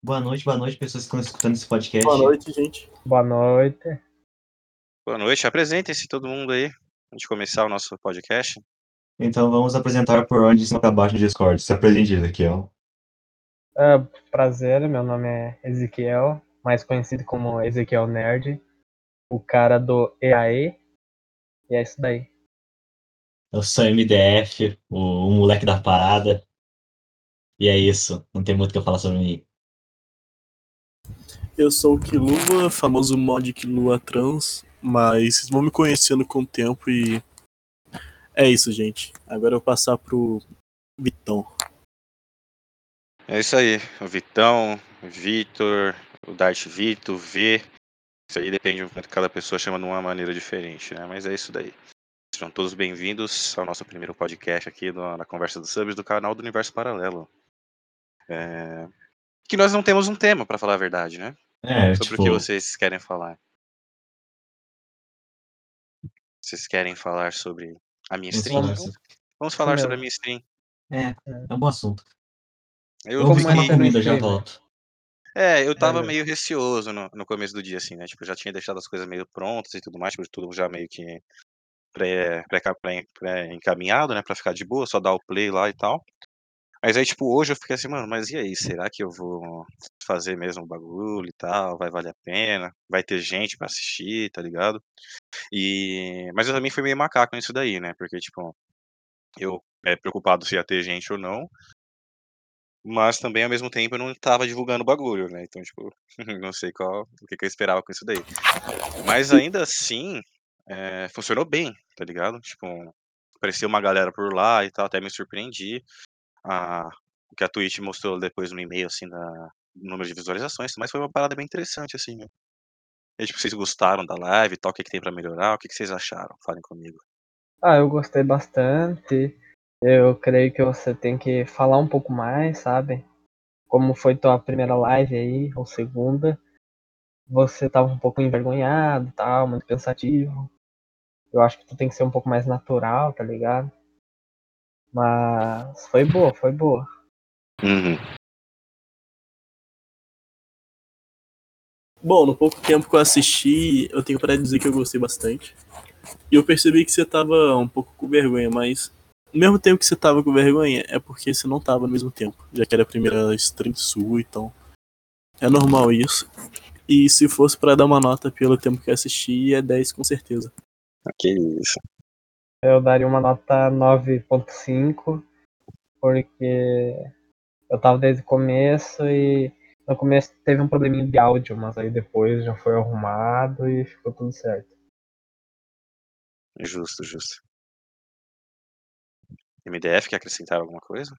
Boa noite, boa noite, pessoas que estão escutando esse podcast. Boa noite, gente. Boa noite. Boa noite, apresentem-se todo mundo aí, antes de começar o nosso podcast. Então vamos apresentar por onde cima para baixo no Discord. Se apresente, Ezequiel. Uh, prazer, meu nome é Ezequiel, mais conhecido como Ezequiel Nerd, o cara do EAE, e é isso daí. Eu sou MDF, o, o moleque da parada. E é isso, não tem muito o que eu falar sobre mim. Eu sou o Kilua, famoso mod Kilua trans, mas vocês vão me conhecendo com o tempo e é isso, gente. Agora eu vou passar pro Vitão. É isso aí, o Vitão, Vitor, o Dart Vito, o V. Isso aí depende de cada pessoa chama de uma maneira diferente, né? Mas é isso daí. Sejam todos bem-vindos ao nosso primeiro podcast aqui do, na Conversa dos Subs do canal do Universo Paralelo. É... Que nós não temos um tema, para falar a verdade, né? É, Sobre tipo, o que vocês querem falar. Vocês querem falar sobre a minha vamos stream? falar sobre- Vamos falar Isso sobre a minha stream. É, é um bom assunto. Eu Eu vou é uma é no comida, já volto. É, eu tava É. meio receoso no, no começo do dia, assim, né? Tipo, eu já tinha deixado as coisas meio prontas e tudo mais, tipo, tudo já meio que pré, pré, pré, né? Pra ficar de boa, só dar o play lá e tal. Mas aí, tipo, hoje eu fiquei assim, mano, mas e aí? Será que eu vou fazer mesmo o bagulho e tal? Vai valer a pena? Vai ter gente pra assistir, tá ligado? E... Mas eu também fui meio macaco nisso daí, né? Porque, tipo, eu é preocupado se ia ter gente ou não. Mas também, ao mesmo tempo, eu não tava divulgando o bagulho, né? Então, tipo, não sei qual, o que, que eu esperava com isso daí. Mas ainda assim, é, funcionou bem, tá ligado? Tipo, apareceu uma galera por lá e tal, até me surpreendi. Ah, o que a Twitch mostrou depois no e-mail, assim, da número de visualizações, mas foi uma parada bem interessante, assim, né? E, tipo, vocês gostaram da live e tal, o que, que tem pra melhorar? O que, que vocês acharam? Falem comigo. Ah, eu gostei bastante. Eu creio que você tem que falar um pouco mais, sabe? Como foi tua primeira live aí, ou segunda. Você tava um pouco envergonhado, tal, muito pensativo. Eu acho que tu tem que ser um pouco mais natural, tá ligado? Mas foi boa, foi boa. Uhum. Bom, no pouco tempo que eu assisti, eu tenho pra dizer que eu gostei bastante. E eu percebi que você tava um pouco com vergonha, mas ao mesmo tempo que você tava com vergonha, é porque você não tava ao mesmo tempo, já que era a primeira stream sua, então é normal isso. E se fosse pra dar uma nota pelo tempo que eu assisti, é 10 com certeza. Que isso. Eu daria uma nota 9.5, porque eu tava desde o começo e no começo teve um probleminha de áudio, mas aí depois já foi arrumado e ficou tudo certo. Justo, justo. MDF quer acrescentar alguma coisa?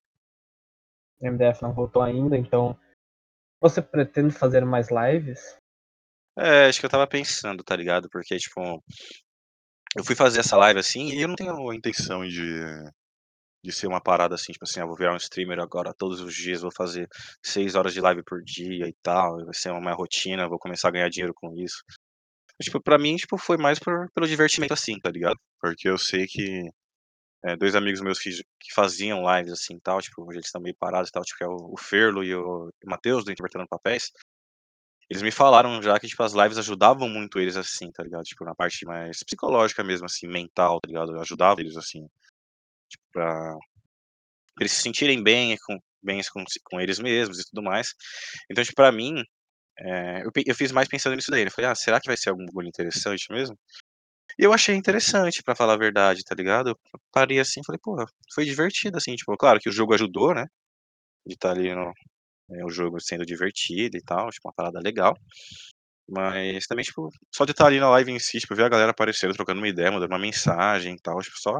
MDF não voltou ainda, então você pretende fazer mais lives? É, acho que eu tava pensando, tá ligado? Porque, tipo, eu fui fazer essa live assim e eu não tenho a intenção de, de ser uma parada assim, tipo assim, eu vou virar um streamer agora todos os dias, vou fazer seis horas de live por dia e tal, vai ser uma rotina, vou começar a ganhar dinheiro com isso. Tipo, pra mim, tipo, foi mais por, pelo divertimento assim, tá ligado? Porque eu sei que é, dois amigos meus que, que faziam lives assim e tal, tipo, eles estão meio parados e tal, tipo, que é o, o Ferlo e o, o Matheus do Interpretando Papéis. Eles me falaram já que, tipo, as lives ajudavam muito eles, assim, tá ligado? Tipo, na parte mais psicológica mesmo, assim, mental, tá ligado? Ajudava eles, assim, pra eles se sentirem bem com, bem com, com eles mesmos e tudo mais. Então, tipo, pra mim, é, eu, eu fiz mais pensando nisso daí. Eu falei, ah, será que vai ser algum bagulho interessante mesmo? E eu achei interessante, pra falar a verdade, tá ligado? Eu parei assim, falei, pô, foi divertido, assim, tipo, claro que o jogo ajudou, né? De estar ali no, é, o jogo sendo divertido e tal, tipo, uma parada legal. Mas também, tipo, só de estar ali na live em si, tipo, ver a galera aparecendo, trocando uma ideia, mandando uma mensagem e tal, tipo, só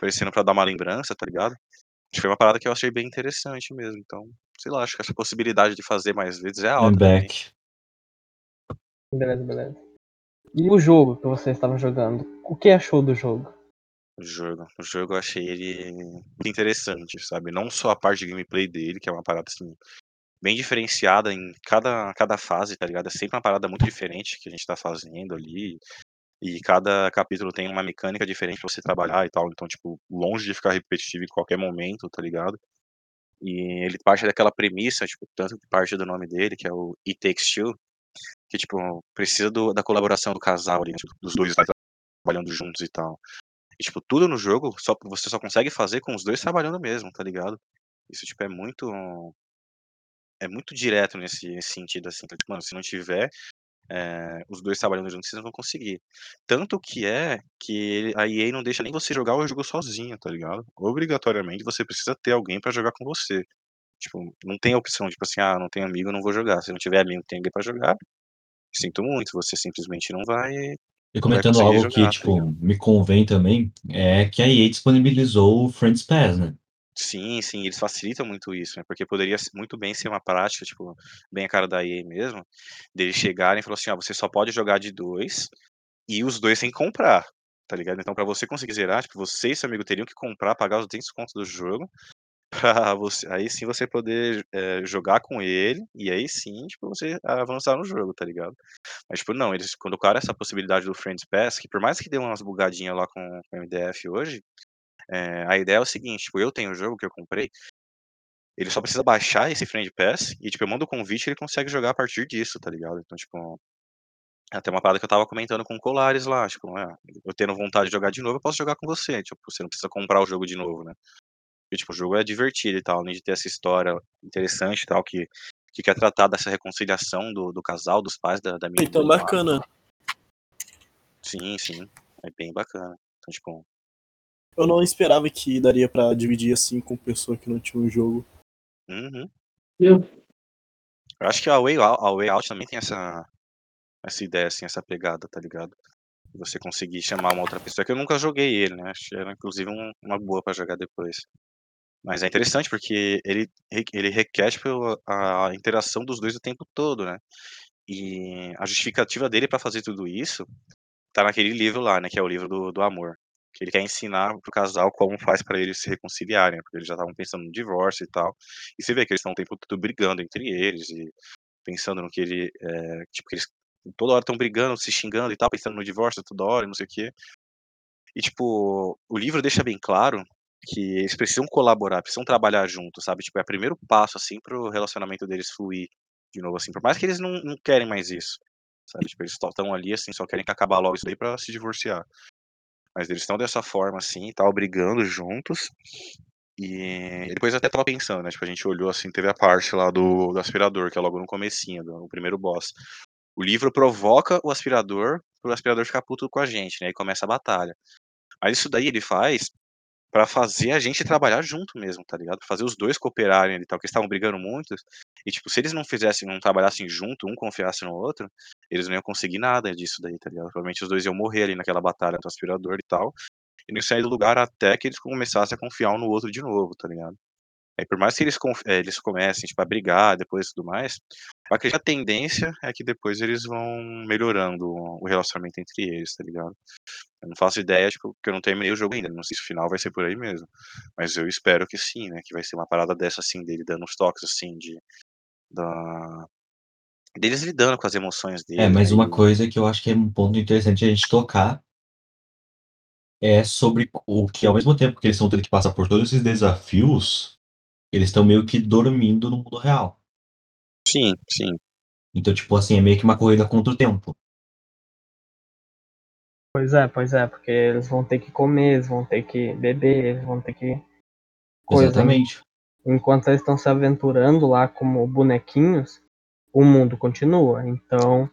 aparecendo pra dar uma lembrança, tá ligado? Acho que foi uma parada que eu achei bem interessante mesmo. Então, sei lá, acho que essa possibilidade de fazer mais vezes é alta. back. Beleza, beleza. E o jogo que você estava jogando? O que achou do jogo? O jogo. O jogo eu achei ele muito interessante, sabe? Não só a parte de gameplay dele, que é uma parada assim, bem diferenciada em cada, cada fase, tá ligado? É sempre uma parada muito diferente que a gente tá fazendo ali. E cada capítulo tem uma mecânica diferente pra você trabalhar e tal. Então, tipo, longe de ficar repetitivo em qualquer momento, tá ligado? E ele parte daquela premissa, tipo, tanto que parte do nome dele, que é o It Takes Two, que, tipo, precisa do, da colaboração do casal ali, tipo, dos dois trabalhando juntos e tal. E, tipo, tudo no jogo só, você só consegue fazer com os dois trabalhando mesmo, tá ligado? Isso, tipo, é muito. É muito direto nesse, nesse sentido, assim. Então, tipo, mano, se não tiver é, os dois trabalhando juntos, vocês não vão conseguir. Tanto que é que a EA não deixa nem você jogar o jogo sozinho, tá ligado? Obrigatoriamente você precisa ter alguém para jogar com você. Tipo, não tem opção, tipo assim, ah, não tem amigo, não vou jogar. Se não tiver amigo, tem alguém pra jogar. Sinto muito, você simplesmente não vai. E comentando algo jogar, que, tá tipo, me convém também, é que a EA disponibilizou o Friends Pass, né? Sim, sim, eles facilitam muito isso, né? Porque poderia muito bem ser uma prática, tipo, bem a cara da EA mesmo, deles chegarem e falar assim, ó, você só pode jogar de dois e os dois sem comprar, tá ligado? Então, para você conseguir zerar, tipo, você e seu amigo teriam que comprar, pagar os 200 contos do jogo, pra você, aí sim você poder é, jogar com ele, e aí sim, tipo, você avançar no jogo, tá ligado? Mas, tipo, não, eles colocaram essa possibilidade do Friends Pass, que por mais que dê umas bugadinhas lá com o MDF hoje, é, a ideia é o seguinte, tipo, eu tenho o jogo que eu comprei, ele só precisa baixar esse Friend Pass e, tipo, eu mando o convite e ele consegue jogar a partir disso, tá ligado? Então, tipo, até uma parada que eu tava comentando com o Colares lá, tipo, é, eu tendo vontade de jogar de novo, eu posso jogar com você, tipo, você não precisa comprar o jogo de novo, né? E, tipo, o jogo é divertido e tal, além de ter essa história interessante e tal, que, que quer tratar dessa reconciliação do, do casal, dos pais da, da menina. Então, bacana. Sim, sim, é bem bacana. Então, tipo, eu não esperava que daria para dividir assim com pessoa que não tinha um jogo. Uhum. Eu acho que a Way, Out, a Way Out também tem essa, essa ideia, assim, essa pegada, tá ligado? Você conseguir chamar uma outra pessoa, que eu nunca joguei ele, né? Acho que era inclusive um, uma boa para jogar depois. Mas é interessante porque ele, ele requer tipo, a interação dos dois o tempo todo, né? E a justificativa dele para fazer tudo isso tá naquele livro lá, né? Que é o livro do, do amor que ele quer ensinar pro casal como faz para eles se reconciliarem, porque eles já estavam pensando no divórcio e tal. E você vê que eles estão o tempo todo brigando entre eles e pensando no que ele, é, tipo, que eles toda hora estão brigando, se xingando e tal, pensando no divórcio toda hora, não sei o quê. E tipo, o livro deixa bem claro que eles precisam colaborar, precisam trabalhar juntos, sabe? Tipo, é o primeiro passo assim pro relacionamento deles fluir de novo assim, por mais que eles não, não querem mais isso. Sabe? Tipo, eles estão ali assim, só querem que acabar logo isso daí para se divorciar. Mas eles estão dessa forma, assim, tal, brigando juntos. E depois até tava pensando, né? Tipo, a gente olhou assim, teve a parte lá do, do aspirador, que é logo no comecinho, do, primeiro boss. O livro provoca o aspirador pro aspirador ficar puto com a gente, né? E começa a batalha. Mas isso daí ele faz para fazer a gente trabalhar junto mesmo, tá ligado? Fazer os dois cooperarem ali, tal, que estavam brigando muito. E, tipo, se eles não fizessem, não trabalhassem junto, um confiasse no outro, eles não iam conseguir nada disso daí, tá ligado? Provavelmente os dois iam morrer ali naquela batalha do aspirador e tal. E não sair do lugar até que eles começassem a confiar um no outro de novo, tá ligado? Aí, por mais que eles, é, eles comecem tipo, a brigar depois e tudo mais, eu acredito que a tendência é que depois eles vão melhorando o relacionamento entre eles, tá ligado? Eu não faço ideia, tipo, porque eu não terminei o jogo ainda. Não sei se o final vai ser por aí mesmo. Mas eu espero que sim, né? Que vai ser uma parada dessa, assim, dele dando uns toques, assim, de. Da... Deles lidando com as emoções dele. É, mas uma coisa que eu acho que é um ponto interessante a gente tocar é sobre o que, ao mesmo tempo que eles estão tendo que passar por todos esses desafios, eles estão meio que dormindo no mundo real. Sim, sim. Então, tipo assim, é meio que uma corrida contra o tempo. Pois é, pois é, porque eles vão ter que comer, eles vão ter que beber, eles vão ter que. Coisa. Exatamente. Enquanto eles estão se aventurando lá como bonequinhos, o mundo continua. Então.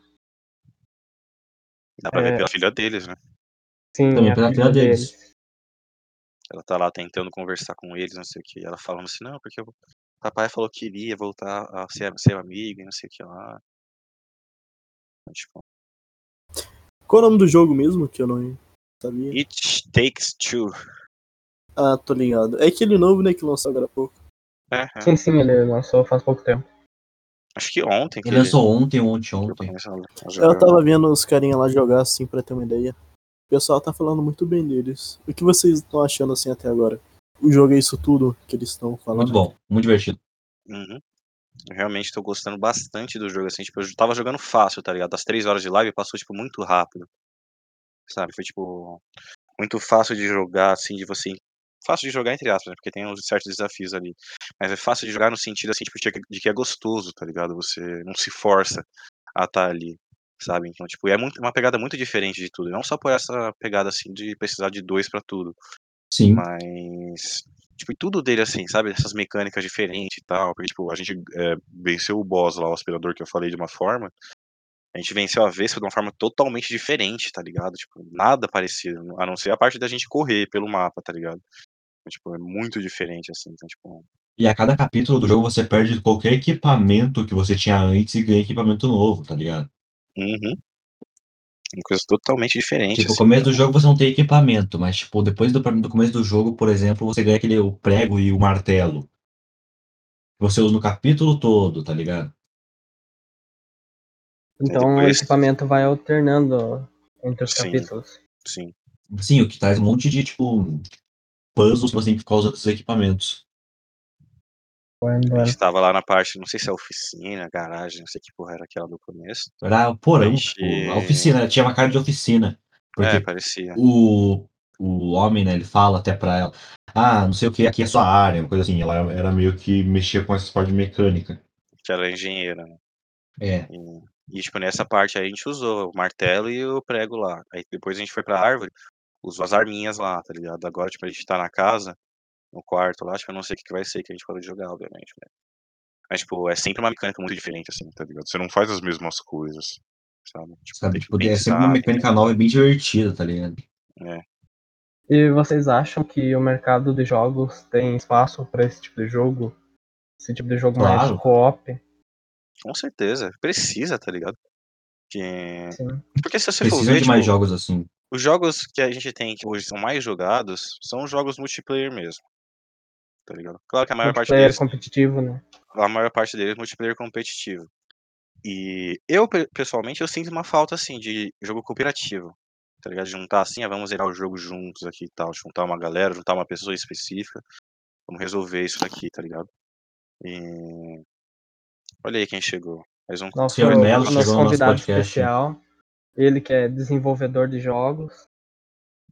Dá pra é... ver pela filha deles, né? Sim, Também pela filha deles. deles. Ela tá lá tentando conversar com eles, não sei o que. Ela falando assim, não, porque o papai falou que iria voltar a ser seu amigo e não sei o que lá. Tipo, qual é o nome do jogo mesmo que eu não sabia? It Takes Two. Ah, tô ligado. É aquele novo, né, que lançou agora há pouco. É, é. Sim, sim, ele lançou faz pouco tempo. Acho que ontem. Que ele lançou ontem, ontem, ontem. Eu tava vendo os carinha lá jogar assim pra ter uma ideia. O pessoal tá falando muito bem deles. O que vocês estão achando assim até agora? O jogo é isso tudo que eles estão falando? Muito bom, muito divertido. Uhum. Eu realmente tô gostando bastante do jogo, assim, tipo, eu tava jogando fácil, tá ligado? Das três horas de live passou, tipo, muito rápido. Sabe? Foi, tipo, muito fácil de jogar, assim, de você fácil de jogar entre aspas, né, porque tem uns certos desafios ali. Mas é fácil de jogar no sentido, assim, tipo, de que de que é gostoso, tá ligado? Você não se força a estar ali, sabe? Então, tipo, é muito uma pegada muito diferente de tudo, não só por essa pegada, assim, de precisar de 2 pra tudo, Sim. mas, tipo, e tudo dele, assim, sabe, essas mecânicas diferentes e tal, porque, tipo, a gente, eh, venceu o boss lá, o aspirador que eu falei de uma forma, a gente venceu a Vespa de uma forma totalmente diferente, tá ligado? Tipo, nada parecido, a não ser a parte da gente correr pelo mapa, tá ligado? Então, tipo, é muito diferente, assim, então, tipo E a cada capítulo do jogo você perde qualquer equipamento que você tinha antes e ganha equipamento novo, tá ligado? Uhum. Uma coisa totalmente diferente, Tipo, no assim, começo do jogo você não tem equipamento, mas, tipo, depois do do começo do jogo, por exemplo, você ganha aquele o prego e o martelo. Que você usa no capítulo todo, tá ligado? Então o depois equipamento vai alternando entre os Sim. capítulos. Sim. Sim, o que traz um monte de, tipo, puzzles que você tem que ficar usando esses equipamentos. Bueno, A gente tava lá na parte, não sei se é oficina, garagem, não sei que porra era aquela do começo. Era o porão, gente tipo, a oficina, tinha uma cara de oficina. É, Porque parecia. o, o homem, né, ele fala até pra ela, ah, não sei o que, aqui é sua área, uma coisa assim. Ela era meio que mexia com essa parte de mecânica. Que ela é engenheira, né. É. E, e, tipo, nessa parte aí a gente usou o martelo e o prego lá. Aí depois a gente foi pra árvore, usou as arminhas lá, tá ligado? Agora, tipo, a gente tá na casa, no quarto lá, acho que eu não sei o que que vai ser que a gente parou de jogar, obviamente, né. Mas, tipo, é sempre uma mecânica muito diferente, assim, tá ligado? Você não faz as mesmas coisas, sabe? Tipo, Sabe, tipo, é sempre uma pensar, mecânica nova e bem divertida, tá ligado? É. E vocês acham que o mercado de jogos tem espaço pra esse tipo de jogo? Esse tipo de jogo mais Claro. co-op? Com certeza, precisa, tá ligado? Que Sim. porque se você for Precisa ver, de mais tipo, jogos assim. os jogos que a gente tem que hoje são mais jogados, são jogos multiplayer mesmo. Tá ligado? Claro que a maior parte Multiplayer deles competitivo, né? a maior parte deles é multiplayer competitivo. E eu pe pessoalmente, eu sinto uma falta, assim, de jogo cooperativo, tá ligado? De juntar assim: "Ah, vamos zerar o jogo juntos aqui e tal", juntar uma galera, juntar uma pessoa específica, vamos resolver isso daqui, tá ligado? E olha aí quem chegou, mais um Nosso, Senhor Nelo nosso chegou nosso convidado podcast. especial. Ele que é desenvolvedor de jogos.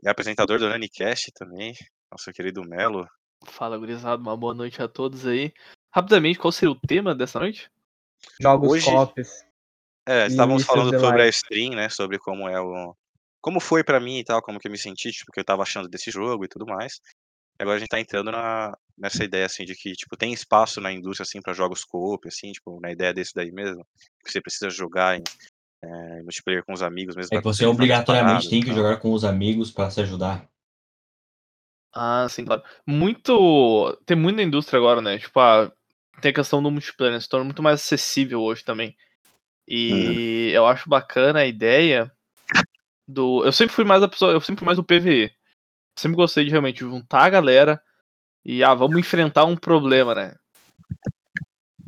É apresentador do NaniCast também, nosso querido Melo. Fala, gurizada, uma boa noite a todos aí. Rapidamente, qual seria o tema dessa noite? Jogos Hoje- co-ops. É, estávamos falando sobre a stream, né, sobre como é o como foi pra mim e tal, como que eu me senti, tipo, o que eu estava achando desse jogo e tudo mais. E agora a gente tá entrando na nessa ideia, assim, de que, tipo, tem espaço na indústria, assim, pra jogos co-op, assim, tipo, na ideia desse daí mesmo, que você precisa jogar em, eh, multiplayer com os amigos mesmo É que você obrigatoriamente tem que jogar com os amigos pra se ajudar. Ah, sim, claro. Muito. Tem muito na indústria agora, né? Tipo, ah, tem a questão do multiplayer, né? Se torna muito mais acessível hoje também. E eu acho bacana a ideia do. Eu sempre fui mais a pessoa. Eu sempre fui mais do PVE. Sempre gostei de realmente juntar a galera e, ah, vamos enfrentar um problema, né?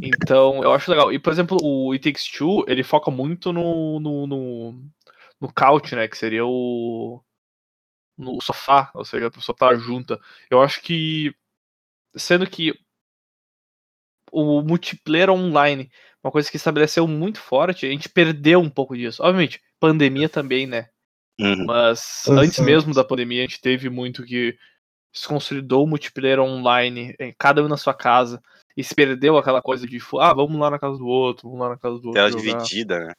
Então, eu acho legal. E, por exemplo, o It Takes Two, ele foca muito no, no, no, no couch, né? Que seria o. No sofá, ou seja, a pessoa tá junta. Eu acho que. Sendo que o multiplayer online, uma coisa que estabeleceu muito forte, a gente perdeu um pouco disso. Obviamente, pandemia também, né? Uhum. Mas antes mesmo da pandemia, a gente teve muito que se consolidou o multiplayer online, em cada um na sua casa, e se perdeu aquela coisa de, ah, vamos lá na casa do outro, vamos lá na casa do outro. Tela jogar. dividida, né.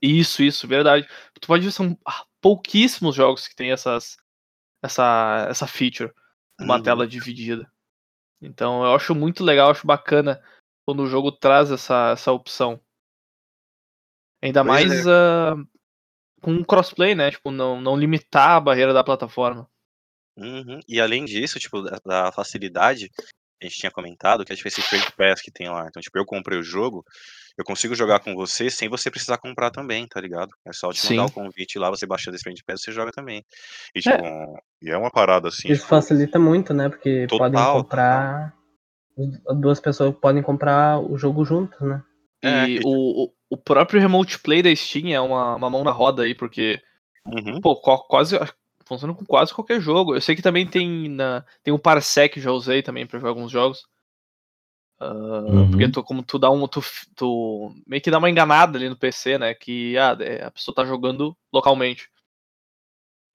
Isso, isso, verdade. Tu pode ver, são ah, pouquíssimos jogos que tem essas, essa, essa feature, uma Uhum. tela dividida. Então eu acho muito legal, acho bacana quando o jogo traz essa, essa opção. Ainda Pois mais ah, com crossplay, né? Tipo, não, não limitar a barreira da plataforma. Uhum. E além disso, tipo, da da facilidade, a gente tinha comentado que é tipo esse Trade Pass que tem lá. Então, tipo, eu comprei o jogo, eu consigo jogar com você sem você precisar comprar também, tá ligado? É só te mandar Sim. o convite lá, você baixando esse Trade Pass, você joga também. E tipo, e é uma parada assim, Isso tipo, facilita muito, né? Porque podem Total, comprar. As duas pessoas podem comprar o jogo juntos, né? É, E que- o, o- próprio Remote Play da Steam é uma, uma mão na roda aí, porque, Uhum. pô, quase. Funciona com quase qualquer jogo. Eu sei que também tem na tem o Parsec que já usei também pra jogar alguns jogos. Ah, Uhum. Porque tu, como tu dá um. Tu, tu meio que dá uma enganada ali no PC, né? Que ah, é, a pessoa tá jogando localmente.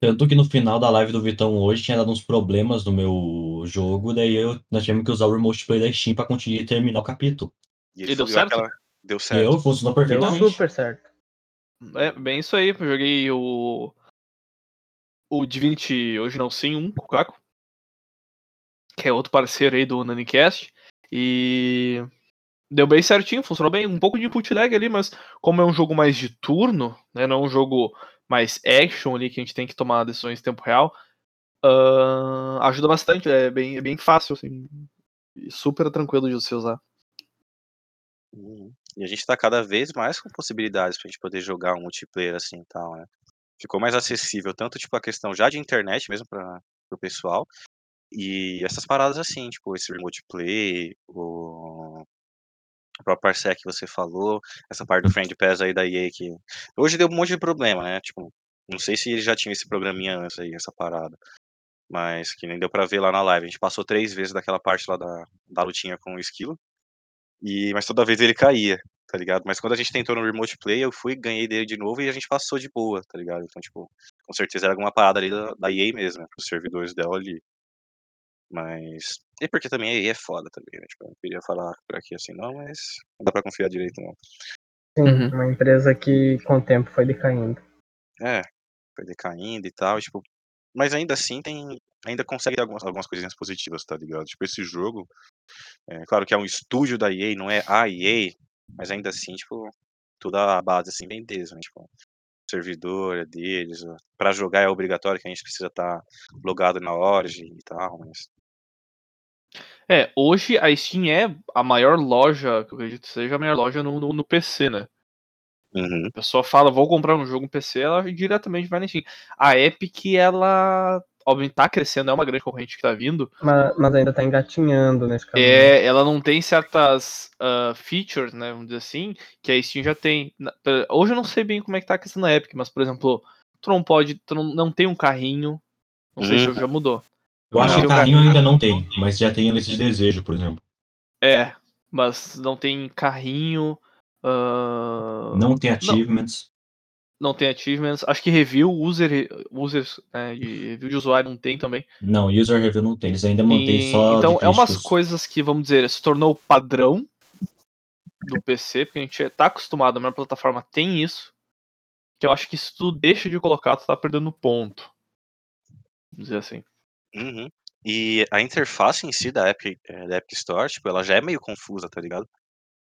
Tanto que no final da live do Vitão hoje tinha dado uns problemas no meu jogo, daí eu, nós tivemos que usar o Remote Play da Steam pra conseguir terminar o capítulo. E E deu certo? aquela- Deu certo. Deu, funcionou Deu perfeitamente. super certo. É, bem isso aí. Eu joguei o. O Divinity hoje não sim, um, com o Caco. Que é outro parceiro aí do Nanicast. E. Deu bem certinho, funcionou bem. Um pouco de input lag ali, mas como é um jogo mais de turno, né? Não um jogo mais action ali que a gente tem que tomar decisões em tempo real. ah, ajuda bastante, é bem, é bem fácil, assim. Super tranquilo de você usar. Uhum. E a gente tá cada vez mais com possibilidades pra gente poder jogar um multiplayer assim e tal, né? Ficou mais acessível, tanto tipo a questão já de internet mesmo para o pessoal, e essas paradas assim, tipo esse remote play, o o próprio Parsec que você falou, essa parte do Friend Pass aí da EA que hoje deu um monte de problema, né? Tipo, não sei se eles já tinham esse programinha antes aí, essa parada. Mas que nem deu pra ver lá na live. A gente passou três vezes daquela parte lá da, da lutinha com o esquilo. E, mas toda vez ele caía, tá ligado? Mas quando a gente tentou no Remote Play, eu fui, ganhei dele de novo e a gente passou de boa, tá ligado? Então, tipo, com certeza era alguma parada ali da, da EA mesmo, né? Pros servidores dela ali. Mas. E porque também a EA é foda também, né? Tipo, eu não queria falar por aqui assim, não, mas não dá pra confiar direito, não. Sim, Uhum. uma empresa que com o tempo foi decaindo. É, foi decaindo e tal, tipo. Mas ainda assim tem. Ainda consegue algumas, algumas coisinhas positivas, tá ligado? Tipo, esse jogo. É, claro que é um estúdio da EA, não é a EA, mas ainda assim, tipo, toda a base assim bem deles, né? Tipo, servidor é deles. ó. Pra jogar é obrigatório que a gente precisa estar logado na Origin e tal, mas. É, hoje a Steam é a maior loja, que eu acredito que seja a maior loja no, no, no PC, né? Uhum. A pessoa fala, vou comprar um jogo no PC, ela diretamente vai na Steam. A Epic, ela, obviamente, tá crescendo, é uma grande concorrente que tá vindo. Mas, mas ainda tá engatinhando nesse caminho. É, ela não tem certas ah, features, né, vamos dizer assim, que a Steam já tem. Hoje eu não sei bem como é que tá a questão da Epic, mas, por exemplo, tu não pode, tu não, não tem um carrinho, não sei se Hum. já mudou. Eu acho que carrinho ainda não tem, mas já tem a lista de desejo, por exemplo. É, mas não tem carrinho, ah, Não tem achievements. Não tem achievements. Acho que review, user, users, né, de review de usuário não tem também. Não, user review não tem. Eles ainda mantêm E- só. então é umas coisas que, vamos dizer, se tornou padrão do PC, porque a gente tá acostumado, a minha plataforma tem isso. Que eu acho que se tu deixa de colocar, tu tá perdendo ponto. Vamos dizer assim. Uhum. E a interface em si da Epic, eh, da Epic Store, tipo, ela já é meio confusa, tá ligado?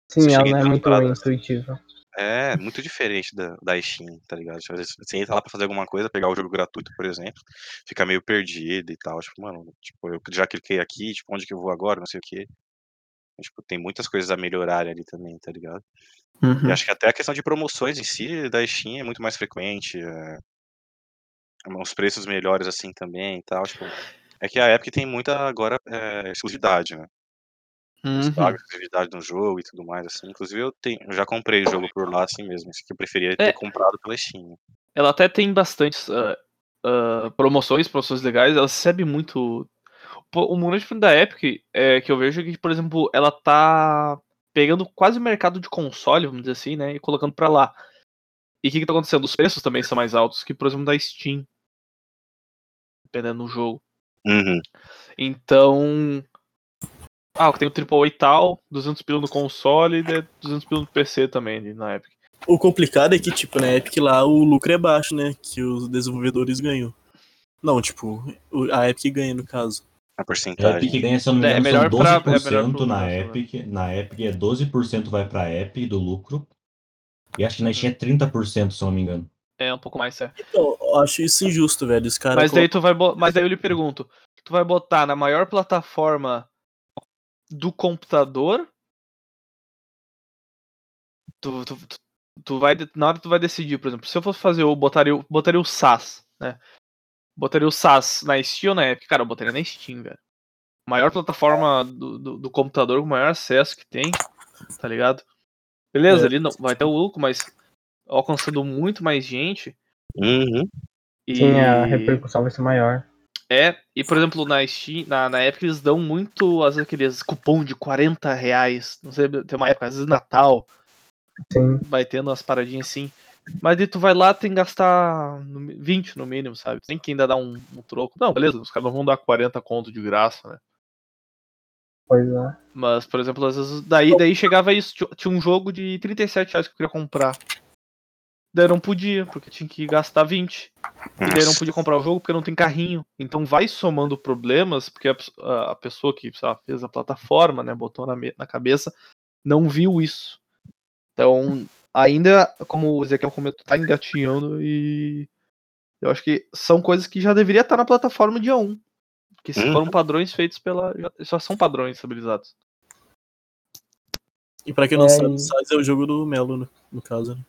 Sim, Você ela não é muito intuitiva. É muito diferente da, da Steam, tá ligado? Tipo, às vezes você entra lá pra fazer alguma coisa, pegar o jogo gratuito, por exemplo, fica meio perdido e tal. Tipo, mano, tipo, eu já cliquei aqui, tipo, onde que eu vou agora, não sei o quê. Tipo, tem muitas coisas a melhorar ali também, tá ligado? Uhum. E acho que até a questão de promoções em si da Steam é muito mais frequente. É... Uns preços melhores assim também e tal. Tipo, é que a Epic tem muita agora é, exclusividade, né? Uhum. exclusividade no jogo e tudo mais, assim. Inclusive eu, tenho, eu já comprei o jogo por lá assim mesmo. Isso que eu preferia ter É. comprado pela Steam. né? Ela até tem bastantes ah, ah, promoções, promoções legais. Ela recebe muito. O grande problema da Epic é que eu vejo que, por exemplo, ela tá pegando quase o mercado de console, vamos dizer assim, né? E colocando pra lá. E o que, que tá acontecendo? Os preços também são mais altos que, por exemplo, da Steam. Dependendo do jogo. Uhum. Então. Ah, tem o AAA e tal, 200 pila no console e de- 200 pila no PC também, ali na Epic. O complicado é que, tipo, na Epic lá o lucro é baixo, né? Que os desenvolvedores ganham. Não, tipo, a Epic ganha no caso. A A porcentagem. Epic ganha, se eu não me É, é engano, melhor são pra- é 12% melhor pro na né? Epic. Na Epic é 12% vai pra Epic do lucro. E acho que na Steam é 30%, se eu não me engano. É um pouco mais, é. Então, eu acho isso injusto, velho. Os caras Mas daí tu vai bo- mas daí eu lhe pergunto, tu vai botar na maior plataforma do computador? Tu, tu, tu, tu vai na hora que tu vai decidir, por exemplo, se eu fosse fazer eu botaria, o- botaria o SAS, né? Botaria o SAS na Steam ou na Epic? Cara, eu botaria na Steam, velho. Maior plataforma do, do, do computador com maior acesso que tem, tá ligado? Beleza, É. ali não vai ter o lucro, mas alcançando muito mais gente. Uhum. E... Sim, a repercussão vai ser maior. É, e por exemplo, na Steam, na, na Epic eles dão muito, às vezes, aqueles cupom de 40 reais. Não sei, tem uma época, às vezes Natal, Sim. vai tendo umas paradinhas assim. Mas daí tu vai lá, tem que gastar no mi- 20 no mínimo, sabe? Tem que ainda dar um, um troco. Não, beleza, os caras não vão dar 40 conto de graça, né? Pois é. Mas, por exemplo, às vezes. Daí, daí chegava isso. tinha- Tinha um jogo de 37 reais que eu queria comprar. Daí não podia, porque tinha que gastar 20. E daí não podia comprar o jogo porque não tem carrinho. Então vai somando problemas, porque a, a- pessoa que sei lá, fez a plataforma, né, botou na, na cabeça, não viu isso. Então, ainda, como o Ezequiel comentou, tá engatinhando e eu acho que são coisas que já deveria estar na plataforma dia 1. Que se Uhum. foram padrões feitos pela. Já, já são padrões estabilizados. E pra quem não É, sabe, é o jogo do Melo, né, no caso. né?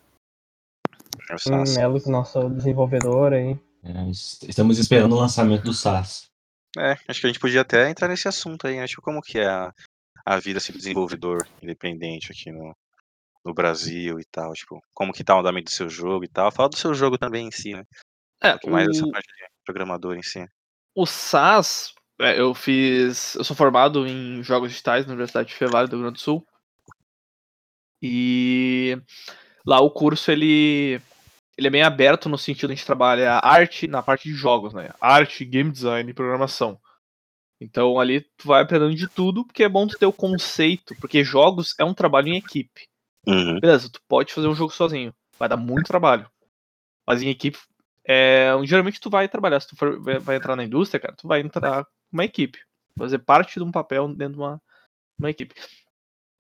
É o Hum, SAS. Melo, nosso desenvolvedor aí. É, es- estamos esperando o lançamento do SAS. É, acho que a gente podia até entrar nesse assunto aí, né? Tipo, como que é a, a vida assim, do desenvolvedor independente aqui no, no Brasil e tal, tipo, como que tá o andamento do seu jogo e tal. Fala do seu jogo também em si, né? É, Um pouco mais o, parte de programador em si. o SAS, é, eu fiz. Eu sou formado em jogos digitais na Universidade de Fevale do Rio Grande do Sul. E lá o curso ele, ele é bem aberto no sentido de a gente trabalha arte na parte de jogos, né? Arte, game design e programação. Então ali tu vai aprendendo de tudo, porque é bom tu ter o conceito, porque jogos é um trabalho em equipe. Uhum. Beleza, tu pode fazer um jogo sozinho, vai dar muito trabalho. Mas em equipe, é, geralmente tu vai trabalhar, se tu for, vai, entrar na indústria, cara, tu vai entrar com uma equipe, fazer parte de um papel dentro de uma, uma equipe.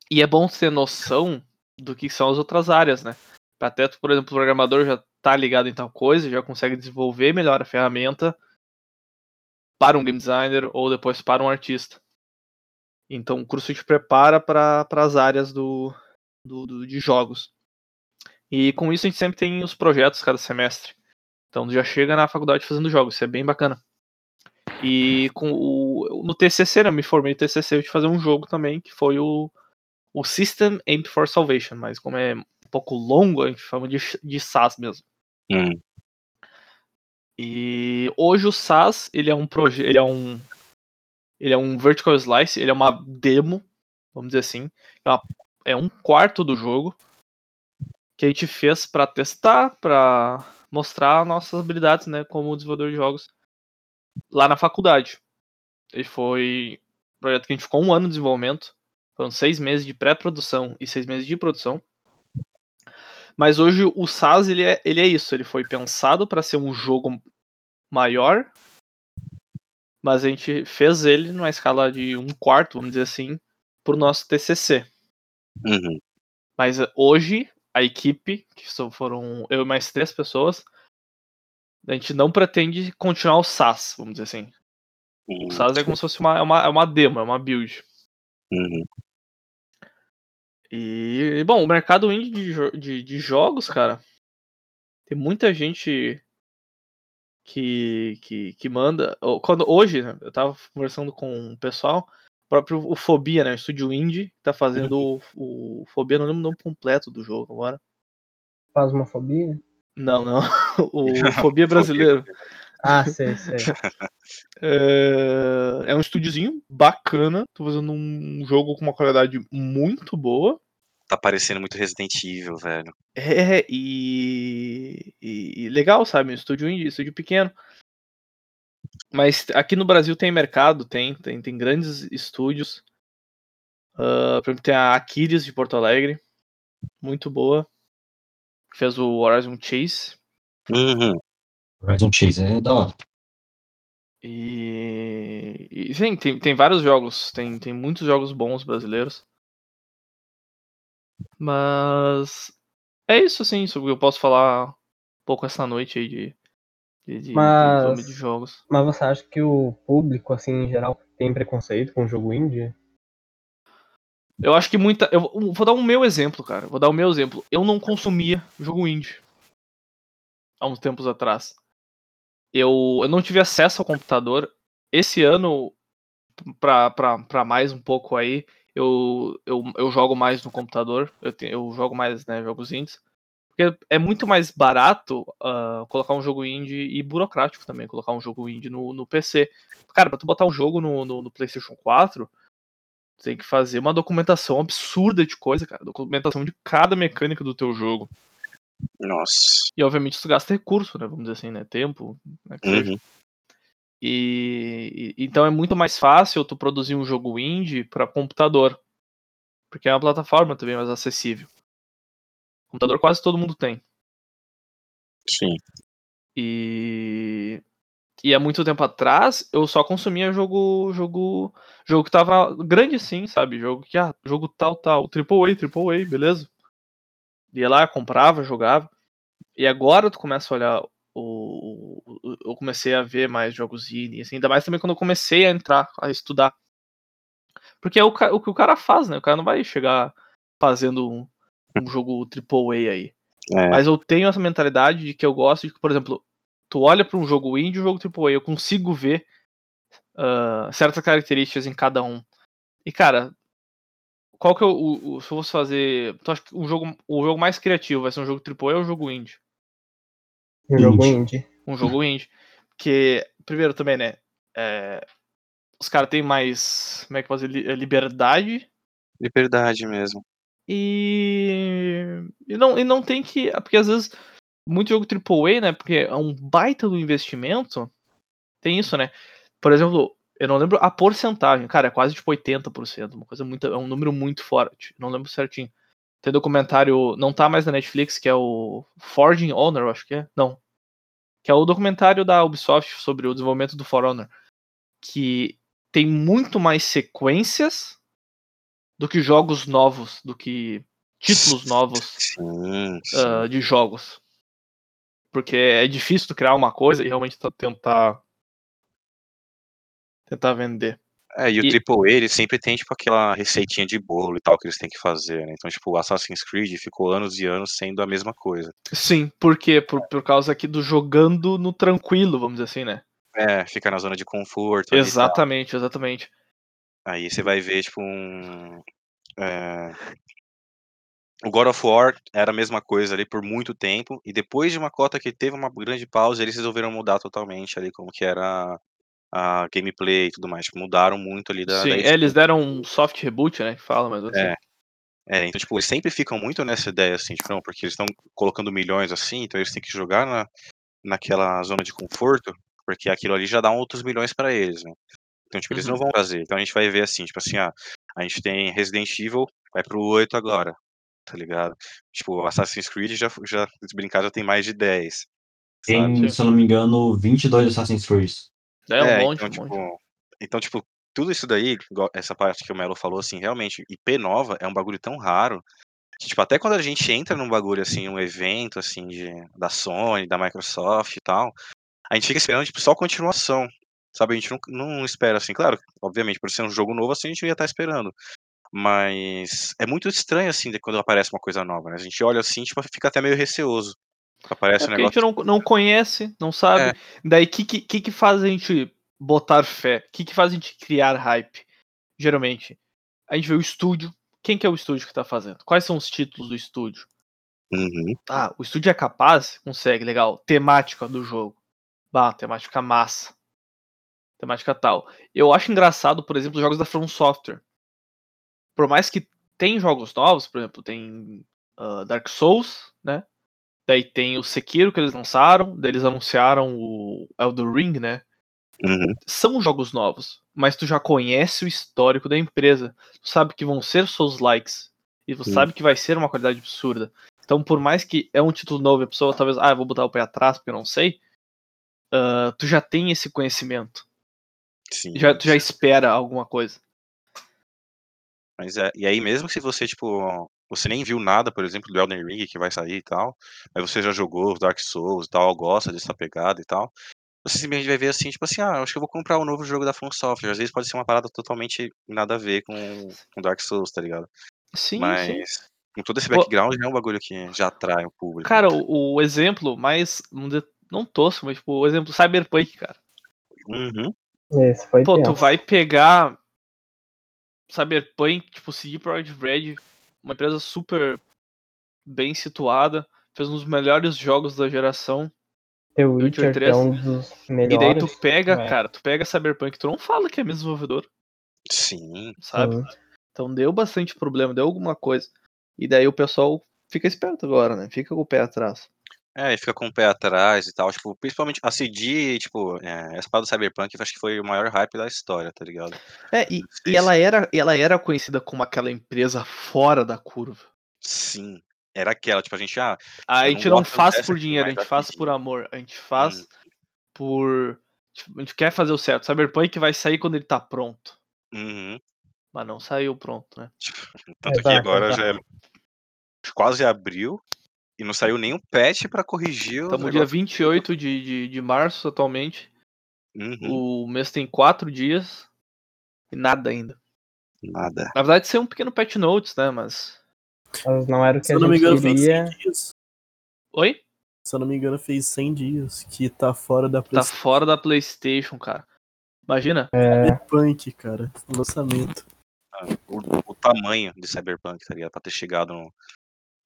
E é bom ter noção do que são as outras áreas, né? Até tu, por exemplo, o programador já tá ligado em tal coisa, já consegue desenvolver melhor a ferramenta para um game designer ou depois para um artista. Então o curso te prepara para as áreas do, do, do- de jogos. E com isso a gente sempre tem os projetos cada semestre. Então já chega na faculdade fazendo jogos, isso é bem bacana. E com o, no TCC, né, eu me formei no TCC de fazer um jogo também, que foi o, o System Aimed for Salvation, mas como é um pouco longo, a gente chama de, de SAS mesmo. Uhum. E hoje o SAS, ele é um projeto, ele é um ele é um vertical slice, ele é uma demo, vamos dizer assim, é, uma- é um quarto do jogo que a gente fez para testar, para mostrar nossas habilidades, né, como desenvolvedor de jogos lá na faculdade. Ele foi um projeto que a gente ficou um ano de desenvolvimento, foram seis meses de pré-produção e seis meses de produção. Mas hoje o SAS ele é, ele é isso, ele foi pensado para ser um jogo maior, mas a gente fez ele numa escala de um quarto, vamos dizer assim, pro nosso TCC. Uhum. Mas hoje a equipe, que só foram eu e mais três pessoas, a gente não pretende continuar o SAS, vamos dizer assim. O Uhum. SAS é como se fosse uma, é uma, é uma demo, é uma build. Uhum. E, bom, o mercado indie de, de, de jogos, cara, tem muita gente que, que, que manda. Quando, hoje, né, eu tava conversando com o pessoal, o próprio o Fobia, né? O estúdio indie, tá fazendo o, o Fobia, não lembro o nome completo do jogo agora. Fasmofobia? Não, não. O Fobia brasileiro. Ah, sei, sei. É, é um estúdiozinho bacana. Tô fazendo um jogo com uma qualidade muito boa. Tá parecendo muito Resident Evil, velho. É, e, e- e legal, sabe? Um estúdio indie, estúdio pequeno. Mas aqui no Brasil tem mercado, tem, tem, tem grandes estúdios. Ah, por exemplo, tem a Aquiles de Porto Alegre, muito boa. Fez o Horizon Chase. Uhum. Horizon Chase é da hora. E, e sim, tem, tem vários jogos, tem, tem muitos jogos bons brasileiros. Mas é isso, assim, sobre o que eu posso falar um pouco essa noite aí de, de, de, Mas- de jogos. Mas você acha que o público, assim, em geral, tem preconceito com o jogo indie? Eu acho que muita. Eu vou- vou dar um meu exemplo, cara. Vou dar o meu exemplo. Eu não consumia jogo indie há uns tempos atrás. Eu, eu não tive acesso ao computador. Esse ano, pra, pra, pra mais um pouco aí, eu, eu, eu jogo mais no computador. Eu, te- eu jogo mais né, jogos indies. Porque é muito mais barato ah, colocar um jogo indie e burocrático também, colocar um jogo indie no, no PC. Cara, pra tu botar um jogo no, no, no PlayStation 4, tu tem que fazer uma documentação absurda de coisa, cara. Documentação de cada mecânica do teu jogo. Nossa. E obviamente tu gasta recurso, né? Vamos dizer assim, né? Tempo, né? Uhum. E, e- então é muito mais fácil tu produzir um jogo indie para computador. Porque é uma plataforma também mais acessível. Computador quase todo mundo tem. Sim. E e há muito tempo atrás eu só consumia jogo jogo jogo que tava grande sim, sabe? Jogo que ah, jogo tal tal, triple A, triple A, beleza? Ia lá, comprava, jogava. E agora tu começa a olhar o, o- eu comecei a ver mais jogos indie, assim, ainda mais também quando eu comecei a entrar, a estudar. Porque é o, o que o cara faz, né? O cara não vai chegar fazendo um, um jogo AAA aí. É. Mas eu tenho essa mentalidade de que eu gosto de que, por exemplo, tu olha para um jogo indie e um jogo AAA, eu consigo ver ah, certas características em cada um. E, cara, qual que é o, o- o- Se eu fosse fazer. Tu acha que um jogo, o jogo mais criativo vai ser um jogo AAA ou um jogo indie? Um jogo Indie. um jogo indie. Porque, primeiro também, né? é, os caras têm mais. Como é que eu dizer? Li- Liberdade. Liberdade mesmo. E. E não, e não tem que. Porque às vezes. Muito jogo AAA, né? Porque é um baita do investimento. Tem isso, né? Por exemplo, eu não lembro a porcentagem. Cara, é quase tipo 80%. Uma coisa muito. É um número muito forte. Não lembro certinho. Tem documentário. Não tá mais na Netflix, que é o Forging Honor, acho que é. Não que é o documentário da Ubisoft sobre o desenvolvimento do For Honor, que tem muito mais sequências do que jogos novos, do que títulos novos Sim, sim. ah, de jogos. Porque é difícil tu criar uma coisa e realmente tentar tentar vender. É, e o e- AAA, ele sempre tem, tipo, aquela receitinha de bolo e tal que eles têm que fazer, né? Então, tipo, o Assassin's Creed ficou anos e anos sendo a mesma coisa. Sim, por quê? Por, por causa aqui do jogando no tranquilo, vamos dizer assim, né? É, fica na zona de conforto. Exatamente, exatamente. Aí você vai ver, tipo, um. é, O God of War era a mesma coisa ali por muito tempo, e depois de uma cota que teve uma grande pausa, eles resolveram mudar totalmente ali como que era a gameplay e tudo mais. Tipo, mudaram muito ali da. Sim, da é, eles deram um soft reboot, né? Que fala, mas assim. É. É, então, tipo, eles sempre ficam muito nessa ideia, assim, tipo, não, porque eles estão colocando milhões assim, então eles têm que jogar na, naquela zona de conforto, porque aquilo ali já dá outros milhões pra eles, né? Então, tipo, eles não Uhum. vão fazer. Então a gente vai ver assim, tipo assim, ah, a gente tem Resident Evil, vai pro 8 agora, tá ligado? Tipo, Assassin's Creed já, já se brincar, já tem mais de 10. Sabe? Tem, se eu não me engano, 22 Assassin's Creed. É um É, monte, então, um monte. tipo, então, tipo, tudo isso daí, igual essa parte que o Melo falou, assim, realmente, IP nova é um bagulho tão raro que, tipo, até quando a gente entra num bagulho, assim, um evento, assim, de, da Sony, da Microsoft e tal, a gente fica esperando, tipo, só continuação, sabe? A gente não, não espera, assim, claro, obviamente, por ser um jogo novo, assim, a gente ia estar esperando. Mas é muito estranho, assim, de quando aparece uma coisa nova, né? A gente olha assim, tipo, fica até meio receoso. Aparece É um porque a gente negócio. não, não conhece, não sabe. É. Daí, o que, que, que faz a gente botar fé? O que, que faz a gente criar hype? Geralmente, a gente vê o estúdio. Quem que é o estúdio que tá fazendo? Quais são os títulos do estúdio? Uhum, Ah, o estúdio é capaz? Consegue, legal. Temática do jogo. Bah, temática massa. Temática tal. Eu acho engraçado, por exemplo, os jogos da From Software. Por mais que tem jogos novos, por exemplo, tem ah, Dark Souls, né? Daí tem o Sekiro que eles lançaram, daí eles anunciaram o Elden Ring, né? uhum. São jogos novos, mas tu já conhece o histórico da empresa. Tu sabe que vão ser Souls likes. E tu Sim. sabe que vai ser uma qualidade absurda. Então, por mais que é um título novo e a pessoa talvez, ah, vou botar o pé atrás porque eu não sei, ah, tu já tem esse conhecimento. Sim. Já, tu já espera alguma coisa. Mas é, e aí mesmo se você, tipo, você nem viu nada, por exemplo, do Elden Ring que vai sair e tal, mas você já jogou Dark Souls e tal, gosta dessa pegada e tal, você simplesmente vai ver assim, tipo assim, ah, acho que eu vou comprar o novo jogo da From Software. Às vezes pode ser uma parada totalmente nada a ver com, com Dark Souls, tá ligado? Sim, sim. mas com todo esse background é um bagulho que já atrai o público. Cara, o, o exemplo mais. Não tosco, mas tipo, o exemplo Cyberpunk, cara. Uhum, Esse foi Pô, tu tenso. vai pegar Cyberpunk, tipo, CD Projekt Red, uma empresa super bem situada, fez um dos melhores jogos da geração. The Witcher Witcher, que 3. é um dos E daí melhores. tu pega, é. cara, tu pega Cyberpunk, tu não fala que é mesmo desenvolvedor, sim. sabe? Sim. Então deu bastante problema, deu alguma coisa. E daí o pessoal fica esperto agora, né? Fica com o pé atrás. É, e fica com o pé atrás e tal. Tipo, principalmente a CD, tipo, é, essa parada do Cyberpunk, eu acho que foi o maior hype da história, tá ligado? É, e, e ela, era, ela era conhecida como aquela empresa fora da curva. Sim. Era aquela, tipo, a gente, ah, A Eu gente não não faz por dinheiro, a gente faz por amor. A gente faz Hum. por. tipo, a gente quer fazer o certo. Cyberpunk vai sair quando ele tá pronto. uhum. Mas não saiu pronto, né? Tanto que Exato, agora exato. já é quase abril e não saiu nenhum patch pra corrigir o Estamos no dia negócio. 28 de, de, de março atualmente. Uhum. O mês tem quatro dias. E nada ainda. Nada. Na verdade, ser um pequeno patch notes, né? Mas. Mas não era o que Se a eu não me gente engano, fez queria. 100 dias. Oi? Se eu não me engano, fez 100 dias que tá fora da Tá PlayStation. fora da PlayStation, cara. Imagina. É, Punk, cara. O lançamento. O, o tamanho de Cyberpunk, tá ligado? Pra ter chegado num-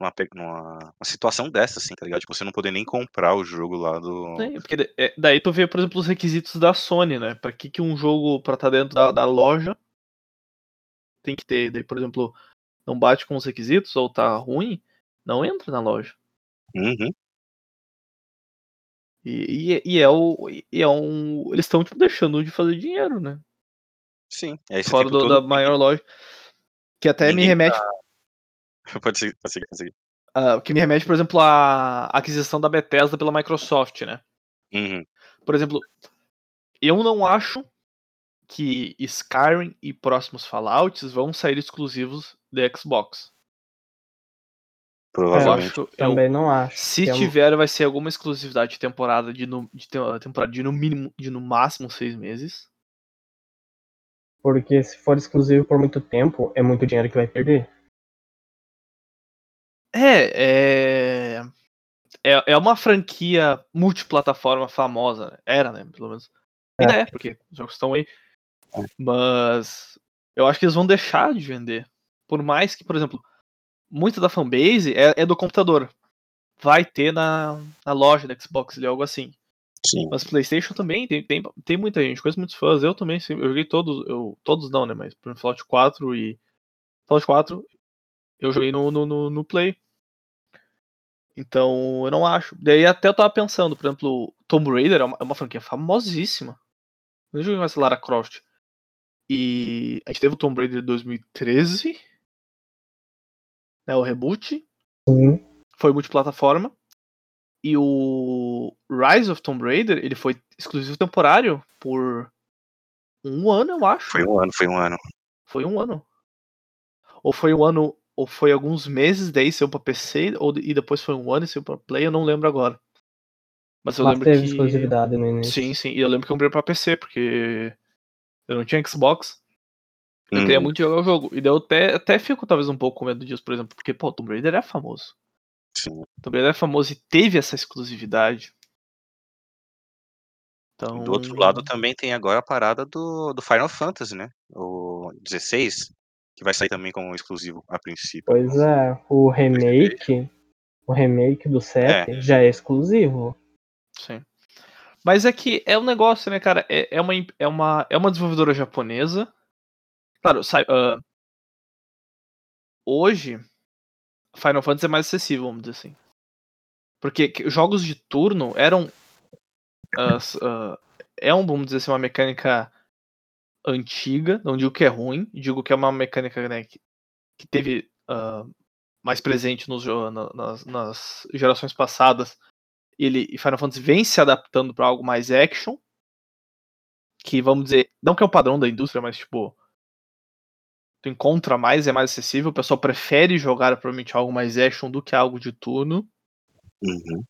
numa, numa, situação dessa, assim, tá ligado? Tipo, você não poder nem comprar o jogo lá do. Sim, porque é, daí tu vê, por exemplo, os requisitos da Sony, né? Pra que, que um jogo pra estar dentro da, da loja tem que ter. Daí, por exemplo, não bate com os requisitos ou tá ruim, não entra na loja. Uhum. E, e, e é o. E é um. Eles estão tipo, deixando de fazer dinheiro, né? Sim. Esse Fora do- todo. da maior loja. Que até me ninguém remete. Pode seguir, pode seguir, pode seguir. ah, que me remete, por exemplo, à aquisição da Bethesda pela Microsoft, né? Uhum. Por exemplo, eu não acho que Skyrim e próximos Fallouts vão sair exclusivos de Xbox. Eu Provavelmente. acho. eu- também não acho. se é um- tiver, vai ser alguma exclusividade de temporada de no, de te- temporada de no mínimo, de no máximo seis meses. Porque se for exclusivo por muito tempo, é muito dinheiro que vai perder. É, é. É, é uma franquia multiplataforma famosa. né? Era, né? Pelo menos. Ainda é, porque os jogos estão aí. Mas eu acho que eles vão deixar de vender. Por mais que, por exemplo, muita da fanbase é, é do computador. Vai ter na, na loja da Xbox ali, algo assim. Sim. Mas PlayStation também tem, tem, tem muita gente, conheço muitos fãs. Eu também, sim, eu joguei todos, eu, todos não, né? Mas por exemplo, Fallout 4 e. Fallout 4 eu joguei no, no, no, no Play. Então, eu não acho. Daí até eu tava pensando, por exemplo, Tomb Raider é uma, é uma franquia famosíssima. Eu joguei mais Lara Croft. E a gente teve o Tomb Raider 2013, né, o reboot, Sim. foi multiplataforma. E o Rise of Tomb Raider, ele foi exclusivo temporário por um ano, eu acho. Foi um ano, foi um ano. Foi um ano. Ou foi um ano, ou foi alguns meses, daí saiu pra PC, ou, e depois foi um ano e saiu pra Play, eu não lembro agora. Mas eu Mas lembro teve que. exclusividade no início. Sim, sim. E eu lembro que eu comprei pra PC, porque eu não tinha Xbox. Eu queria Uhum. muito jogar o jogo. E daí eu até, até fico talvez um pouco com medo disso, por exemplo, porque, pô, o Tomb Raider é famoso. Sim. Tomb Raider é famoso e teve essa exclusividade. Então. Do outro lado também tem agora a parada do, do Final Fantasy, né? O 16, que vai sair também como exclusivo a princípio. Pois é, o remake, o remake do 7 já é exclusivo. Sim. Mas é que é um negócio, né, cara? É, é, uma, é, uma, é uma desenvolvedora japonesa. Claro, sai, ah, hoje, Final Fantasy é mais acessível, vamos dizer assim. Porque que- jogos de turno eram. s- ah, é um, vamos dizer assim, uma mecânica antiga. Não digo que é ruim, digo que é uma mecânica né, que, que teve ah, mais presente nos, na- nas, nas gerações passadas ele e Final Fantasy vem se adaptando para algo mais action, que vamos dizer, não que é o padrão da indústria, mas tipo, tu encontra mais, é mais acessível, o pessoal prefere jogar provavelmente algo mais action do que algo de turno. Uhum.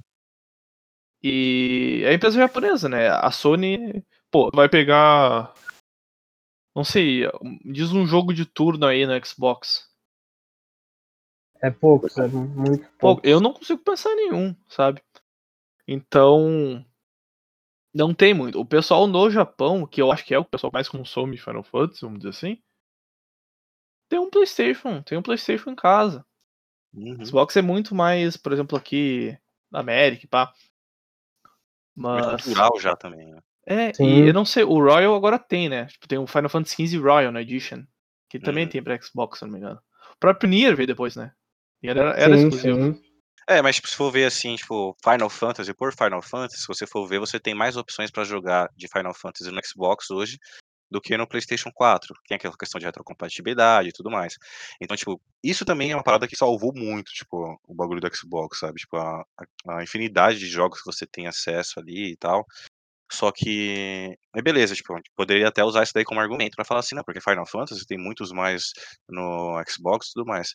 E é a empresa japonesa, né? A Sony, pô, vai pegar não sei, diz um jogo de turno aí no Xbox. É pouco, é muito pouco. eu não consigo pensar em nenhum, sabe? Então, não tem muito. O pessoal no Japão, que eu acho que é o pessoal que mais consome Final Fantasy, vamos dizer assim, tem um PlayStation, tem um PlayStation em casa. Uhum. Xbox é muito mais, por exemplo, aqui na América, e pá. Muito Mas cultural já também, né? É, Sim. e eu não sei, o Royal agora tem, né? Tipo, tem o Final Fantasy XV Royal na Edition, que também Uhum. tem pra Xbox, se não me engano. O próprio Nier veio depois, né? E era, era sim, exclusivo. sim. É, mas tipo, se for ver assim, tipo, Final Fantasy por Final Fantasy, se você for ver, você tem mais opções pra jogar de Final Fantasy no Xbox hoje do que no PlayStation 4. Tem aquela questão de retrocompatibilidade e tudo mais. Então, tipo, isso também é uma parada que salvou muito, tipo, o bagulho do Xbox, sabe? Tipo, a- a infinidade de jogos que você tem acesso ali e tal. Só que, mas beleza, tipo, a gente poderia até usar isso daí como argumento pra falar assim, não, porque Final Fantasy tem muitos mais no Xbox e tudo mais.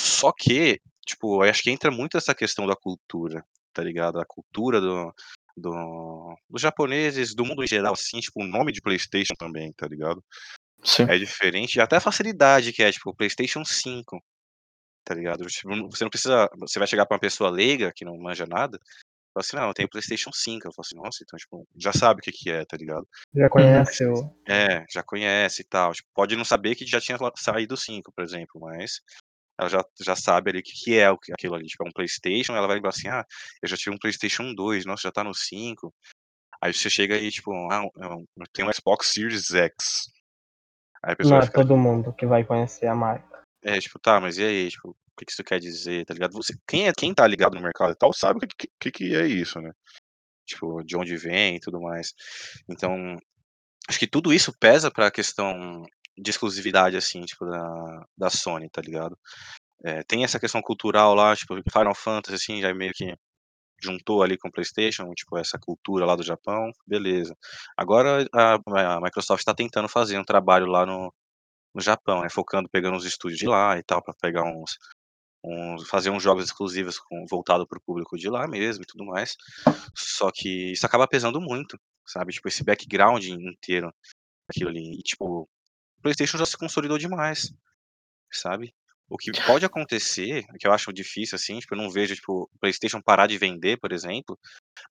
Só que, tipo, eu acho que entra muito essa questão da cultura, tá ligado? A cultura do, do, dos japoneses, do mundo em geral, assim, tipo, o nome de PlayStation também, tá ligado? Sim. É diferente, e até a facilidade que é, tipo, o PlayStation 5, tá ligado? Tipo, você não precisa, você vai chegar pra uma pessoa leiga que não manja nada, fala assim, não, eu tenho PlayStation 5. Eu falo assim, nossa, então, tipo, já sabe o que que é, tá ligado? Já conhece o. É, já conhece e tal. Tipo, pode não saber que já tinha saído o 5, por exemplo, mas ela já, já sabe ali o que, que é aquilo ali. Tipo, é um PlayStation, ela vai lembrar assim, ah, eu já tive um PlayStation 2, nossa, já tá no 5. Aí você chega aí, tipo, ah, eu eu tenho um Xbox Series X. Aí a pessoa Não é todo mundo que vai conhecer a marca. é, tipo, tá, mas e aí, tipo, o que que isso quer dizer, tá ligado? Você, quem, é, quem tá ligado no mercado e tal sabe o que, que, que é isso, né? Tipo, de onde vem e tudo mais. Então, acho que tudo isso pesa pra questão de exclusividade, assim, tipo, da, da Sony, tá ligado? É, tem essa questão cultural lá, tipo, Final Fantasy, assim, já meio que juntou ali com o PlayStation, tipo, essa cultura lá do Japão, beleza. Agora a, a Microsoft está tentando fazer um trabalho lá no, no Japão, né, focando, pegando os estúdios de lá e tal, para pegar uns, uns, fazer uns jogos exclusivos com, voltado para o público de lá mesmo e tudo mais. Só que isso acaba pesando muito, sabe? Tipo, esse background inteiro, aquilo ali. E, tipo, o PlayStation já se consolidou demais, sabe? O que pode acontecer, que eu acho difícil, assim, tipo, eu não vejo, tipo, o PlayStation parar de vender, por exemplo,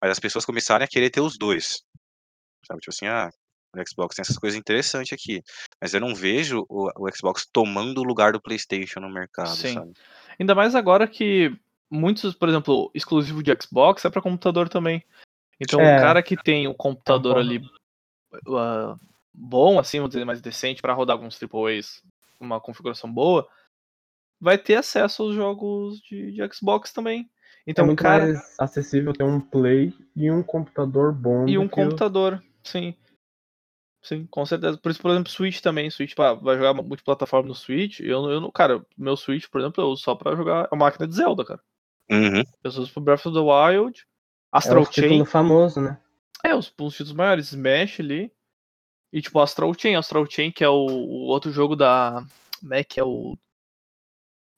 mas as pessoas começarem a querer ter os dois. Sabe? Tipo assim, ah, o Xbox tem essas coisas interessantes aqui. Mas eu não vejo o, o Xbox tomando o lugar do PlayStation no mercado, Sim. sabe? Ainda mais agora que muitos, por exemplo, exclusivo de Xbox é pra computador também. Então É. o cara que tem o computador Concordo. ali ah, bom, assim, vamos dizer, mais decente pra rodar alguns AAAs, uma configuração boa, vai ter acesso aos jogos de, de Xbox também. Então é muito cara mais acessível ter um Play e um computador bom e um computador, sim. Sim, com certeza. Por isso, por exemplo, Switch também. Switch pá, vai jogar multiplataforma no Switch. Eu, eu não, cara, meu Switch, por exemplo, eu uso só pra jogar a máquina de Zelda, cara. Uhum. Eu uso pro Breath of the Wild, É Astral o título Chain. famoso, né? É, os, os títulos maiores, Smash ali. E tipo, Astral Chain, Astral Chain, que é o, o outro jogo da. Como é que é o.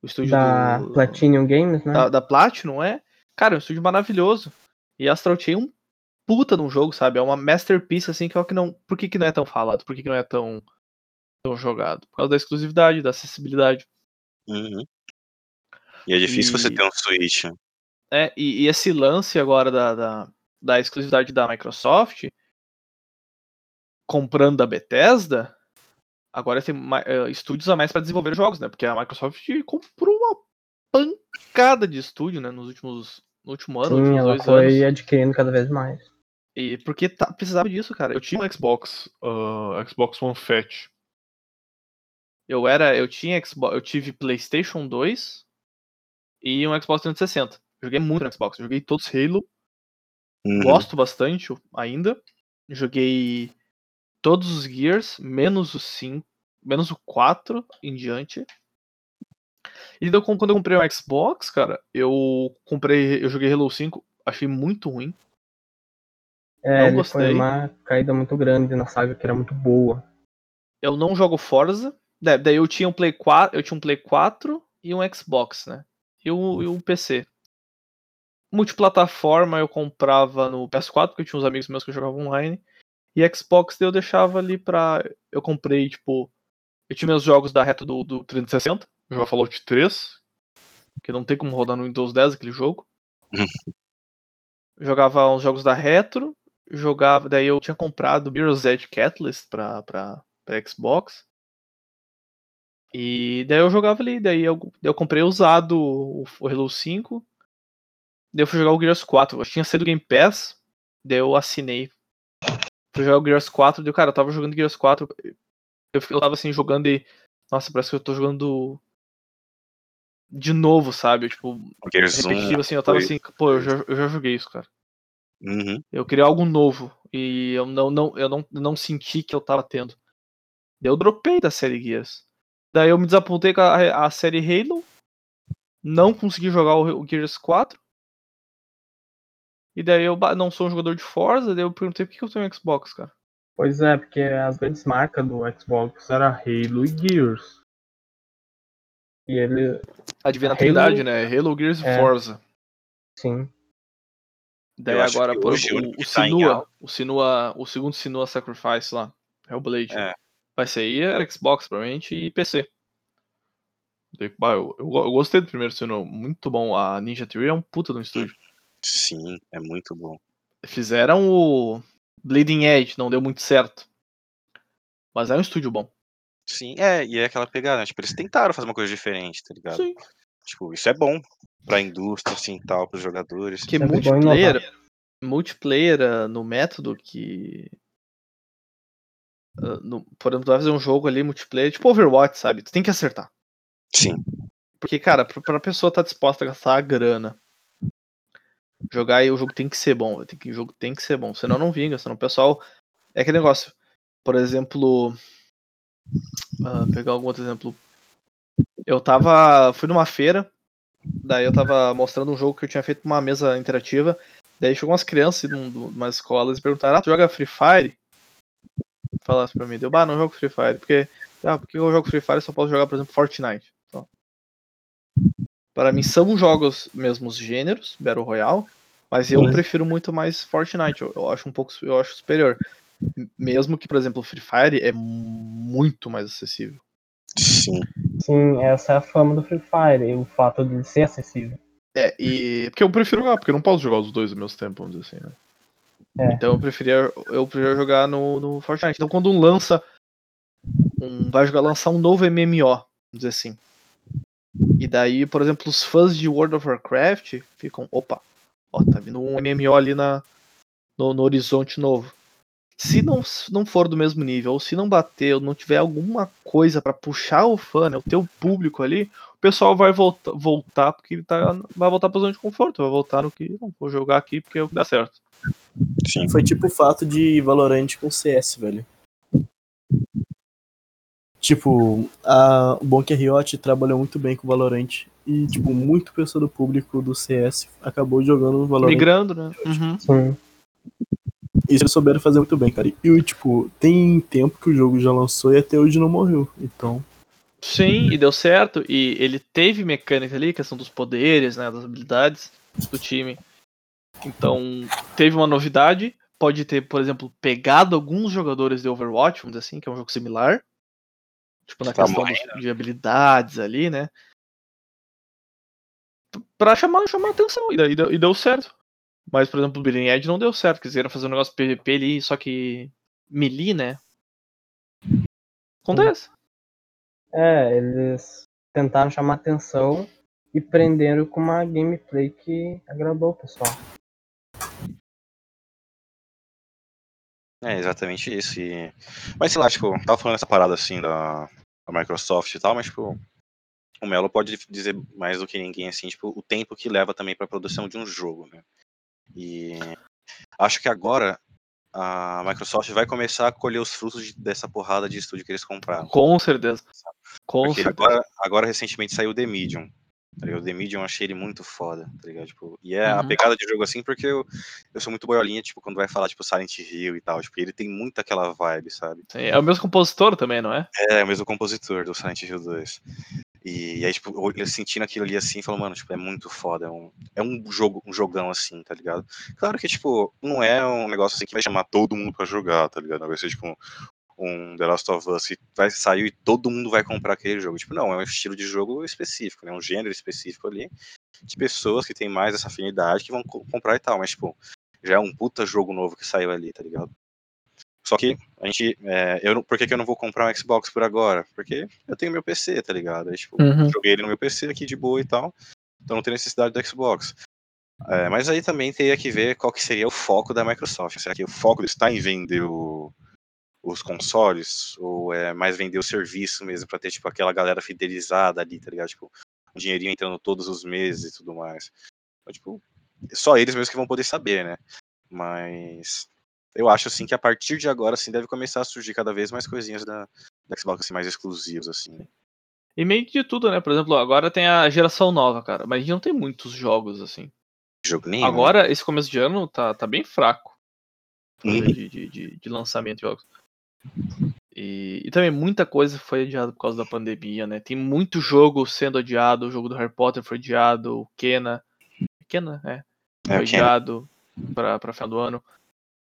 O estúdio Da do. Platinum Games, né? Da, da Platinum, é? Cara, é um estúdio maravilhoso. E Astral Chain é um puta de um jogo, sabe? É uma masterpiece, assim, que é o que não. Por que, que não é tão falado? Por que, que não é tão, tão jogado? Por causa da exclusividade, da acessibilidade. Uhum. E é difícil você E- ter um Switch. É, e, e esse lance agora da, da, da exclusividade da Microsoft, comprando da Bethesda, agora tem eh, estúdios a mais para desenvolver jogos, né? Porque a Microsoft comprou uma pancada de estúdio, né? Nos últimos, no último ano, Sim, últimos ela dois foi anos. adquirindo cada vez mais. E porque tá, precisava disso, cara. Eu tinha um Xbox, ah, Xbox One Fat. Eu era, eu tinha Xbox, eu tive PlayStation 2 e um Xbox 360. Joguei muito no Xbox, joguei todos Halo, Uhum. gosto bastante ainda. Joguei todos os Gears, menos o 5, menos o 4 em diante. E quando eu comprei um Xbox, cara, eu comprei, eu joguei Halo 5, achei muito ruim. É, Não ele gostei. foi uma caída muito grande na saga, que era muito boa. Eu não jogo Forza. Da- Daí eu tinha um Play 4, eu tinha um Play 4 e um Xbox, né? E um, e um PC. Multiplataforma eu comprava no PS4, porque eu tinha uns amigos meus que jogavam online. E Xbox daí eu deixava ali pra. Eu comprei, tipo. Eu tinha meus jogos da reta do, do 360. Eu jogava Fallout 3. Que não tem como rodar no Windows 10 aquele jogo. jogava uns jogos da retro. Jogava. Daí eu tinha comprado Mirror's Edge Catalyst pra, pra, pra Xbox. E daí eu jogava ali, daí eu, daí eu comprei usado o, o Halo 5. Daí eu fui jogar o Gears 4. Eu tinha saído do Game Pass, daí eu assinei. Fui jogar o Gears 4, daí, cara, eu tava jogando Gears 4. Eu, eu tava assim, jogando e. Nossa, parece que eu tô jogando. de novo, sabe? Tipo, O Gears 1, repetitivo, assim, eu tava assim, pô, eu já, eu já joguei isso, cara. Uhum. Eu queria algo novo. E eu não, não, eu não, não senti que eu tava tendo. Daí Eu dropei da série Gears. Daí eu me desapontei com a, a série Halo. Não consegui jogar o, o Gears 4. E daí eu não sou um jogador de Forza. Daí eu perguntei por que eu tenho um Xbox, cara. Pois é, porque as grandes marcas do Xbox era Halo e Gears. E ele, Adivinha na Halo- Trindade, né? Halo, Gears e É. Forza. sim. Daí agora, por hoje o o, o tá Sinua, o Sinua, o segundo Sinua Sacrifice lá, Hellblade. É. Vai sair era Xbox, provavelmente, e PC. Daí, bah, eu, eu, eu gostei do primeiro Sinua, muito bom. A Ninja Theory é um puta no estúdio. Sim, é muito bom. Fizeram o Bleeding Edge, não deu muito certo. Mas é um estúdio bom. Sim, é, e é aquela pegada, né? Tipo, eles tentaram fazer uma coisa diferente, tá ligado? Sim. Tipo, isso é bom pra indústria, assim, tal, pros jogadores. Porque Sempre bom multiplayer, multiplayer ah, no método que. ah, no- por exemplo, tu vai fazer um jogo ali, multiplayer, tipo Overwatch, sabe? Tu tem que acertar. Sim, Porque, cara, pra, pra pessoa estar disposta a gastar a grana, jogar aí o jogo tem que ser bom. Tem que, o jogo tem que ser bom. Senão não vinga, senão o pessoal. É aquele negócio. Por exemplo. ah, pegar algum outro exemplo. Eu tava. Fui numa feira. Daí eu tava mostrando um jogo que eu tinha feito numa mesa interativa. Daí chegou umas crianças de um- de umas escolas e perguntaram: Ah, tu joga Free Fire? Falasse pra mim, deu, bah, não jogo Free Fire, porque. Ah, porque eu jogo Free Fire só posso jogar, por exemplo, Fortnite. Só. Para mim são jogos mesmos gêneros, Battle Royale, mas eu Sim. prefiro muito mais Fortnite. Eu, eu acho um pouco eu acho superior. Mesmo que, por exemplo, Free Fire é muito mais acessível. Sim. Sim, essa é a fama do Free Fire, o fato de ser acessível. É, e. Porque eu prefiro jogar, porque eu não posso jogar os dois ao mesmo tempo, vamos dizer assim, né? É. Então eu preferia, eu preferia jogar no, no Fortnite. Então quando um lança. Um, vai jogar lançar um novo MMO, vamos dizer assim. E daí, por exemplo, os fãs de World of Warcraft ficam, opa, ó, tá vindo um MMO ali na, no, no horizonte novo. Se não, não for do mesmo nível, ou se não bater, ou não tiver alguma coisa pra puxar o fã, né, o teu público ali, o pessoal vai voltar, voltar porque ele tá, vai voltar pra zona de conforto, vai voltar no que, não, vou jogar aqui porque o que dá certo. Sim. Foi tipo o fato de Valorant com CS, velho. Tipo, a... o bom que a Riot trabalhou muito bem com o Valorant. E, tipo, muito pessoa do público do CS acabou jogando Valorant. Migrando, né? Uhum. Sim. Isso eles souberam fazer muito bem, cara. E, tipo, tem tempo que o jogo já lançou e até hoje não morreu. Então, Sim, e deu certo. E ele teve mecânica ali, questão dos poderes, né, das habilidades do time. Então, teve uma novidade. Pode ter, por exemplo, pegado alguns jogadores de Overwatch, vamos dizer assim, que é um jogo similar. Tipo, na Tá questão dos- de habilidades ali, né? Pra chamar, chamar atenção. E, e deu, e deu certo. Mas, por exemplo, o Bleeding Edge não deu certo. Quiseram fazer um negócio PVP ali, só que melee, né? Acontece. É, eles tentaram chamar atenção e prenderam com uma gameplay que agradou o pessoal. É exatamente isso. E... Mas sei lá, tipo, tava falando essa parada assim da, da Microsoft e tal, mas tipo, o Melo pode dizer mais do que ninguém, assim, tipo, o tempo que leva também pra produção de um jogo, né? E acho que agora a Microsoft vai começar a colher os frutos de- dessa porrada de estúdio que eles compraram. Com certeza. Com Porque certeza. agora, agora recentemente saiu o The Medium. Tá ligado? O The Medium eu achei ele muito foda, tá ligado? Tipo, e é a Uhum. pegada de jogo assim, porque eu, eu sou muito boiolinha, tipo, quando vai falar, tipo, Silent Hill e tal. Tipo, ele tem muito aquela vibe, sabe? Sim, É o mesmo compositor também, não é? É, o mesmo compositor do Silent Hill 2. E, e aí, tipo, eu- sentindo aquilo ali assim, falando, mano, tipo, é muito foda. É um, é um jogo, um jogão assim, tá ligado? Claro que, tipo, não é um negócio assim que vai chamar todo mundo pra jogar, tá ligado? Vai ser, tipo, um The Last of Us que vai sair e todo mundo vai comprar aquele jogo. Tipo, não, é um estilo de jogo específico, né? Um gênero específico ali, de pessoas que têm mais essa afinidade que vão co- comprar e tal. Mas, tipo, já é um puta jogo novo que saiu ali, tá ligado? Só que a gente. É, eu, não- por que, que eu não vou comprar um Xbox por agora? Porque eu tenho meu PC, tá ligado? Aí, tipo, Uhum. joguei ele no meu PC aqui de boa e tal. Então não tem necessidade do Xbox. É, mas aí também teria que ver qual que seria o foco da Microsoft. Será que o foco está em vender o- os consoles? Ou é mais vender o serviço mesmo pra ter, tipo, aquela galera fidelizada ali, tá ligado? Tipo, um dinheirinho entrando todos os meses e tudo mais. Então, tipo, só eles mesmos que vão poder saber, né? Mas eu acho assim que a partir de agora assim deve começar a surgir cada vez mais coisinhas da, da Xbox assim, mais exclusivas assim. E meio que de tudo, né? Por exemplo, agora tem a geração nova, cara. Mas a gente não tem muitos jogos, assim. Jogo nenhum. né? Agora, esse começo de ano tá, tá bem fraco. Uhum. De, de, de, de lançamento de jogos. E, e também muita coisa foi adiada por causa da pandemia, né? Tem muito jogo sendo adiado. O jogo do Harry Potter foi adiado. O Kena. Kena, é. É, Foi Ken. adiado pra, pra final do ano.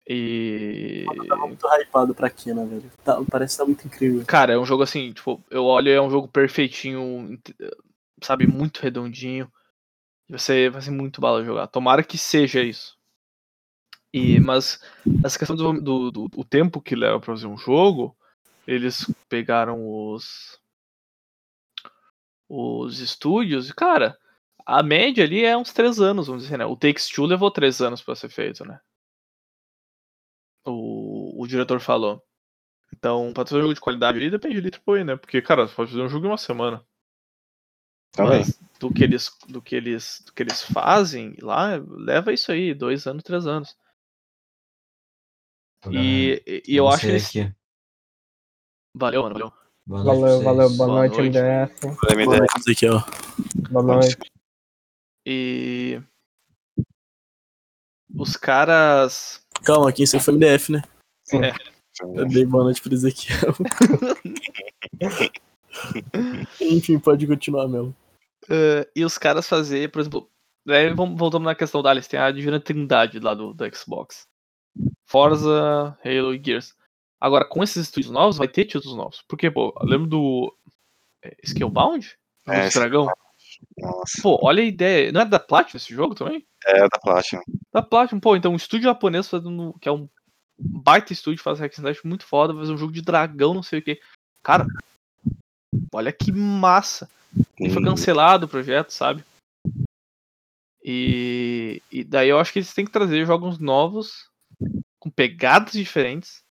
E. Eu tava muito hypado pra Kena, velho. Tá- parece que tá muito incrível. Cara, é um jogo assim, tipo, eu olho é um jogo perfeitinho, sabe, muito redondinho. Vai ser, vai ser muito bala jogar. Tomara que seja isso. E, mas essa questão do, do, do- o tempo que leva pra fazer um jogo, eles pegaram os os estúdios e, cara, a média ali é uns três anos, vamos dizer, né? O Takes Two levou três anos pra ser feito, né? O, o diretor falou. Então, pra fazer um jogo de qualidade ali, depende de AAA, né? Porque, cara, você pode fazer um jogo em uma semana. Também. Mas do que eles, do que eles, do que eles fazem lá, leva isso aí, dois anos, três anos. E, e- e eu acho eles... Valeu, mano, valeu. Boa noite Valeu, valeu. Boa, Boa noite, noite. MDF. Aqui, ó. Boa noite. E os caras, Calma, quem você foi MDF, né? Sim. É. Eu dei boa noite pro Ezequiel. Enfim, pode continuar mesmo. eh, e os caras fazer, por exemplo, daí vamos voltando na questão da Alice, tem a Divina Trindade lá do, do Xbox. Forza, Halo e Gears. Agora, com esses estúdios novos, vai ter títulos novos. Porque, pô, eu lembro do é, Scalebound? É, do Dragão? Nossa, Pô, olha a ideia. Não é da Platinum esse jogo também? é da Platinum. Da Platinum, pô, então um estúdio japonês fazendo. que é um baita estúdio, faz hack and slash muito foda, faz um jogo de dragão, não sei o que. Cara, olha que massa. E foi Hum, cancelado o projeto, sabe? E, e daí eu acho que eles têm que trazer jogos novos, com pegadas diferentes,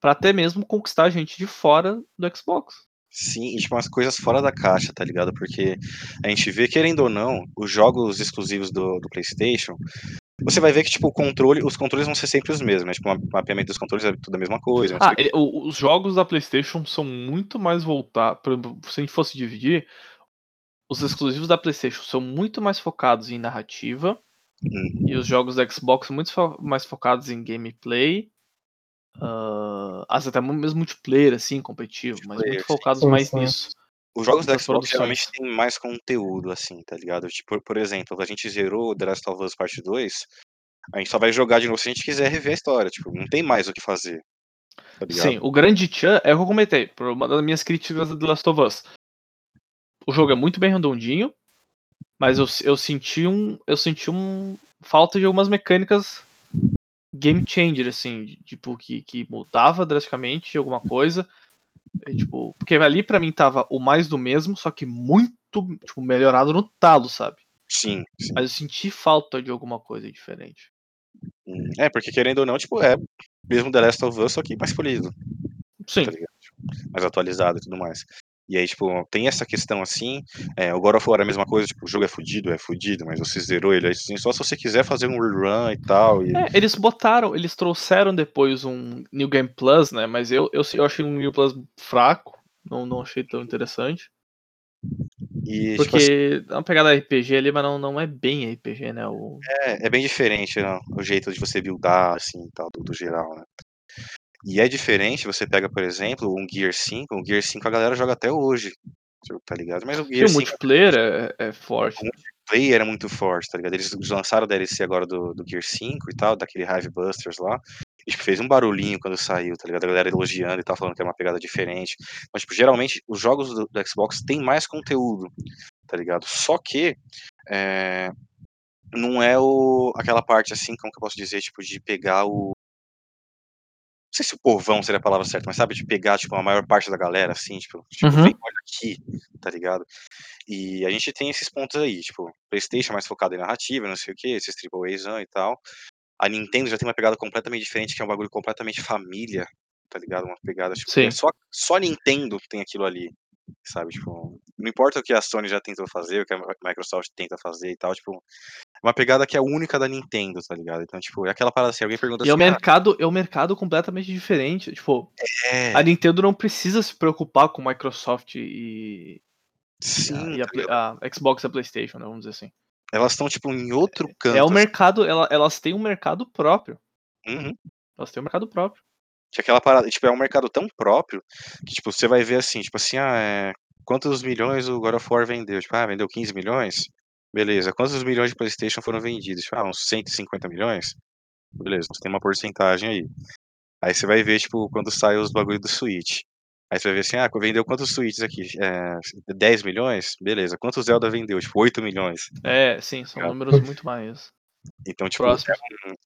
pra até mesmo conquistar gente de fora do Xbox. Sim, e tipo umas coisas fora da caixa, tá ligado? Porque a gente vê, querendo ou não, os jogos exclusivos do, do PlayStation, você vai ver que tipo o controle, os controles vão ser sempre os mesmos, né? Tipo, o mapeamento dos controles é tudo a mesma coisa. Ah, ele- os jogos da PlayStation são muito mais voltados. Se a gente fosse dividir, os exclusivos da PlayStation são muito mais focados em narrativa Hum, e os jogos da Xbox muito fo- mais focados em gameplay. Ah, às vezes até mesmo multiplayer, assim, competitivo, mas muito focados Sim, mais sim. nisso. Os jogos da Xbox geralmente têm mais conteúdo, assim, tá ligado? Tipo, por exemplo, a gente zerou The Last of Us Part 2, a gente só vai jogar de novo se a gente quiser rever a história, tipo, não tem mais o que fazer. Tá? Sim, o grande tchan é o que eu comentei, por uma das minhas críticas do The Last of Us. O jogo é muito bem redondinho, mas eu, eu senti um. Eu senti um. falta de algumas mecânicas game changer, assim, tipo, que, que mudava drasticamente alguma coisa. E, tipo, porque ali pra mim tava o mais do mesmo, só que muito tipo, melhorado no talo, sabe? Sim, sim. Mas eu senti falta de alguma coisa diferente. Hum, É, porque querendo ou não, tipo, é mesmo The Last of Us, só que mais polido, Sim, tá? Tipo, mais atualizado e tudo mais. E aí, tipo, tem essa questão assim, é, o God of War é a mesma coisa, tipo, o jogo é fudido, é fudido, mas você zerou ele assim, só se você quiser fazer um rerun e tal, e É, eles botaram, eles trouxeram depois um New Game Plus, né? Mas eu, eu, eu achei um New Plus fraco, não, não achei tão interessante. e, tipo, assim, Porque é uma pegada RPG ali, mas não, não é bem RPG, né? O... é, é bem diferente né, o jeito de você buildar, assim, tal, do, do geral, né? E é diferente, você pega, por exemplo, um Gear 5, um Gear 5 a galera joga até hoje, tipo, tá ligado? Mas o Gear o 5 multiplayer é, é forte. play era muito forte, tá ligado? Eles lançaram o DLC agora do, do Gear 5 e tal, daquele Hive Busters lá. E, tipo, fez um barulhinho quando saiu, tá ligado? A galera elogiando e tal, falando que era uma pegada diferente. Mas, tipo, geralmente, os jogos do, do Xbox têm mais conteúdo, tá ligado? Só que, é, não é o, aquela parte, assim, como que eu posso dizer, tipo, de pegar o... Não sei se o povão seria a palavra certa, mas sabe, de pegar, tipo, a maior parte da galera, assim, tipo, tipo Uhum. vem, olha aqui, tá ligado? E a gente tem esses pontos aí, tipo, PlayStation mais focado em narrativa, não sei o que, esses triple Azão e tal. A Nintendo já tem uma pegada completamente diferente, que é um bagulho completamente família, tá ligado? Uma pegada, tipo, Sim. é só, só a Nintendo tem aquilo ali, sabe? Tipo, não importa o que a Sony já tentou fazer, o que a Microsoft tenta fazer e tal, tipo, é uma pegada que é única da Nintendo, tá ligado? Então, tipo, é aquela parada assim, alguém pergunta E é assim, um mercado, é um mercado completamente diferente. Tipo, é, a Nintendo não precisa se preocupar com Microsoft e, sim, e a, tá a Xbox e a PlayStation, né, vamos dizer assim. elas estão, tipo, em outro canto. É o assim. mercado, ela- elas têm um mercado próprio. Uhum. Elas têm um mercado próprio. Que aquela parada, tipo, é um mercado tão próprio que, tipo, você vai ver assim, tipo assim, ah, é, quantos milhões o God of War vendeu? Tipo, ah, vendeu 15 milhões? Beleza. Quantos milhões de PlayStation foram vendidos? Tipo, ah, uns 150 milhões? Beleza, você tem uma porcentagem aí. Aí você vai ver, tipo, quando sai os bagulho do Switch. Aí você vai ver assim, ah, vendeu quantos Switches aqui? É, 10 milhões? Beleza. Quantos Zelda vendeu? Tipo, 8 milhões. É, sim, são Cara. números muito mais Então, tipo, próximos.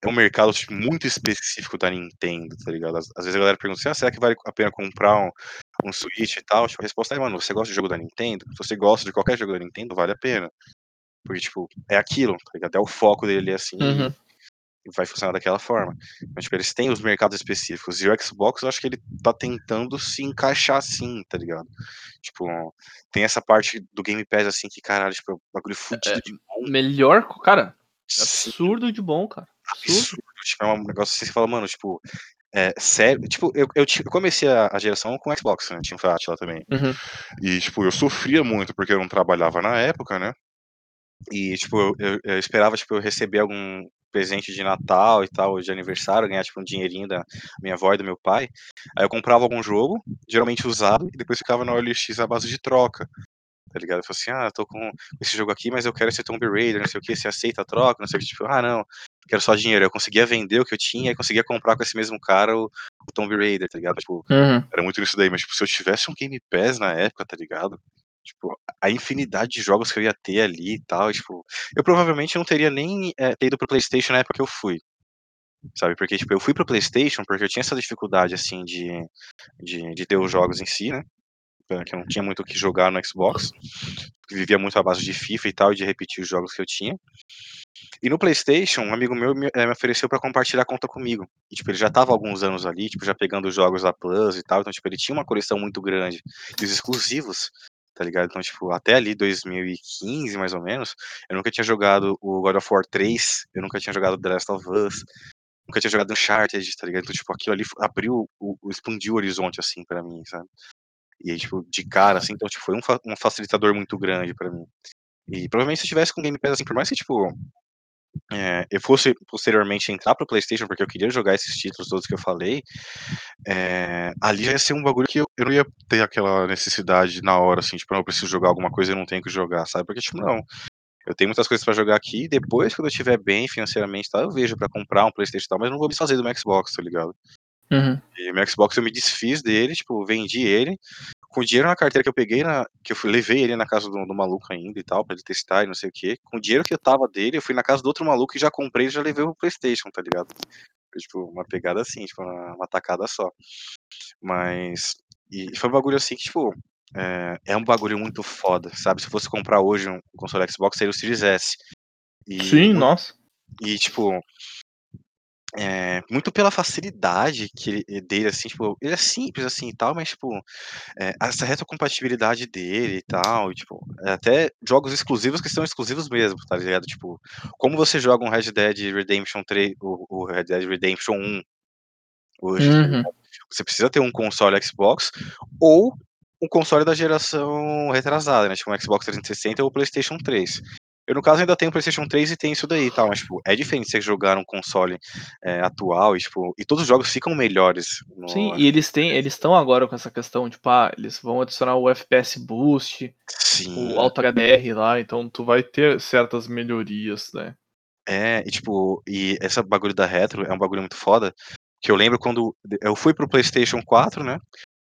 é um mercado tipo, muito específico da Nintendo, tá ligado? Às, às vezes a galera pergunta assim, ah, será que vale a pena comprar um, um Switch e tal? Tipo, a resposta é, mano, você gosta de jogo da Nintendo? Se você gosta de qualquer jogo da Nintendo, vale a pena. Porque, tipo, é aquilo, tá ligado? É o foco dele, assim, Uhum. e vai funcionar daquela forma. Então, tipo, eles têm os mercados específicos. E o Xbox, eu acho que ele tá tentando se encaixar assim, tá ligado? Tipo, tem essa parte do Game Pass, assim, que, caralho, tipo, é um bagulho fudido de bom. Melhor, cara, absurdo de bom, cara. Absurdo. absurdo. Tipo, é um negócio assim, você fala, mano, tipo, é sério. Tipo, eu, eu, comecei a, a geração com Xbox, né? Tinha o Fat lá também. Uhum. E, tipo, eu sofria muito porque eu não trabalhava na época, né? E, tipo, eu, eu, eu esperava, tipo, eu receber algum presente de Natal e tal, de aniversário, ganhar, tipo, um dinheirinho da minha avó e do meu pai. Aí eu comprava algum jogo, geralmente usado, e depois ficava na OLX à base de troca. Tá ligado? Eu falei assim, ah, tô com esse jogo aqui, mas eu quero esse Tomb Raider, não sei o que, você aceita a troca, não sei o que, tipo, ah, não, quero só dinheiro. Eu conseguia vender o que eu tinha e conseguia comprar com esse mesmo cara o, o Tomb Raider, tá ligado? Tipo, Uhum. era muito isso daí, mas tipo, se eu tivesse um Game Pass na época, tá ligado? Tipo, a infinidade de jogos que eu ia ter ali e tal, tipo, eu provavelmente não teria nem é, ter ido pro PlayStation na época que eu fui, sabe? Porque, tipo, eu fui pro PlayStation porque eu tinha essa dificuldade, assim, de, de, de ter os jogos em si, né? Que eu não tinha muito o que jogar no Xbox, vivia muito à base de FIFA e tal, e de repetir os jogos que eu tinha. E no PlayStation, um amigo meu me, eh, ofereceu pra compartilhar a conta comigo. E, tipo, ele já tava alguns anos ali, tipo, já pegando os jogos da Plus e tal. Então, tipo, ele tinha uma coleção muito grande. E os exclusivos, tá ligado? Então, tipo, até ali 2015, mais ou menos, eu nunca tinha jogado o God of War 3, eu nunca tinha jogado The Last of Us, nunca tinha jogado Uncharted, tá ligado? Então, tipo, aquilo ali abriu, o, o- expandiu o horizonte, assim, pra mim, sabe? E tipo, de cara, assim, então, tipo, foi um, fa- um facilitador muito grande pra mim. E provavelmente se eu tivesse com Game Pass, assim, por mais que, tipo, é, eu fosse posteriormente entrar pro PlayStation, porque eu queria jogar esses títulos todos que eu falei, é, ali já ia ser um bagulho que eu, eu não ia ter aquela necessidade na hora, assim, tipo, não, eu preciso jogar alguma coisa eu não tenho que jogar, sabe? Porque, tipo, não. Eu tenho muitas coisas pra jogar aqui, depois, quando eu estiver bem financeiramente, tá, eu vejo pra comprar um PlayStation e tal, mas não vou me desfazer do Xbox, tá ligado? Uhum. E o meu Xbox eu me desfiz dele, tipo, vendi ele. Com o dinheiro na carteira que eu peguei, na, que eu fui, levei ele na casa do, do maluco ainda e tal, pra ele testar e não sei o que. Com o dinheiro que eu tava dele, eu fui na casa do outro maluco e já comprei e já levei o Playstation, tá ligado? Foi, tipo, uma pegada assim, tipo, uma, uma tacada só. Mas. E foi um bagulho assim que, tipo. É, é um bagulho muito foda, sabe? Se fosse comprar hoje um console Xbox, seria o Series S. E, Sim, nossa. e tipo, é, muito pela facilidade que ele, dele, assim, tipo, ele é simples assim e tal, mas, tipo, é, essa retrocompatibilidade dele e tal, e, tipo, é até jogos exclusivos que são exclusivos mesmo, tá ligado? Tipo, como você joga um Red Dead Redemption 3, o, o Red Dead Redemption 1 hoje, tá Uhum. Você precisa ter um console Xbox ou um console da geração retrasada, né? Tipo, um Xbox 360 ou PlayStation 3. Eu, no caso, ainda tenho o PlayStation 3 e tenho isso daí e tal, mas, tipo, é diferente você jogar um console é, atual e, tipo, e todos os jogos ficam melhores. No... Sim, e eles têm, eles estão agora com essa questão, tipo, ah, eles vão adicionar o FPS Boost, Sim. o Alto HDR lá, então tu vai ter certas melhorias, né? É, e tipo, e essa bagulho da retro é um bagulho muito foda, que eu lembro quando eu fui pro PlayStation 4, né?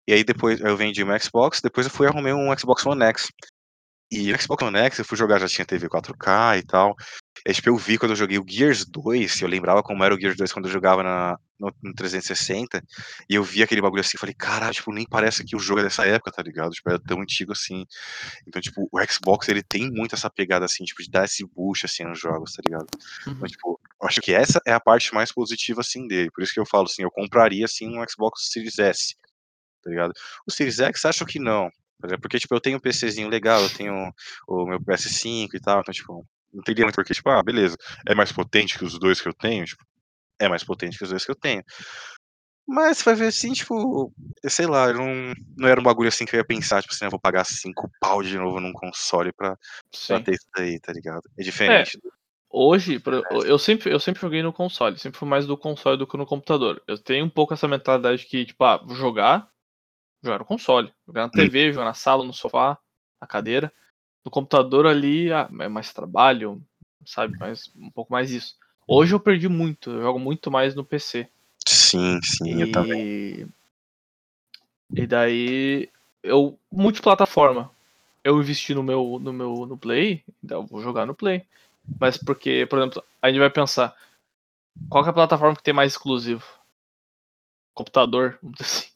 E aí depois eu vendi um Xbox, depois eu fui arrumei um Xbox One X. E o Xbox One X eu fui jogar, já tinha TV 4K e tal. E, tipo, eu vi quando eu joguei o Gears 2, eu lembrava como era o Gears 2 quando eu jogava na, no, no 360, e eu vi aquele bagulho assim, falei, caralho, tipo, nem parece que o jogo é dessa época, tá ligado? Tipo, era tão antigo assim. Então, tipo, o Xbox, ele tem muito essa pegada, assim, tipo, de dar esse boost, assim, nos jogos, tá ligado? Uhum. Então, tipo, eu acho que essa é a parte mais positiva, assim, dele. Por isso que eu falo, assim, eu compraria, assim, um Xbox Series S, tá ligado? O Series X, acho que não. Porque, tipo, eu tenho um PCzinho legal, eu tenho o meu PS5 e tal, então, tipo, não teria muito porque, tipo, ah, beleza, é mais potente que os dois que eu tenho, tipo, é mais potente que os dois que eu tenho. Mas você vai ver assim, tipo, sei lá, não, não era um bagulho assim que eu ia pensar, tipo assim, eu vou pagar 5 pau de novo num console pra, pra ter isso daí, tá ligado? É diferente. do- Hoje, eu sempre, eu sempre joguei no console, sempre fui mais do console do que no computador. Eu tenho um pouco essa mentalidade que, tipo, ah, vou jogar, jogar no console, jogar na TV, jogar na sala, no sofá, na cadeira. No computador ali, ah, é mais trabalho, sabe? Mais, um pouco mais isso. Hoje eu perdi muito, eu jogo muito mais no PC. Sim, sim, eu também. E, e daí eu multiplataforma. Eu investi no meu no meu no Play, então eu vou jogar no Play. Mas porque, por exemplo, a gente vai pensar qual que é a plataforma que tem mais exclusivo? Computador, vamos dizer assim.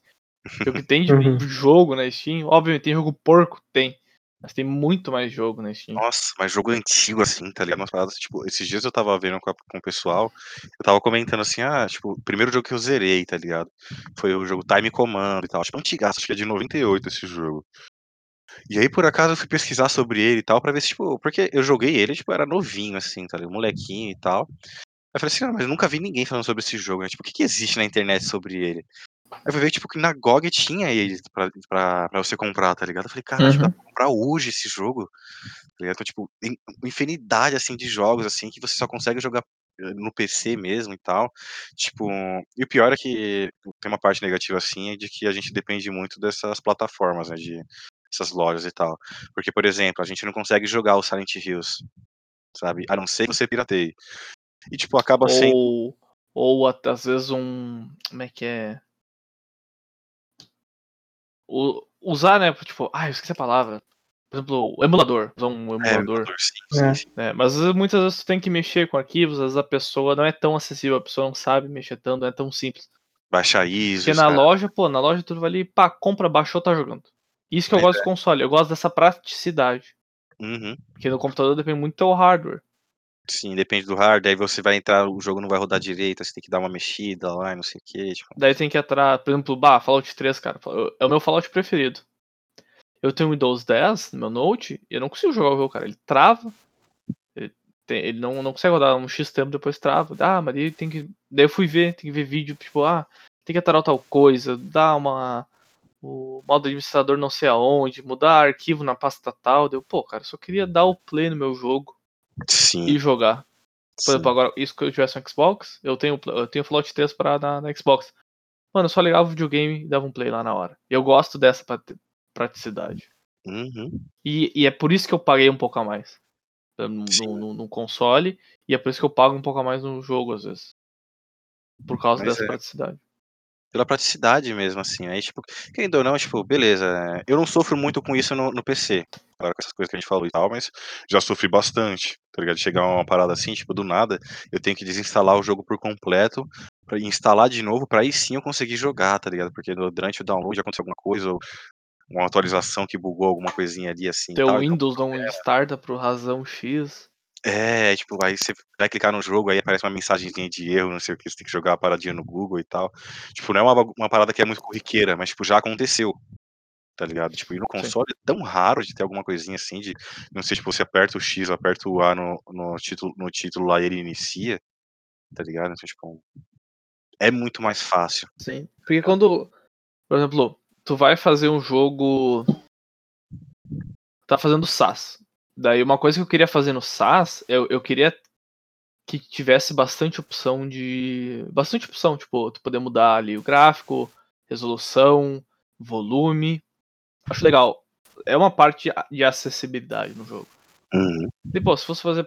Porque o que tem de Uhum. jogo na Steam, obviamente tem jogo porco, tem. Mas tem muito mais jogo na Steam. Nossa, mas jogo antigo assim, tá ligado? Umas paradas, tipo, esses dias eu tava vendo com, a- com o pessoal, eu tava comentando assim, ah, tipo, o primeiro jogo que eu zerei, tá ligado? Foi o jogo Time Command e tal. Tipo, antigaço, acho que é de 98 esse jogo. E aí, por acaso, eu fui pesquisar sobre ele e tal, pra ver se, tipo, porque eu joguei ele, tipo, era novinho, assim, tá ligado? Molequinho e tal. Aí eu falei assim, ah, mas eu nunca vi ninguém falando sobre esse jogo, né? Tipo, o que, que existe na internet sobre ele? Eu fui ver, tipo, que na GOG tinha ele pra, pra, pra você comprar, tá ligado? Eu falei, cara, Uhum. dá pra comprar hoje esse jogo? Tá? Então, tipo, tem uma infinidade, assim, de jogos, assim, que você só consegue jogar eh, no PC mesmo e tal. Tipo, e o pior é que tem uma parte negativa, assim, é de que a gente depende muito dessas plataformas, né, de essas lojas e tal. Porque, por exemplo, a gente não consegue jogar o Silent Hills, sabe? A não ser que você pirateie. E, tipo, acaba sendo... Ou, ou até, às vezes um. Como é que é? O, usar, né? Tipo, ah, eu esqueci a palavra. Por exemplo, o emulador. Usar um É, emulador. emulador, sim, É. sim, sim. né? Mas às vezes, muitas vezes tu tem que mexer com arquivos, às vezes a pessoa não é tão acessível, a pessoa não sabe mexer tanto, não é tão simples. Baixar ISO, Porque na loja, pô, na loja tu vai ali, pá, compra, baixou, tá jogando. Isso que eu É gosto do console, eu gosto dessa praticidade. Uhum. Porque no computador depende muito do hardware. Sim, depende do hardware, aí você vai entrar, o jogo não vai rodar direito, você tem que dar uma mexida lá, e não sei o que, tipo... Daí tem que entrar, por exemplo, bah, Fallout 3, cara, é o meu Fallout preferido. Eu tenho um Windows 10 no meu Note e eu não consigo jogar o jogo, cara. Ele trava. Ele, tem- ele não, não consegue rodar um X tempo, depois trava. Ah, mas daí tem que. Daí eu fui ver, tem que ver vídeo, tipo, ah, tem que aturar tal coisa, dar uma. O modo administrador não sei aonde, mudar arquivo na pasta tal. Deu, pô, cara, só queria dar o play no meu jogo Sim, e jogar. Por sim. exemplo, agora, isso que eu tivesse um Xbox, eu tenho, eu tenho Fallout 3 pra, na, na Xbox. Mano, eu só ligava o videogame e dava um play lá na hora. Eu gosto dessa prati- praticidade. Uhum. E, e é por isso que eu paguei um pouco a mais no, no- no console. E é por isso que eu pago um pouco a mais no jogo, às vezes. Por causa Mas dessa é. praticidade. Pela praticidade mesmo, assim. Aí, tipo, querendo ou não, tipo, beleza. é, Eu não sofro muito com isso no, no PC. Agora com essas coisas que a gente falou e tal, mas já sofri bastante, tá ligado? Chegar uma parada assim, tipo, do nada, eu tenho que desinstalar o jogo por completo, pra instalar de novo, pra aí sim eu conseguir jogar, tá ligado? Porque durante o download aconteceu alguma coisa, ou uma atualização que bugou alguma coisinha ali assim Teu tal. então- Windows não starta pro razão X. É, tipo, aí você vai clicar no jogo, aí aparece uma mensagenzinha de erro, não sei o que, você tem que jogar a paradinha no Google e tal. Tipo, não é uma, uma parada que é muito corriqueira, mas, tipo, já aconteceu. Tá ligado? Tipo, e no console é tão raro de ter alguma coisinha assim, de, não sei, tipo, você aperta o X, aperta o A no, no, título, no título lá e ele inicia, tá ligado? Então, tipo, é muito mais fácil. Sim. Porque quando, por exemplo, tu vai fazer um jogo. Tá fazendo SAS. Daí uma coisa que eu queria fazer no SAS, eu, eu queria que tivesse bastante opção de. Bastante opção, tipo, tu poder mudar ali o gráfico, resolução, volume. Acho legal. É uma parte de acessibilidade no jogo. Uhum. Depois, se fosse fazer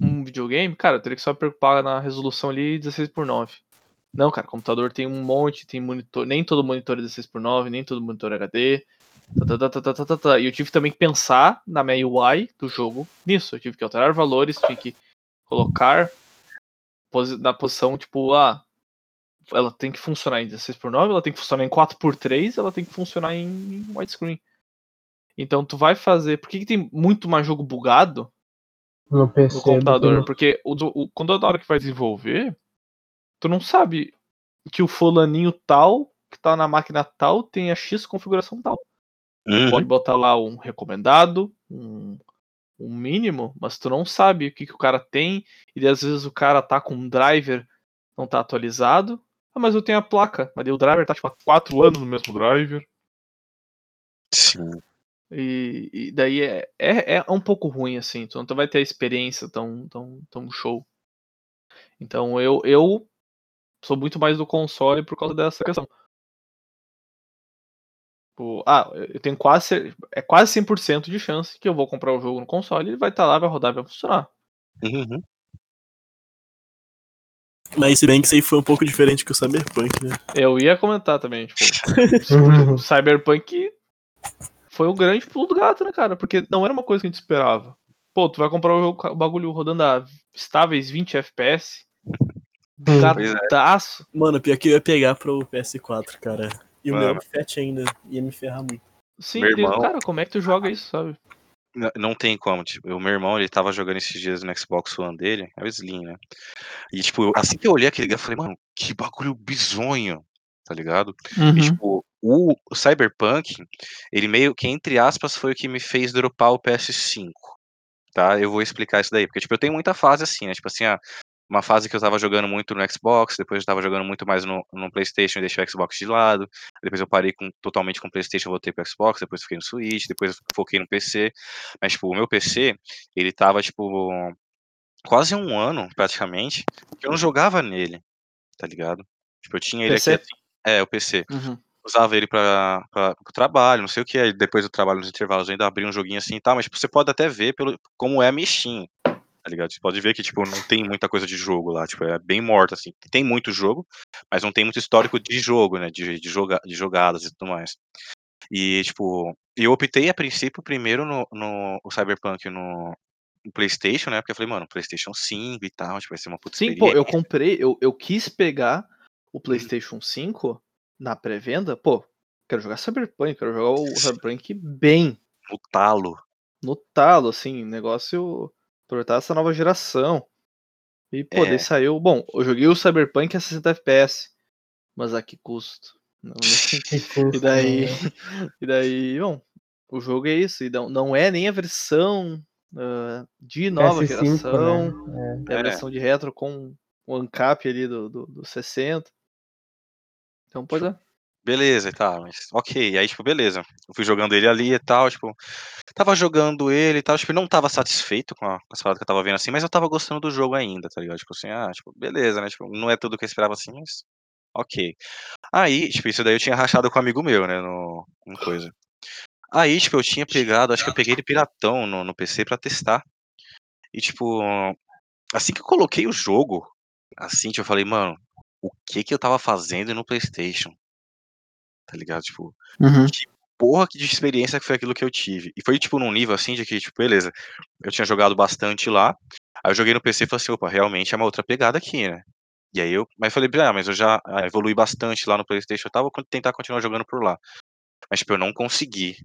um videogame, cara, eu teria que só preocupar na resolução ali 16 por 9 Não, cara, computador tem um monte, tem monitor. Nem todo monitor é 16 por 9 nem todo monitor é HD. Tá, tá, tá. E eu tive também que pensar na minha UI do jogo nisso. Eu tive que alterar valores, tive que colocar na posição, tipo, ah, ela tem que funcionar em 16 por 9 ela tem que funcionar em 4 por 3 ela tem que funcionar em widescreen. Então tu vai fazer. Por que, que tem muito mais jogo bugado No PC. no computador? no- Porque o, o- quando na hora que vai desenvolver, tu não sabe que o fulaninho tal, que tá na máquina tal, tem a X configuração tal. Uhum. Pode botar lá um recomendado, um, um mínimo, mas tu não sabe o que, que o cara tem. E às vezes o cara tá com um driver, não tá atualizado. Ah, mas eu tenho a placa. Mas o driver tá tipo há 4 anos no mesmo driver. Sim. E, e daí é, é, é um pouco ruim, assim. Tu não vai ter a experiência tão, tão, tão show. Então eu, eu sou muito mais do console por causa dessa questão. Tipo, ah, eu tenho quase. É quase 100% de chance que eu vou comprar o jogo no console, ele vai estar lá, vai rodar, vai funcionar. Uhum. Mas se bem que isso aí foi um pouco diferente que o Cyberpunk, né? Eu ia comentar também, tipo, o Cyberpunk foi o grande pulo do gato, né, cara? Porque não era uma coisa que a gente esperava. Pô, tu vai comprar o, jogo, o bagulho rodando a estáveis 20 FPS. Pois é. Gataço. Mano, pior que eu ia pegar pro PS4, cara. E o meu fat ainda ia me ferrar muito. Sim, Meu eu irmão- cara, como é que tu joga isso, sabe? N- Não tem como, tipo, o meu irmão, ele tava jogando esses dias no Xbox One dele, é o Slim, né? E, tipo, assim que eu olhei aquele eu falei, mano, que bagulho bizonho, tá ligado? Uhum. E, tipo, o, o Cyberpunk, ele meio que, entre aspas, foi o que me fez dropar o PS5, tá? Eu vou explicar isso daí, porque, tipo, eu tenho muita fase assim, né? Tipo assim, ah, uma fase que eu tava jogando muito no Xbox, depois eu tava jogando muito mais no, no PlayStation e deixei o Xbox de lado, depois eu parei com, totalmente com o PlayStation, voltei pro Xbox, depois fiquei no Switch, depois foquei no PC, mas, tipo, o meu PC, ele tava, tipo, quase um ano, praticamente, que eu não jogava nele, tá ligado? Tipo, eu tinha ele PC? aqui, assim, é, o PC Uhum. usava ele pra, pro trabalho, não sei o que, aí depois do trabalho, nos intervalos, eu ainda abri um joguinho assim e tal, mas tipo, você pode até ver pelo, como é a Steam, tá ligado? Você pode ver que, tipo, não tem muita coisa de jogo lá, tipo, é bem morto, assim. Tem muito jogo, mas não tem muito histórico de jogo, né, de, de, joga, de jogadas e tudo mais. E, tipo, eu optei a princípio primeiro no, no o Cyberpunk no, no PlayStation, né, porque eu falei, mano, PlayStation 5 e tal, tipo, vai ser uma puta Sim, pô, eu comprei, eu, eu quis pegar o PlayStation 5 na pré-venda, pô, quero jogar Cyberpunk, quero jogar o Cyberpunk bem, no talo. no talo, assim, negócio aproveitar essa nova geração. E, pô, É. saiu. Bom, eu joguei o Cyberpunk a 60 FPS, mas a que custo? Não, e daí. né? E daí, bom, o jogo é isso, e não, não é nem a versão ah, de nova PS5, geração, né? é a É. versão de retro com o ANCAP ali do, do, do 60. Então, pois é. Beleza e tal, mas ok. Aí, tipo, beleza. Eu fui jogando ele ali e tal, tipo. Tava jogando ele e tal, tipo, não tava satisfeito com, a, com as paradas que eu tava vendo assim, mas eu tava gostando do jogo ainda, tá ligado? Tipo assim, ah, tipo, beleza, né? Tipo, não é tudo que eu esperava assim, mas. Ok. Aí, tipo, isso daí eu tinha rachado com um amigo meu, né? No, em coisa. Aí, tipo, eu tinha pegado, acho que eu peguei ele piratão no, no PC pra testar. E, tipo, assim que eu coloquei o jogo, assim, tipo, eu falei, mano, o que que eu tava fazendo no PlayStation? Tá ligado? Tipo, porra que de experiência que foi aquilo que eu tive. E foi, tipo, num nível assim de que, tipo, beleza, eu tinha jogado bastante lá. Aí eu joguei no PC e falei assim, opa, realmente é uma outra pegada aqui, né? E aí eu. Mas falei, ah, mas eu já ah, evolui bastante lá no Playstation e tal, vou tentar continuar jogando por lá. Mas, tipo, eu não consegui,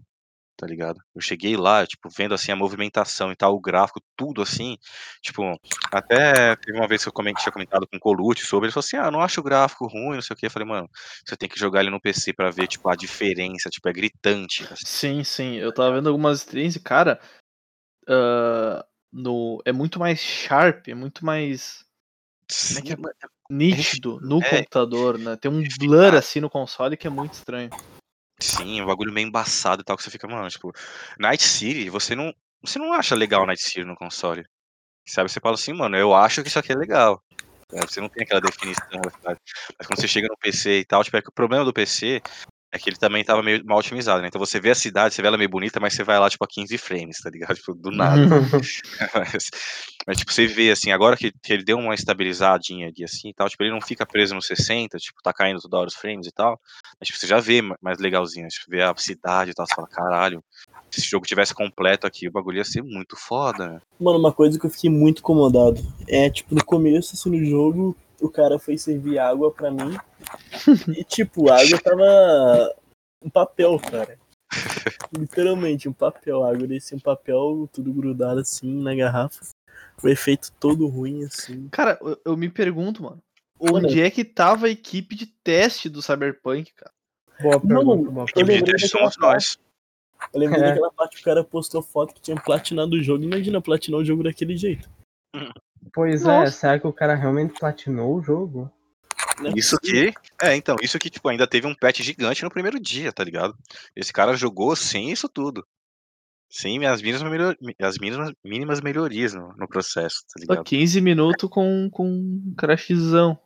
tá ligado? Eu cheguei lá, tipo, vendo assim a movimentação e tal, o gráfico, tudo assim. Tipo, até teve uma vez que eu comen- tinha comentado com o Colucci sobre, ele falou assim: ah, não acho o gráfico ruim, não sei o que. Eu falei, mano, você tem que jogar ele no PC pra ver, tipo, a diferença, tipo, é gritante. assim. Sim, sim. Eu tava vendo algumas streams e, cara, ah, no, é muito mais sharp, é muito mais Sim, é é? mano, nítido no É. computador, né? Tem um blur assim no console que é muito estranho. Sim, um bagulho meio embaçado e tal, que você fica, mano, tipo, Night City, você não, você não acha legal Night City no console. Sabe, você fala assim, mano, eu acho que isso aqui é legal. É, Você não tem aquela definição, sabe? mas quando você chega no PC e tal, tipo, é que o problema do PC é que ele também tava meio mal otimizado, né? Então você vê a cidade, você vê ela meio bonita, mas você vai lá, tipo, a 15 frames, tá ligado? Tipo, do nada. mas, mas, tipo, você vê, assim, agora que, que ele deu uma estabilizadinha ali, assim, e tal, tipo, ele não fica preso no 60, tipo, tá caindo toda hora os frames e tal, mas, tipo, você já vê ma- mais legalzinho, tipo, vê a cidade e tal, você fala, caralho, se esse jogo tivesse completo aqui, o bagulho ia ser muito foda, né? Mano, uma coisa que eu fiquei muito incomodado é, tipo, no começo, assim, no jogo, o cara foi servir água pra mim. e, tipo, a água tava um papel, cara. Literalmente, um papel. A água descia um papel, tudo grudado assim na garrafa. O efeito todo ruim, assim. Cara, eu, eu me pergunto, mano, Mano, onde é que tava a equipe de teste do Cyberpunk, cara? Boa Não, pergunta, boa eu Equipe de lembrei pergunta. daquela somos nós. Eu lembro É. daquela parte que o cara postou foto que tinha platinado o jogo. Imagina platinar o jogo daquele jeito. Pois é, Nossa. será que o cara realmente platinou o jogo? Não é Isso que. É, então, isso que, tipo, ainda teve um patch gigante no primeiro dia, tá ligado? Esse cara jogou sem isso tudo. Sem as mínimas, melhor... as mínimas, mínimas melhorias no, no processo, tá Só ligado? 15 minutos com, com um crashzão.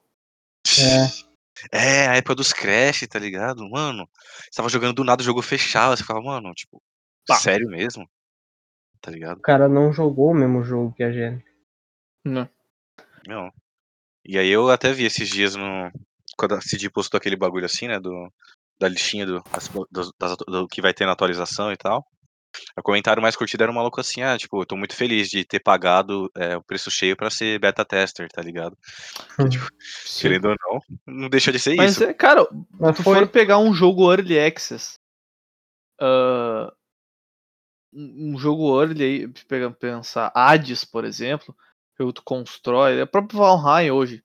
É. É, a época dos Crash, tá ligado? Mano, você tava jogando do nada, o jogo fechava, você falava, mano, tipo, Pá. sério mesmo? Tá ligado? O cara não jogou o mesmo jogo que a gente. Não. Não. E aí eu até vi esses dias no. Quando a CD postou aquele bagulho assim, né? Do, da listinha do, as- do, das- do que vai ter na atualização e tal. O comentário mais curtido era um maluco assim, ah, tipo, eu tô muito feliz de ter pagado é, o preço cheio pra ser beta tester, tá ligado? Porque, tipo, querendo ou não, não deixa de ser Mas, isso. é, cara, Mas tu foi. for pegar um jogo Early Access, ah, um jogo Early aí, pensar, Hades, por exemplo, tu constrói, é o próprio Valheim hoje.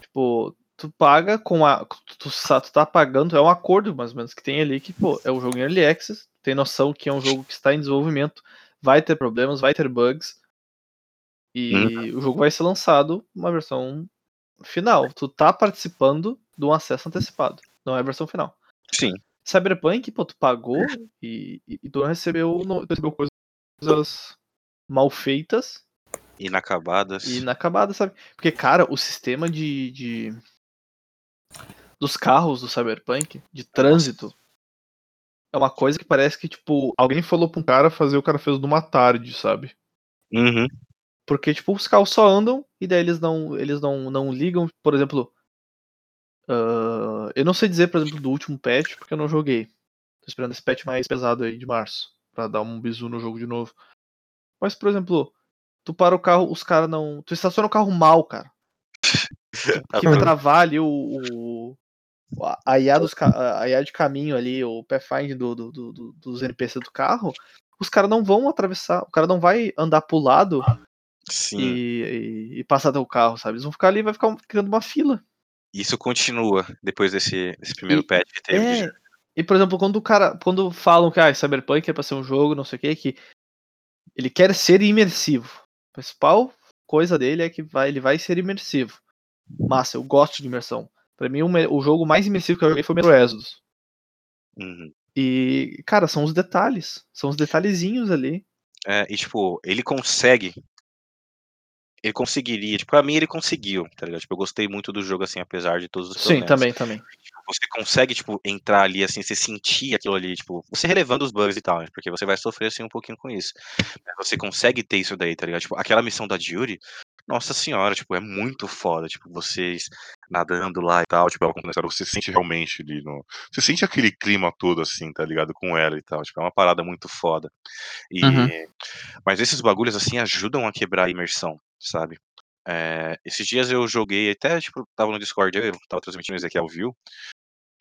Tipo, tu paga com a. Tu, tu, tá pagando, é um acordo mais ou menos que tem ali que, pô, é um jogo em Early Access, tem noção que é um jogo que está em desenvolvimento, vai ter problemas, vai ter bugs, e o jogo vai ser lançado uma versão final. Tu tá participando de um acesso antecipado, não é a versão final. Sim. Cyberpunk, pô, tu pagou e, e, e tu não recebeu, não, tu recebeu coisas mal feitas Inacabadas. inacabadas, sabe? Porque, cara, o sistema de, de- dos carros do Cyberpunk, de trânsito, é uma coisa que parece que, tipo, alguém falou pra um cara fazer, o cara fez numa tarde, sabe? Uhum. Porque, tipo, os carros só andam e daí eles não, eles não, não ligam, por exemplo. ah, eu não sei dizer, por exemplo, do último patch, porque eu não joguei. Tô esperando esse patch mais pesado aí de março, pra dar um bisu no jogo de novo. Mas, por exemplo, tu para o carro, os caras não. Tu estaciona o carro mal, cara. Que vai travar ali o. o a- IA, dos, a IA de caminho ali, o pathfind do, do, do- do- dos NPC do carro, os caras não vão atravessar, o cara não vai andar pro lado Sim. e, e, e passar até o carro, sabe? Eles vão ficar ali e vai ficar criando uma fila. Isso continua depois desse, desse primeiro E- patch que teve. de É. E, por exemplo, quando o cara. Quando falam que ah, Cyberpunk é pra ser um jogo, não sei o que, que ele quer ser imersivo. A principal coisa dele é que vai, ele vai ser imersivo. Massa, eu gosto de imersão. Pra mim, o, o jogo mais imersivo que eu joguei foi o Metro Exodus. Uhum. E, cara, são os detalhes. São os detalhezinhos ali. É, e tipo, ele consegue. Ele conseguiria, tipo, pra mim ele conseguiu, tá ligado? Tipo, eu gostei muito do jogo, assim, apesar de todos os Sim, problemas. também, também. Você consegue, tipo, entrar ali, assim, você sentir aquilo ali, tipo, você relevando os bugs e tal, né? Porque você vai sofrer, assim, um pouquinho com isso. Mas você consegue ter isso daí, tá ligado? Tipo, aquela missão da Jury, nossa senhora, tipo, é muito foda, tipo, vocês nadando lá e tal, tipo, ela começaram, você sente realmente ali no... Você sente aquele clima todo, assim, tá ligado? Com ela e tal, tipo, é uma parada muito foda. E... Uhum. Mas esses bagulhos, assim, ajudam a quebrar a imersão, sabe? É, esses dias eu joguei, até, tipo, tava no Discord, eu tava transmitindo o Ezequiel viu.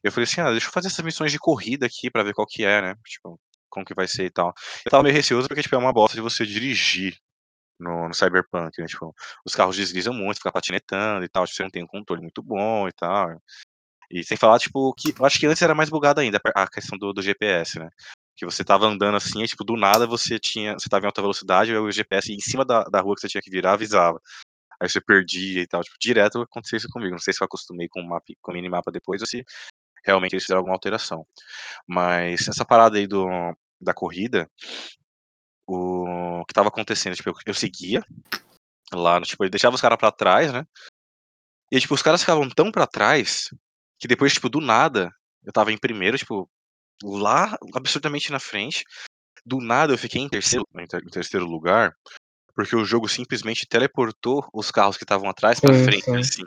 Eu falei assim, ah, deixa eu fazer essas missões de corrida aqui pra ver qual que é, né? Tipo, como que vai ser e tal. Eu tava meio receoso porque, tipo, é uma bosta de você dirigir no, no Cyberpunk, né? Tipo, os carros deslizam muito, fica patinetando e tal, tipo, você não tem um controle muito bom e tal. E sem falar, tipo, que eu acho que antes era mais bugado ainda a questão do, do GPS, né? Que você tava andando assim, e, tipo, do nada você tinha. Você tava em alta velocidade, aí o GPS em cima da, da rua que você tinha que virar avisava. Aí você perdia e tal. Tipo, direto aconteceu isso comigo. Não sei se eu acostumei com o mapa, com o minimapa depois ou se realmente eles fizeram alguma alteração. Mas essa parada aí do, da corrida, o que tava acontecendo, tipo, eu, eu seguia lá, tipo, ele deixava os caras pra trás, né? E tipo, os caras ficavam tão pra trás que depois, tipo, do nada, eu tava em primeiro, tipo, lá absurdamente na frente. Do nada eu fiquei em terceiro, em ter- em terceiro lugar, porque o jogo simplesmente teleportou os carros que estavam atrás pra Sim, frente, sim. assim,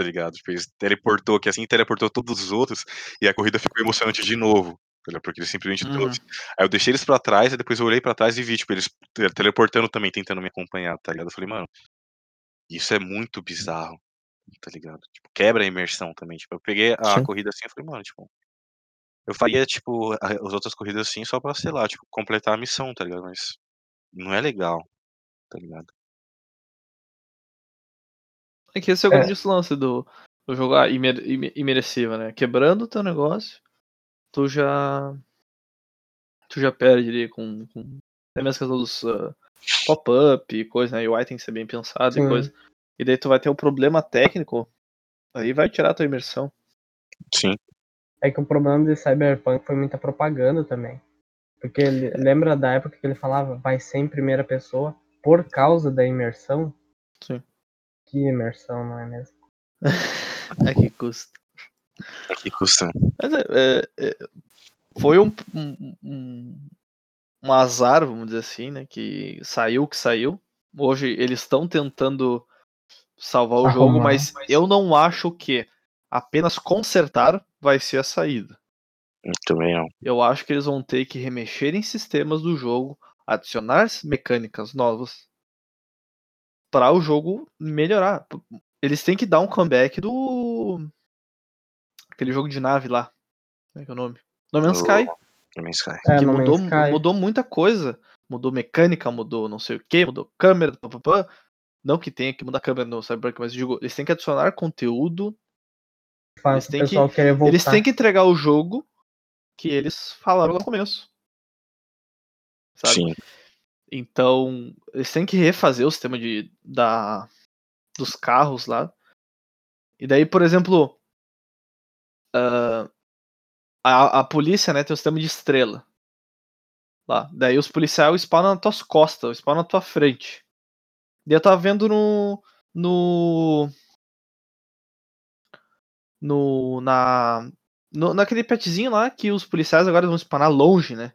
tá ligado? Tipo, eles teleportou que assim, teleportou todos os outros e a corrida ficou emocionante de novo. tá? Porque eles simplesmente Uhum. trouxe. Aí eu deixei eles pra trás, e depois eu olhei pra trás e vi, tipo, eles te- teleportando também, tentando me acompanhar, tá ligado? Eu falei, mano, isso é muito bizarro, tá ligado? Tipo, quebra a imersão também. Tipo, eu peguei a Sim. corrida assim e falei, mano, tipo. Eu faria, tipo, as outras corridas assim só pra, sei lá, tipo, completar a missão, tá ligado? Mas não é legal, tá ligado? É que esse é o É. grande lance do, do jogar imer, imer- imersiva, né? Quebrando o teu negócio, tu já. tu já perde ali com. com até mesmo a questão dos uh, pop-up e coisa, né? UI tem que ser bem pensado Sim. e coisa. E daí tu vai ter um problema técnico, aí vai tirar a tua imersão. Sim. É que o problema de Cyberpunk foi muita propaganda também. Porque ele, lembra da época que ele falava vai ser em primeira pessoa por causa da imersão? Sim. Que imersão, não é mesmo? É que custa. Que custa. Mas é, é, é, foi um, um, um, um azar, vamos dizer assim, né? Que saiu o que saiu. Hoje eles estão tentando salvar o jogo, Arrumar. mas eu não acho que apenas consertar vai ser a saída. Também não. Eu acho que eles vão ter que remexer em sistemas do jogo, adicionar mecânicas novas para o jogo melhorar. Eles têm que dar um comeback do aquele jogo de nave lá. Como é que é o nome? No Man's Sky, No Man's Sky. É, que no mudou, Man's Sky. mudou muita coisa. Mudou mecânica, mudou não sei o que, mudou câmera, papapá. Não que tenha que mudar a câmera no Cyberpunk, mas digo, eles têm que adicionar conteúdo Faz Eles o têm que- pessoal querer voltar. Eles têm que entregar o jogo que eles falaram no começo. Sabe? Sim. Então, eles têm que refazer o sistema de, da, dos carros lá. E daí, por exemplo, ah, a, a polícia né, tem o sistema de estrela. Lá. Daí os policiais spawnam nas tuas costas, spawnam na tua frente. Daí eu tava vendo no. No. No. Na. No, naquele petzinho lá que os policiais agora vão spawnar longe, né?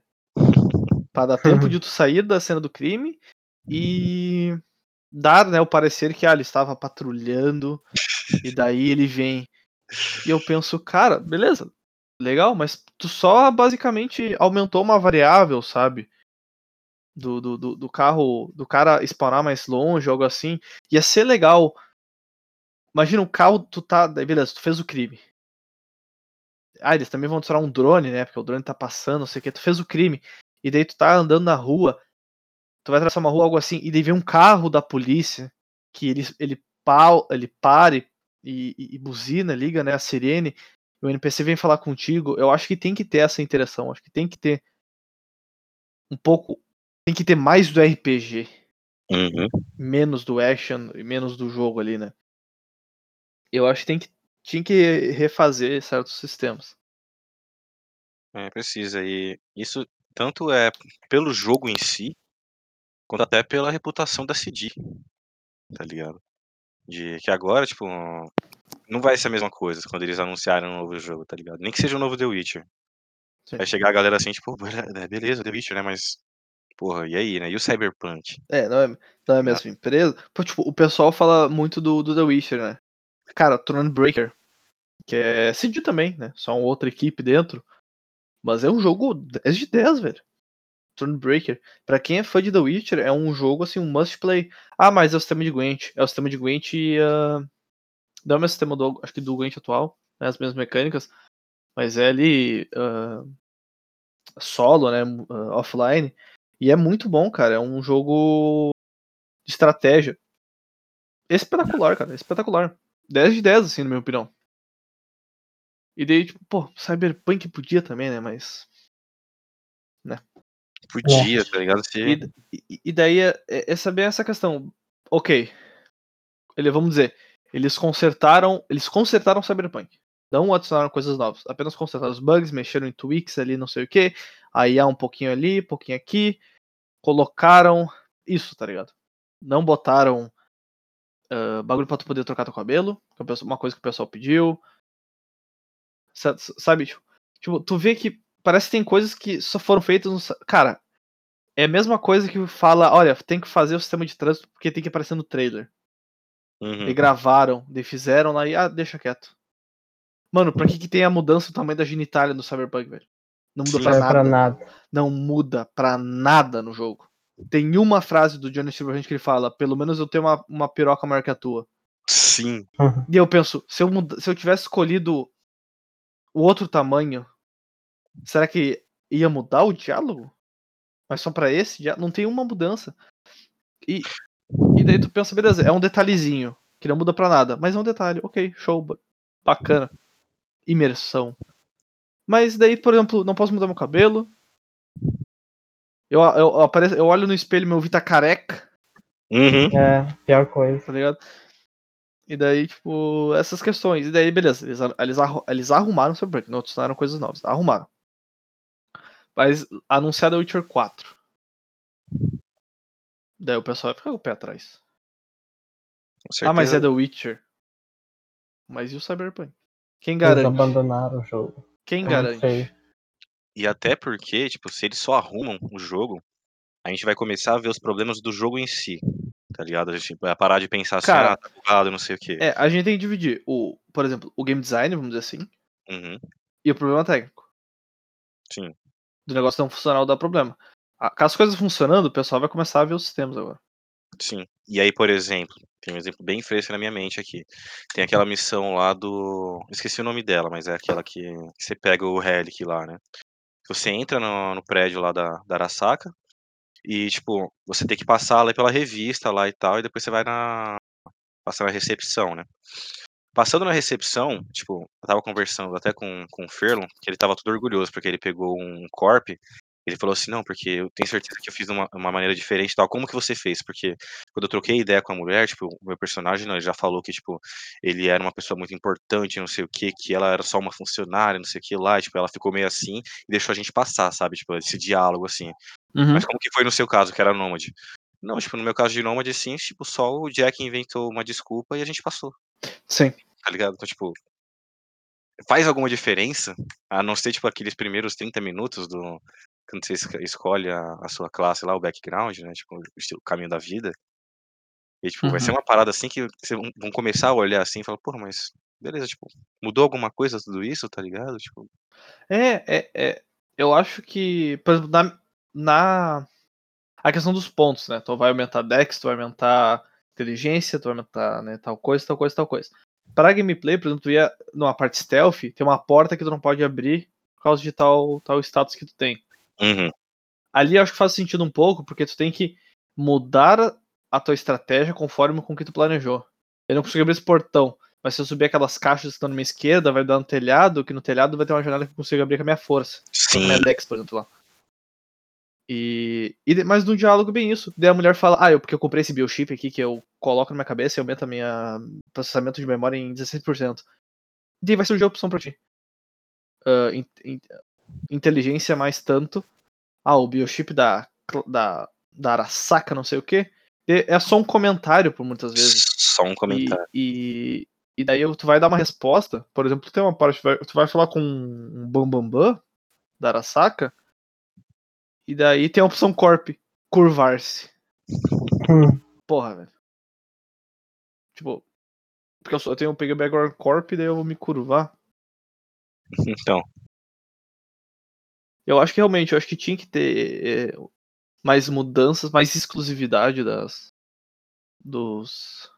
Pra dar tempo de tu sair da cena do crime e dar, né, o parecer que ah, ele estava patrulhando e daí ele vem. E eu penso, cara, beleza, legal, mas tu só basicamente aumentou uma variável, sabe? Do, do, do, carro, do cara spawnar mais longe, algo assim. Ia ser legal. Imagina um carro, tu tá. Beleza, tu fez o crime. Ah, eles também vão adicionar um drone, né? Porque o drone tá passando, não sei o que. Tu fez o crime. E daí tu tá andando na rua. Tu vai atravessar uma rua, algo assim. E daí vem um carro da polícia. Que ele, ele, pau, ele pare e, e, e buzina, liga, né? A sirene. E o NPC vem falar contigo. Eu acho que tem que ter essa interação. Acho que tem que ter um pouco. Tem que ter mais do RPG. Uhum. Menos do action e menos do jogo ali, né? Eu acho que tem que, tinha que refazer certos sistemas. É, precisa. E isso tanto é pelo jogo em si, quanto até pela reputação da CD. Tá ligado? De que agora, tipo, não vai ser a mesma coisa quando eles anunciarem um novo jogo, tá ligado? Nem que seja um novo The Witcher. Sim. Vai chegar a galera assim, tipo, "Bele- é, beleza, The Witcher, né? Mas, porra, e aí, né? E o Cyberpunk? É, não é, não é a mesma empresa. Pô, tipo, o pessoal fala muito do, do The Witcher, né? Cara, Thronebreaker, que é CD também, né? Só uma outra equipe dentro. Mas é um jogo 10 de 10, velho. Thronebreaker. Pra quem é fã de The Witcher, é um jogo assim, um must play. Ah, mas é o sistema de Gwent. É o sistema de Gwent e. Uh... Não é o mesmo sistema do. Acho que do Gwent atual, né? As mesmas mecânicas. Mas é ali. ah, solo, né? ah, offline. E é muito bom, cara. É um jogo de estratégia. Espetacular, cara. Espetacular. 10 de 10, assim, na minha opinião. E daí, tipo, pô, Cyberpunk podia também, né? Mas. Podia, tá ligado? Se... E, e- daí é, é é saber essa questão. Ok. Ele, vamos dizer, eles consertaram. Eles consertaram o Cyberpunk. Não adicionaram coisas novas. Apenas consertaram os bugs, mexeram em tweaks ali, não sei o que. Aí há um pouquinho ali, um pouquinho aqui. Colocaram isso, tá ligado? Não botaram ah, bagulho pra tu poder trocar teu cabelo. pessoal- Uma coisa que o pessoal pediu. Sa- Sabe? Tipo, tipo, tu vê que parece que tem coisas que só foram feitas no. Cara, é a mesma coisa que fala, olha, tem que fazer o sistema de trânsito porque tem que aparecer no trailer. Uhum. E gravaram, e fizeram lá e, ah, deixa quieto. Mano, pra que que tem a mudança do tamanho da genitália no Cyberpunk, velho? Não muda pra Não é nada. pra nada. Não muda pra nada no jogo. Tem uma frase do Johnny Silverhand que ele fala, pelo menos eu tenho uma, uma piroca maior que a tua. Sim. E eu penso, se eu, muda- se eu tivesse escolhido o outro tamanho, será que ia mudar o diálogo? Mas só pra esse, dia- não tem uma mudança. E, e daí tu pensa, beleza, é um detalhezinho, que não muda pra nada, mas é um detalhe, ok, show, ba- bacana. Imersão. Mas daí, por exemplo, não posso mudar meu cabelo, Eu, eu, apareço, eu olho no espelho, meu ouvido tá careca, Uhum. É, pior coisa. tá ligado? E daí, tipo, essas questões. E daí, beleza, eles, eles, eles arrumaram o Cyberpunk, não adicionaram coisas novas, arrumaram. Mas anunciado é Witcher 4. Daí o pessoal vai ficar com o pé atrás. Com Ah, mas é. The Witcher. Mas e o Cyberpunk? Quem Eles garante? abandonaram o jogo. Quem Eu garante? E até porque, tipo, se eles só arrumam o jogo, a gente vai começar a ver os problemas do jogo em si. Tá ligado? A gente vai parar de pensar assim, Cara, ah, tá bugado, não sei o quê. É, a gente tem que dividir o, por exemplo, o game design, vamos dizer assim, Uhum. e o problema técnico. Sim. Do negócio não funcional dá problema. Ah, Com as coisas funcionando, o pessoal vai começar a ver os sistemas agora. Sim. E aí, por exemplo, tem um exemplo bem fresco na minha mente aqui. Tem aquela missão lá do. Esqueci o nome dela, mas é aquela que, que você pega o Relic lá, né? Você entra no, no prédio lá da, da Arasaka e, tipo, você tem que passar lá pela revista lá e tal, e depois você vai na. passar na recepção, né? Passando na recepção, tipo, eu tava conversando até com, com o Ferlon, que ele tava todo orgulhoso, porque ele pegou um corp. Ele falou assim, não, porque eu tenho certeza que eu fiz uma, uma maneira diferente e tal. Como que você fez? Porque quando eu troquei ideia com a mulher, tipo, o meu personagem, não, ele já falou que, tipo, ele era uma pessoa muito importante, não sei o que, que ela era só uma funcionária, não sei o que lá, e, tipo, ela ficou meio assim e deixou a gente passar, sabe? Tipo, esse diálogo, assim. Uhum. Mas como que foi no seu caso, que era nômade? Não, tipo, no meu caso de nômade, assim, tipo, só o Jack inventou uma desculpa e a gente passou Sim. tá ligado? Então, tipo, faz alguma diferença? A não ser, tipo, aqueles primeiros 30 minutos do. Quando você escolhe a, a sua classe lá, o background, né? Tipo, o caminho da vida. E, tipo, vai ser Uhum. uma parada assim que vocês vão vão começar a olhar assim e falar, porra, mas beleza, tipo, mudou alguma coisa tudo isso, tá ligado? Tipo, É, é, é. Eu acho que, por exemplo, na, na. A questão dos pontos, né? Tu vai aumentar Dex, tu vai aumentar inteligência, tu vai aumentar né, tal coisa, tal coisa, tal coisa. Pra gameplay, por exemplo, tu ia numa parte stealth, tem uma porta que tu não pode abrir por causa de tal, tal status que tu tem. Uhum, Ali eu acho que faz sentido um pouco, porque tu tem que mudar a tua estratégia conforme com o que tu planejou. Eu não consigo abrir esse portão, mas se eu subir aquelas caixas que estão na minha esquerda, vai dar no telhado, que no telhado vai ter uma janela que eu consigo abrir com a minha força. Com a sim, minha Dex, por exemplo, lá. E, e mas no diálogo bem isso. Daí a mulher fala, ah, eu porque eu comprei esse biochip aqui que eu coloco na minha cabeça e aumenta minha processamento de memória em 16%. E daí vai surgir a opção pra ti. Ah, in- in- inteligência mais tanto. Ah, o biochip da, da, da Arasaka, não sei o que. É só um comentário por muitas vezes. só um E, comentário. e, e daí tu vai dar uma resposta. Por exemplo, tu tem uma parte, tu vai, tu vai falar com um Bambambam Bam Bam da Arasaka. E daí tem a opção Corp, curvar-se. Hum, Porra, velho. Tipo, porque eu, só, eu tenho o background Corp e daí eu vou me curvar. Então, Eu acho que realmente, eu acho que tinha que ter é, mais mudanças, mais exclusividade das dos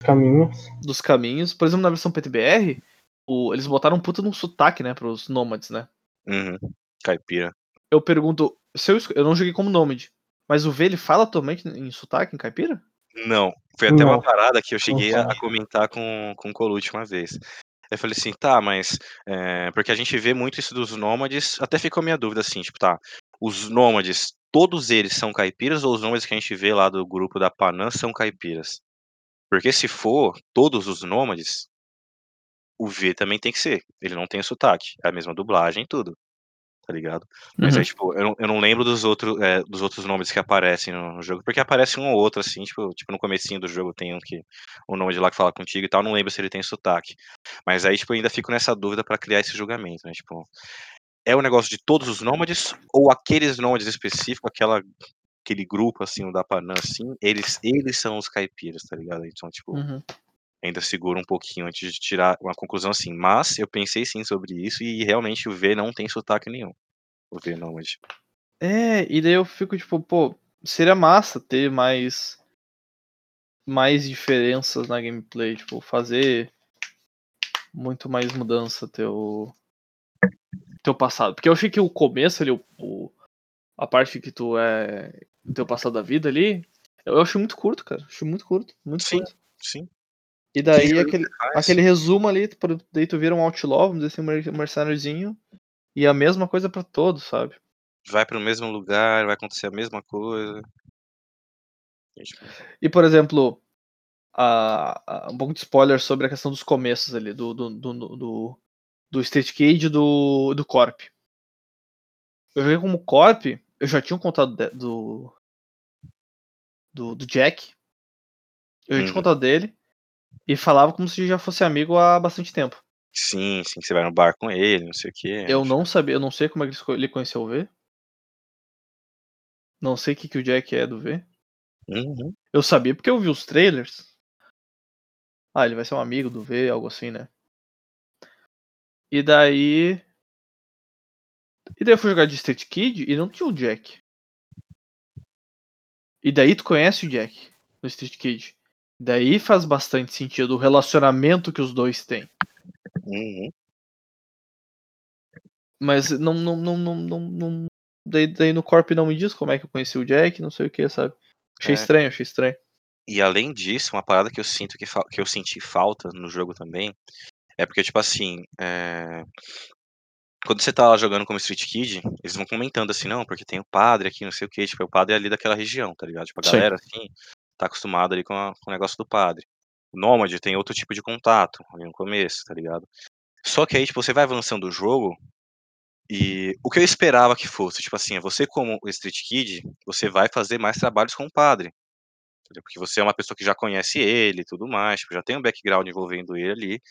caminhos. dos caminhos. Por exemplo, na versão PTBR, o, eles botaram um puta num sotaque, né, pros nômades, né? uhum, caipira. Eu pergunto, se eu, eu não joguei como nômade, mas o V ele fala atualmente em sotaque, em caipira? Não, foi até uma Não. parada que eu cheguei a, comentar com, com o Colucci uma vez. Eu falei assim, tá, mas. é, porque a gente vê muito isso dos nômades, até ficou a minha dúvida assim, tipo, tá. Os nômades, todos eles são caipiras ou os nômades que a gente vê lá do grupo da Panam são caipiras? Porque se for todos os nômades, o V também tem que ser. Ele não tem sotaque. É a mesma dublagem e tudo. Tá ligado? Mas Uhum. aí, tipo, eu não, eu não lembro dos, outro, é, dos outros nomes que aparecem no, no jogo, porque aparece um ou outro, assim, tipo, tipo, no comecinho do jogo tem um que. O nome de lá que fala contigo e tal, não lembro se ele tem sotaque. Mas aí, tipo, eu ainda fico nessa dúvida pra criar esse julgamento, né? Tipo, é o negócio de todos os nômades, ou aqueles nômades específicos, aquela, aquele grupo, assim, o da Panam, assim, eles, eles são os caipiras, tá ligado? Então, tipo, Uhum. Ainda segura um pouquinho antes de tirar uma conclusão assim. Mas eu pensei sim sobre isso e realmente o V não tem sotaque nenhum. O V nômade. É, e daí eu fico tipo, pô, seria massa ter mais mais diferenças na gameplay, tipo, fazer muito mais mudança teu teu passado. Porque eu achei que o começo ali, o, a parte que tu é o teu passado da vida ali, eu acho muito curto, cara. Acho muito curto, muito Sim. curto. Sim. E daí aquele, faz. aquele resumo ali, daí tu vira um outlaw, vamos dizer assim, um mer- mercenáriozinho, e a mesma coisa pra todos, sabe? vai pro mesmo lugar, vai acontecer a mesma coisa. E, tipo, E, por exemplo, a, a- um pouco de spoiler sobre a questão dos começos ali, do, do, do, do, do State Cage e do, do Corp. Eu joguei como Corp, eu já tinha um contato de- do, do, do Jack. Eu já tinha Uhum. contato dele. E falava como se já fosse amigo há bastante tempo. Sim, sim, que você vai no bar com ele, não sei o quê. Eu não sabia, eu não sei como é que ele conheceu o V. Não sei o que, que o Jack é do V. Uhum. Eu sabia porque eu vi os trailers. Ah, ele vai ser um amigo do V, algo assim, né? E daí. E daí eu fui jogar de Street Kid e não tinha o Jack. E daí tu conhece o Jack no Street Kid. Daí faz bastante sentido o relacionamento que os dois têm. Uhum. Mas não, não, não, não, não, não- Daí, daí no Corp não me diz como é que eu conheci o Jack, não sei o que, sabe? Achei É. estranho, achei estranho. E além disso, uma parada que eu sinto que, que eu senti falta no jogo também é porque, tipo assim, é, quando você tá lá jogando como Street Kid, eles vão comentando assim, não, porque tem o padre aqui, não sei o que, tipo, o padre é ali daquela região, tá ligado? Tipo, a Sim. galera, assim, tá acostumada ali com, a- com o negócio do padre. O Nômade tem outro tipo de contato ali no começo, tá ligado? Só que aí, tipo, você vai avançando o jogo e o que eu esperava que fosse, tipo assim, você como Street Kid, você vai fazer mais trabalhos com o padre. Porque você é uma pessoa que já conhece ele e tudo mais, tipo, já tem um background envolvendo ele ali.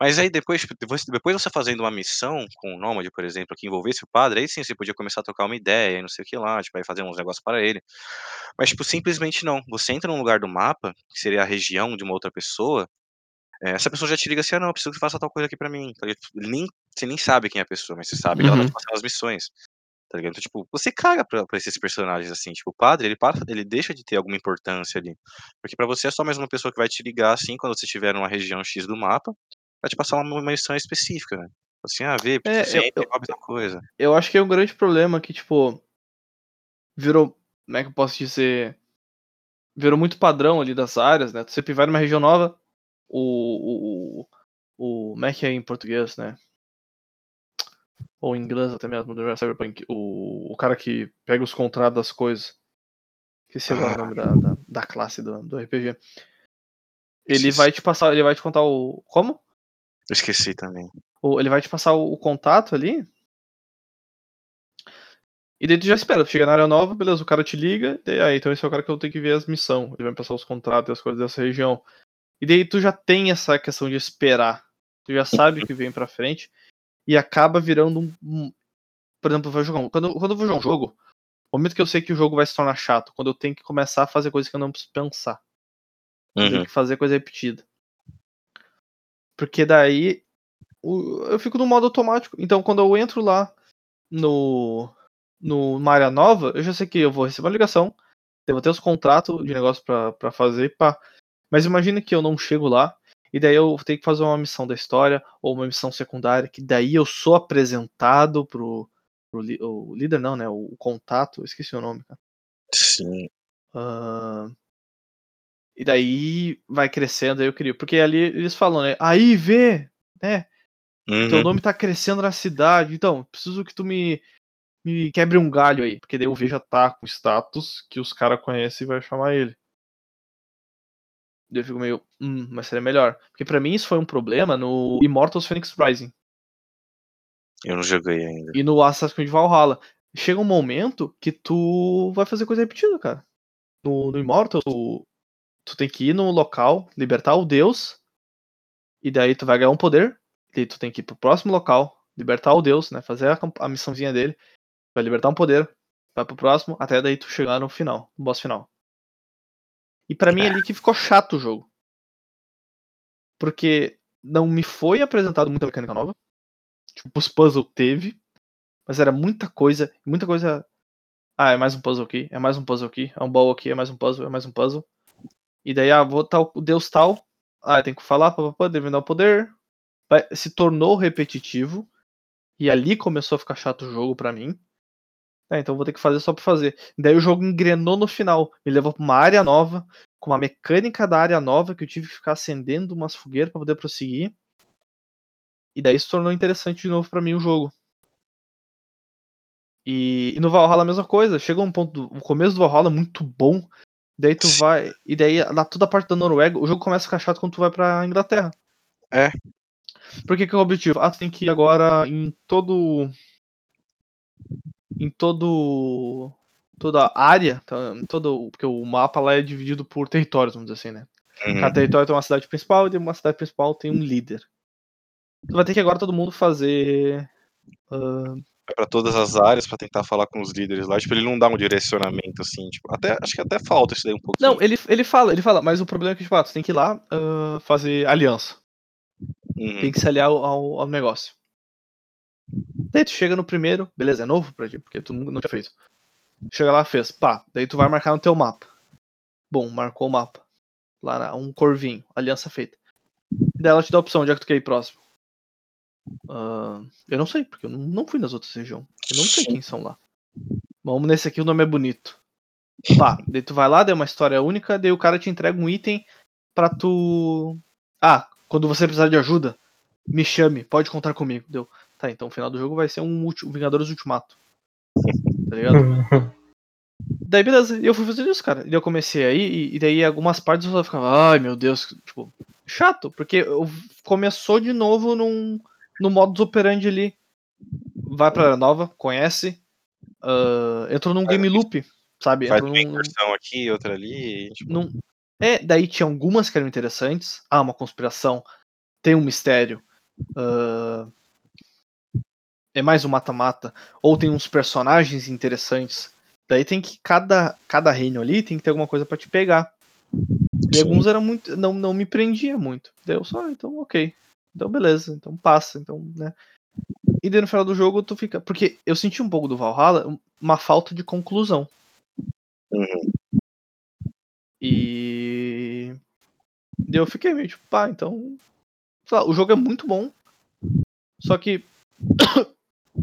Mas aí depois, tipo, depois, depois você fazendo uma missão com o Nômade, por exemplo, que envolvesse o padre, aí sim você podia começar a trocar uma ideia e não sei o que lá, tipo, aí fazer uns negócios para ele. Mas, tipo, simplesmente não. Você entra num lugar do mapa, que seria a região de uma outra pessoa, eh, essa pessoa já te liga assim, ah, não, eu preciso que faça tal coisa aqui pra mim. Ele nem, você nem sabe quem é a pessoa, mas você sabe que ela tá Uhum. passando as missões. Tá ligado? Então, tipo, você caga pra, pra esses personagens assim. Tipo, o padre, ele passa, ele deixa de ter alguma importância ali. Porque pra você é só mais uma pessoa que vai te ligar assim quando você estiver numa região X do mapa, vai te passar uma, uma missão específica, né? Assim, ah, vê, É, você eu- coisa. Eu acho que é um grande problema que, tipo, virou. Como é que eu posso dizer? Virou muito padrão ali das áreas, né? Tu sempre vai numa região nova, o. o, o como é que é em português, né? Ou em inglês até mesmo, do Cyberpunk. O, o cara que pega os contratos das coisas. Esqueci agora o nome da, da, da classe do, do RPG. Ele vai te passar, ele vai te contar o. Como? Eu esqueci também. O- ele vai te passar o, o contato ali. E daí tu já espera, tu chega na área nova, beleza, o cara te liga, aí, então esse é o cara que eu tenho que ver as missões. Ele vai me passar os contratos e as coisas dessa região. E daí tu já tem essa questão de esperar. Tu já sabe o que vem pra frente. E acaba virando um. um- por exemplo, eu jogar um- quando, quando eu vou jogar um jogo, o momento que eu sei que o jogo vai se tornar chato, quando eu tenho que começar a fazer coisas que eu não preciso pensar. Eu tenho Uhum. que fazer coisa repetida. Porque daí o- eu fico no modo automático. Então quando eu entro lá no numa área nova, eu já sei que eu vou receber uma ligação, eu vou ter os contratos de negócio pra, pra fazer, pá. Mas imagina que eu não chego lá e daí eu tenho que fazer uma missão da história ou uma missão secundária, que daí eu sou apresentado pro, pro li- o líder não, né, o, contato, eu esqueci o nome, cara. Sim. Ah, e daí vai crescendo, aí eu queria. Porque ali eles falam, né? Aí vê, né? Teu Uhum. nome tá crescendo na cidade. Então, preciso que tu me, me quebre um galho aí. Porque daí o V já tá com status que os caras conhecem e vai chamar ele. Daí eu fico meio, hum, mas seria melhor. Porque pra mim isso foi um problema no Immortals Phoenix Rising Eu não joguei ainda. e no Assassin's Creed Valhalla. Chega um momento que tu vai fazer coisa repetida, cara. No, no Immortals, tu, tu tem que ir no local, libertar o deus, e daí tu vai ganhar um poder, e tu tem que ir pro próximo local, libertar o deus, né? Fazer a, a missãozinha dele, vai libertar um poder, vai pro próximo, até daí tu chegar no final, no boss final. E pra mim é ali que ficou chato o jogo. Porque não me foi apresentado muita mecânica nova. Tipo, os puzzles teve, mas era muita coisa, muita coisa. Ah, é mais um puzzle aqui, é mais um puzzle aqui, é um baú aqui, é mais um puzzle, é mais um puzzle. E daí, ah, vou tal, Deus tal. Ah, tem que falar, papapá, deve dar o poder. Se tornou repetitivo. E ali começou a ficar chato o jogo pra mim. É, então vou ter que fazer só pra fazer. Daí o jogo engrenou no final. Me levou pra uma área nova, com uma mecânica da área nova, que eu tive que ficar acendendo umas fogueiras pra poder prosseguir. E daí se tornou interessante de novo pra mim o jogo. E, e no Valhalla a mesma coisa. Chega um ponto. Do, o começo do Valhalla é muito bom. Daí tu vai. E daí, lá toda a parte da Noruega, o jogo começa a ficar chato quando tu vai pra Inglaterra. É. Por que, que é o objetivo? Ah, tu tem que ir agora em todo. Em todo. Toda a área. tá, todo, porque o mapa lá é dividido por territórios, vamos dizer assim, né? Uhum. Cada território tem uma cidade principal e de uma cidade principal tem um líder. Tu vai ter que agora todo mundo fazer. Vai pra todas as áreas pra tentar falar com os líderes lá. Tipo, ele não dá um direcionamento assim, tipo, até acho que até falta isso daí um pouquinho. Não, ele, ele fala, ele fala, mas o problema é que, tipo, ah, tu tem que ir lá ah, fazer aliança. Uhum. Tem que se aliar ao, ao, negócio. Daí tu chega no primeiro, beleza, é novo pra ti, porque tu não tinha feito. Chega lá, fez, pá, daí tu vai marcar no teu mapa. Bom, marcou o mapa. Lá, na- um corvinho, aliança feita. Daí ela te dá a opção, onde é que tu quer ir próximo? Ah, eu não sei, porque eu não, fui nas outras regiões. Eu não sei quem são lá. Vamos nesse aqui, o nome é bonito. Pá, daí tu vai lá, daí é uma história única, daí o cara te entrega um item pra tu. Ah, quando você precisar de ajuda, me chame, pode contar comigo. Deu. Tá, então o final do jogo vai ser um Vingadores Ultimato. Tá ligado? Daí beleza, e eu fui fazer isso, cara. E eu comecei aí, e, e daí algumas partes eu ficava, ai meu Deus, tipo, chato, porque eu, começou de novo num, no modus operandi ali. Vai pra área nova, conhece, ah, entrou num game loop, sabe? Faz Entrou uma num, incursão aqui, outra ali. e, tipo, num- É, daí tinha algumas que eram interessantes. Ah, uma conspiração, tem um mistério. ah, É mais um mata-mata. Ou tem uns personagens interessantes. Daí tem que. Cada, cada reino ali tem que ter alguma coisa pra te pegar. E Sim. alguns eram muito. Não, não me prendia muito. Daí eu só, ah, então ok. Então beleza, então passa. Então, né? E daí no final do jogo tu fica. Porque eu senti um pouco do Valhalla uma falta de conclusão. Uhum. E. daí eu fiquei meio tipo, pá, então. lá, o jogo é muito bom. Só que.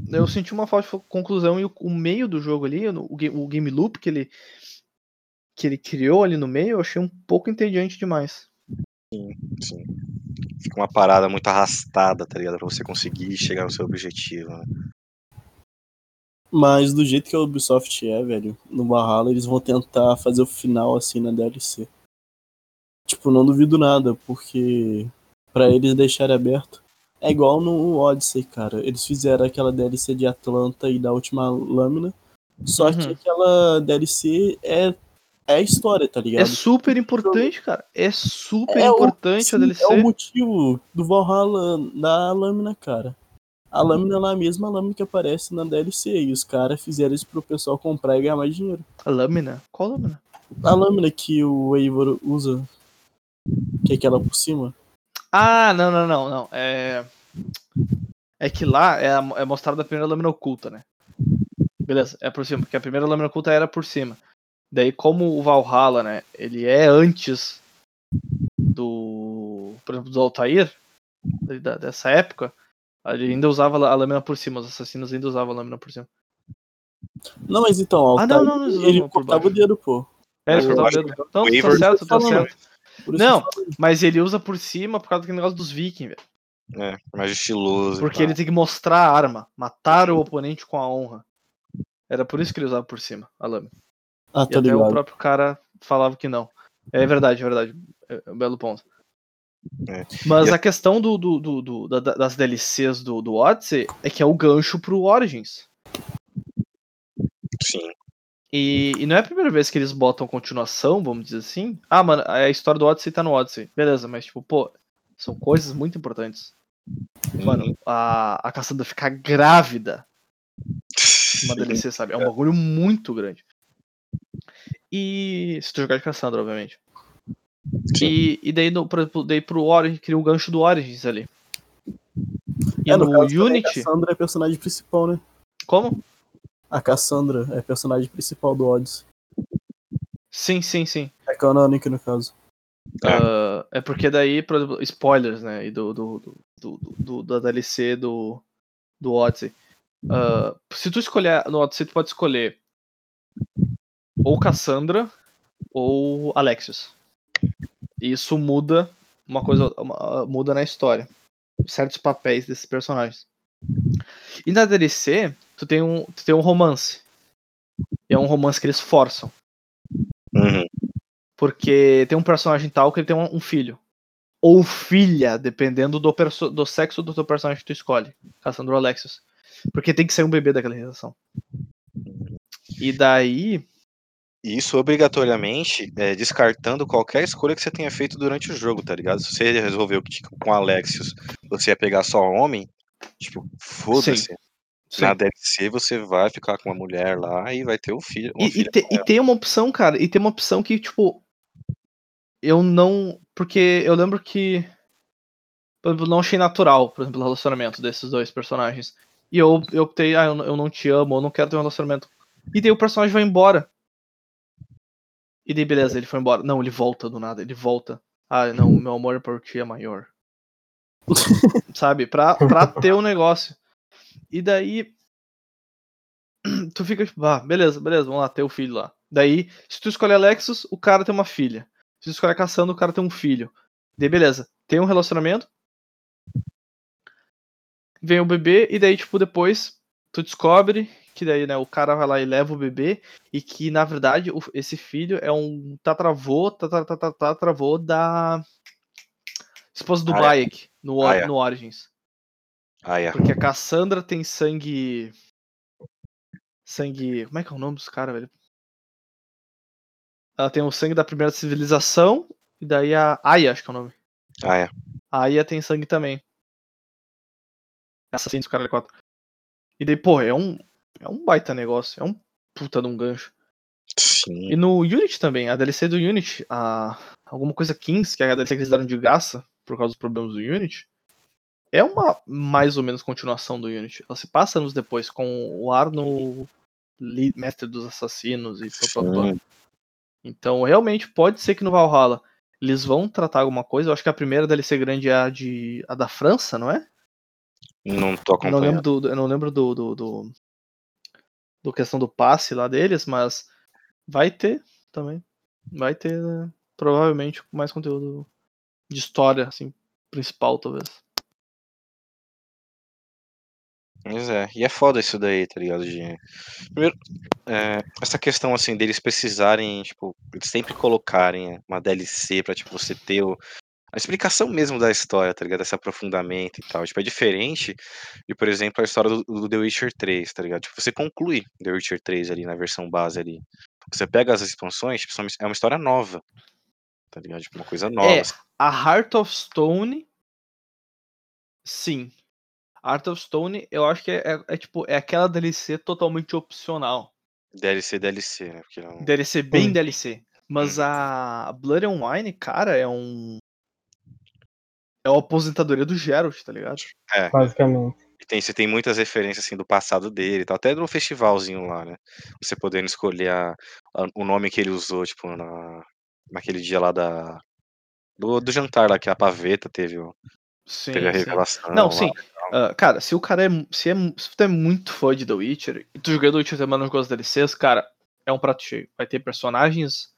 Eu senti uma falta de conclusão e o, o meio do jogo ali, o, o game loop que ele. que ele criou ali no meio, eu achei um pouco entediante demais. Sim. Fica uma parada muito arrastada, tá ligado? Pra você conseguir chegar no seu objetivo. Né? Mas do jeito que a Ubisoft é, velho, no Valhalla, eles vão tentar fazer o final assim na DLC. Tipo, não duvido nada, porque pra eles deixarem aberto. É igual no Odyssey, cara. Eles fizeram aquela DLC de Atlanta e da última lâmina. Só que Uhum. aquela DLC é, é a história, tá É ligado? super importante, cara. É super É o- importante a Sim, DLC. É o motivo do Valhalla na lâmina, cara. A lâmina lá mesmo, a lâmina que aparece na DLC. E os caras fizeram isso pro pessoal comprar e ganhar mais dinheiro. A lâmina? Qual lâmina? A lâmina que o Eivor usa, que é aquela por cima. Ah, não, não, não, não. É. É que lá é, a- é mostrada a primeira lâmina oculta, né? Beleza, é por cima, porque a primeira lâmina oculta era por cima. Daí, como o Valhalla, né? Ele é antes do. Por exemplo, do Altair, dessa época, ele ainda usava a lâmina por cima, os assassinos ainda usavam a lâmina por cima. Não, mas então, Ah, Altair, não, não, não, não, ele cortava o dedo, pô. É, ele cortava o dedo. Então, tá certo, tá certo. Não, que mas ele usa por cima por causa daquele negócio dos vikings, velho. É, mais estiloso. e Porque ele tem que mostrar a arma, matar o oponente com a honra. Era por isso que ele usava por cima a lâmina. Ah, E tá até o ligado. próprio cara falava que não. É verdade, é verdade. É é um belo ponto. É. Mas E a- a questão do, do- do- do- da- das DLCs do, do Odyssey é que é o gancho pro Origins. Sim. E, e não é a primeira vez que eles botam continuação, vamos dizer assim. Ah, mano, a história do Odyssey tá no Odyssey. Beleza, mas tipo, pô, são coisas muito importantes. Mano, a, a Cassandra ficar grávida uma DLC, sabe? É um bagulho muito grande. E. Se tu jogar de Cassandra, obviamente. Sim. E, e daí, no, por exemplo, daí pro Origins, cria o gancho do Origins ali. E É, no, caso também, Unity. A Cassandra é personagem principal, né? Como? A Cassandra é a personagem principal do Odyssey. Sim, sim, sim. É canônica, no caso. É. Ah, é porque daí, por exemplo, spoilers, né? E do, do, do, do, do- da DLC do, do Odyssey. Ah, se tu escolher no Odyssey, tu pode escolher ou Cassandra ou Alexios. E isso muda uma coisa, uma- muda na história. Certos papéis desses personagens. E na DLC, tu tem um, tu tem um romance. E é um romance que eles forçam. Uhum. Porque tem um personagem tal que ele tem um, um filho. Ou filha, dependendo do, do sexo do teu personagem que tu escolhe. Cassandra ou Alexios. Porque tem que ser um bebê daquela relação. E daí. Isso obrigatoriamente é, descartando qualquer escolha que você tenha feito durante o jogo, tá ligado? Se você resolveu que tipo, com Alexios você ia pegar só homem, tipo, foda-se. sim. Na DLC você vai ficar com uma mulher lá e vai ter um filho. E, e, te- e tem uma opção, cara, e tem uma opção que, tipo. Eu não. Porque eu lembro que. Por exemplo, não achei natural, por exemplo, o relacionamento desses dois personagens. E eu, eu optei, ah, eu, não- eu não te amo, eu não quero ter um relacionamento. E daí o personagem vai embora. E daí, beleza, ele foi embora. Não, ele volta do nada, ele volta. Ah, não, meu amor por ti é maior. Sabe? Pra, pra ter o negócio. E daí. Tu fica tipo, ah, beleza, beleza, vamos lá, ter o filho lá. Daí, se tu escolher Alexis, o cara tem uma filha. Se tu escolher Cassandra, o cara tem um filho. Daí, beleza, tem um relacionamento. Vem o bebê, e daí, tipo, depois tu descobre que daí, né, o cara vai lá e leva o bebê, e que, na verdade, o- esse filho é um tatravô, tatravô, tatravô da esposa do Ah, é. Bayek, no, Ah, é. no Origins. Ah, é. Porque a Cassandra tem sangue. Sangue. Como é que é o nome dos caras, velho? Ela tem o sangue da primeira civilização. E daí a Aya, acho que é o nome. Ah, é. A Aya tem sangue também. Assassino dos caras 4. E daí, pô, é um. É um baita negócio. É um puta de um gancho. Sim. E no Unity também, a DLC do Unity, a. Alguma coisa 15, que é a DLC que eles deram de graça por causa dos problemas do Unity. É uma mais ou menos continuação do Unity. Ela se passa anos depois, com o Arno, mestre dos assassinos e. Então, realmente, pode ser que no Valhalla eles vão tratar alguma coisa. Eu acho que a primeira DLC grande é a, de, a da França, não é? Não tô Eu não lembro acompanhando. do- eu não lembro do, do, do, do questão do passe lá deles, mas vai ter também. Vai ter, né, provavelmente, mais conteúdo de história, assim, principal, talvez. Mas é, e é foda isso daí, tá ligado? De... Primeiro, é, essa questão assim deles precisarem, tipo, eles sempre colocarem uma DLC pra tipo, você ter o- a explicação mesmo da história, tá ligado? Esse aprofundamento e tal. Tipo, é diferente de, por exemplo, a história do, do The Witcher 3, tá ligado? Tipo, você conclui The Witcher 3 ali na versão base ali. Você pega as expansões, tipo, é uma história nova. Tá ligado? Tipo, uma coisa nova. É, assim. A Heart of Stone, sim. Heart of Stone, eu acho que é, é- é, tipo, é aquela DLC totalmente opcional. DLC, DLC, né? Porque não... DLC bem Sim. DLC. Mas Hum. a Blood and Wine, cara, é um. É uma aposentadoria do Geralt, tá ligado? É, basicamente. E tem, você tem muitas referências assim do passado dele, e tal, até no festivalzinho lá, né? Você podendo escolher a- a- o nome que ele usou, tipo, na, naquele dia lá da. Do, do jantar lá que a paveta teve, Sim, teve a sim. revelação. Não, lá. sim. Ah, cara, se o cara é. Se, é, se tu é muito fã de The Witcher e tu jogou The Witcher semana com as DLCs, cara, é um prato cheio. Vai ter personagens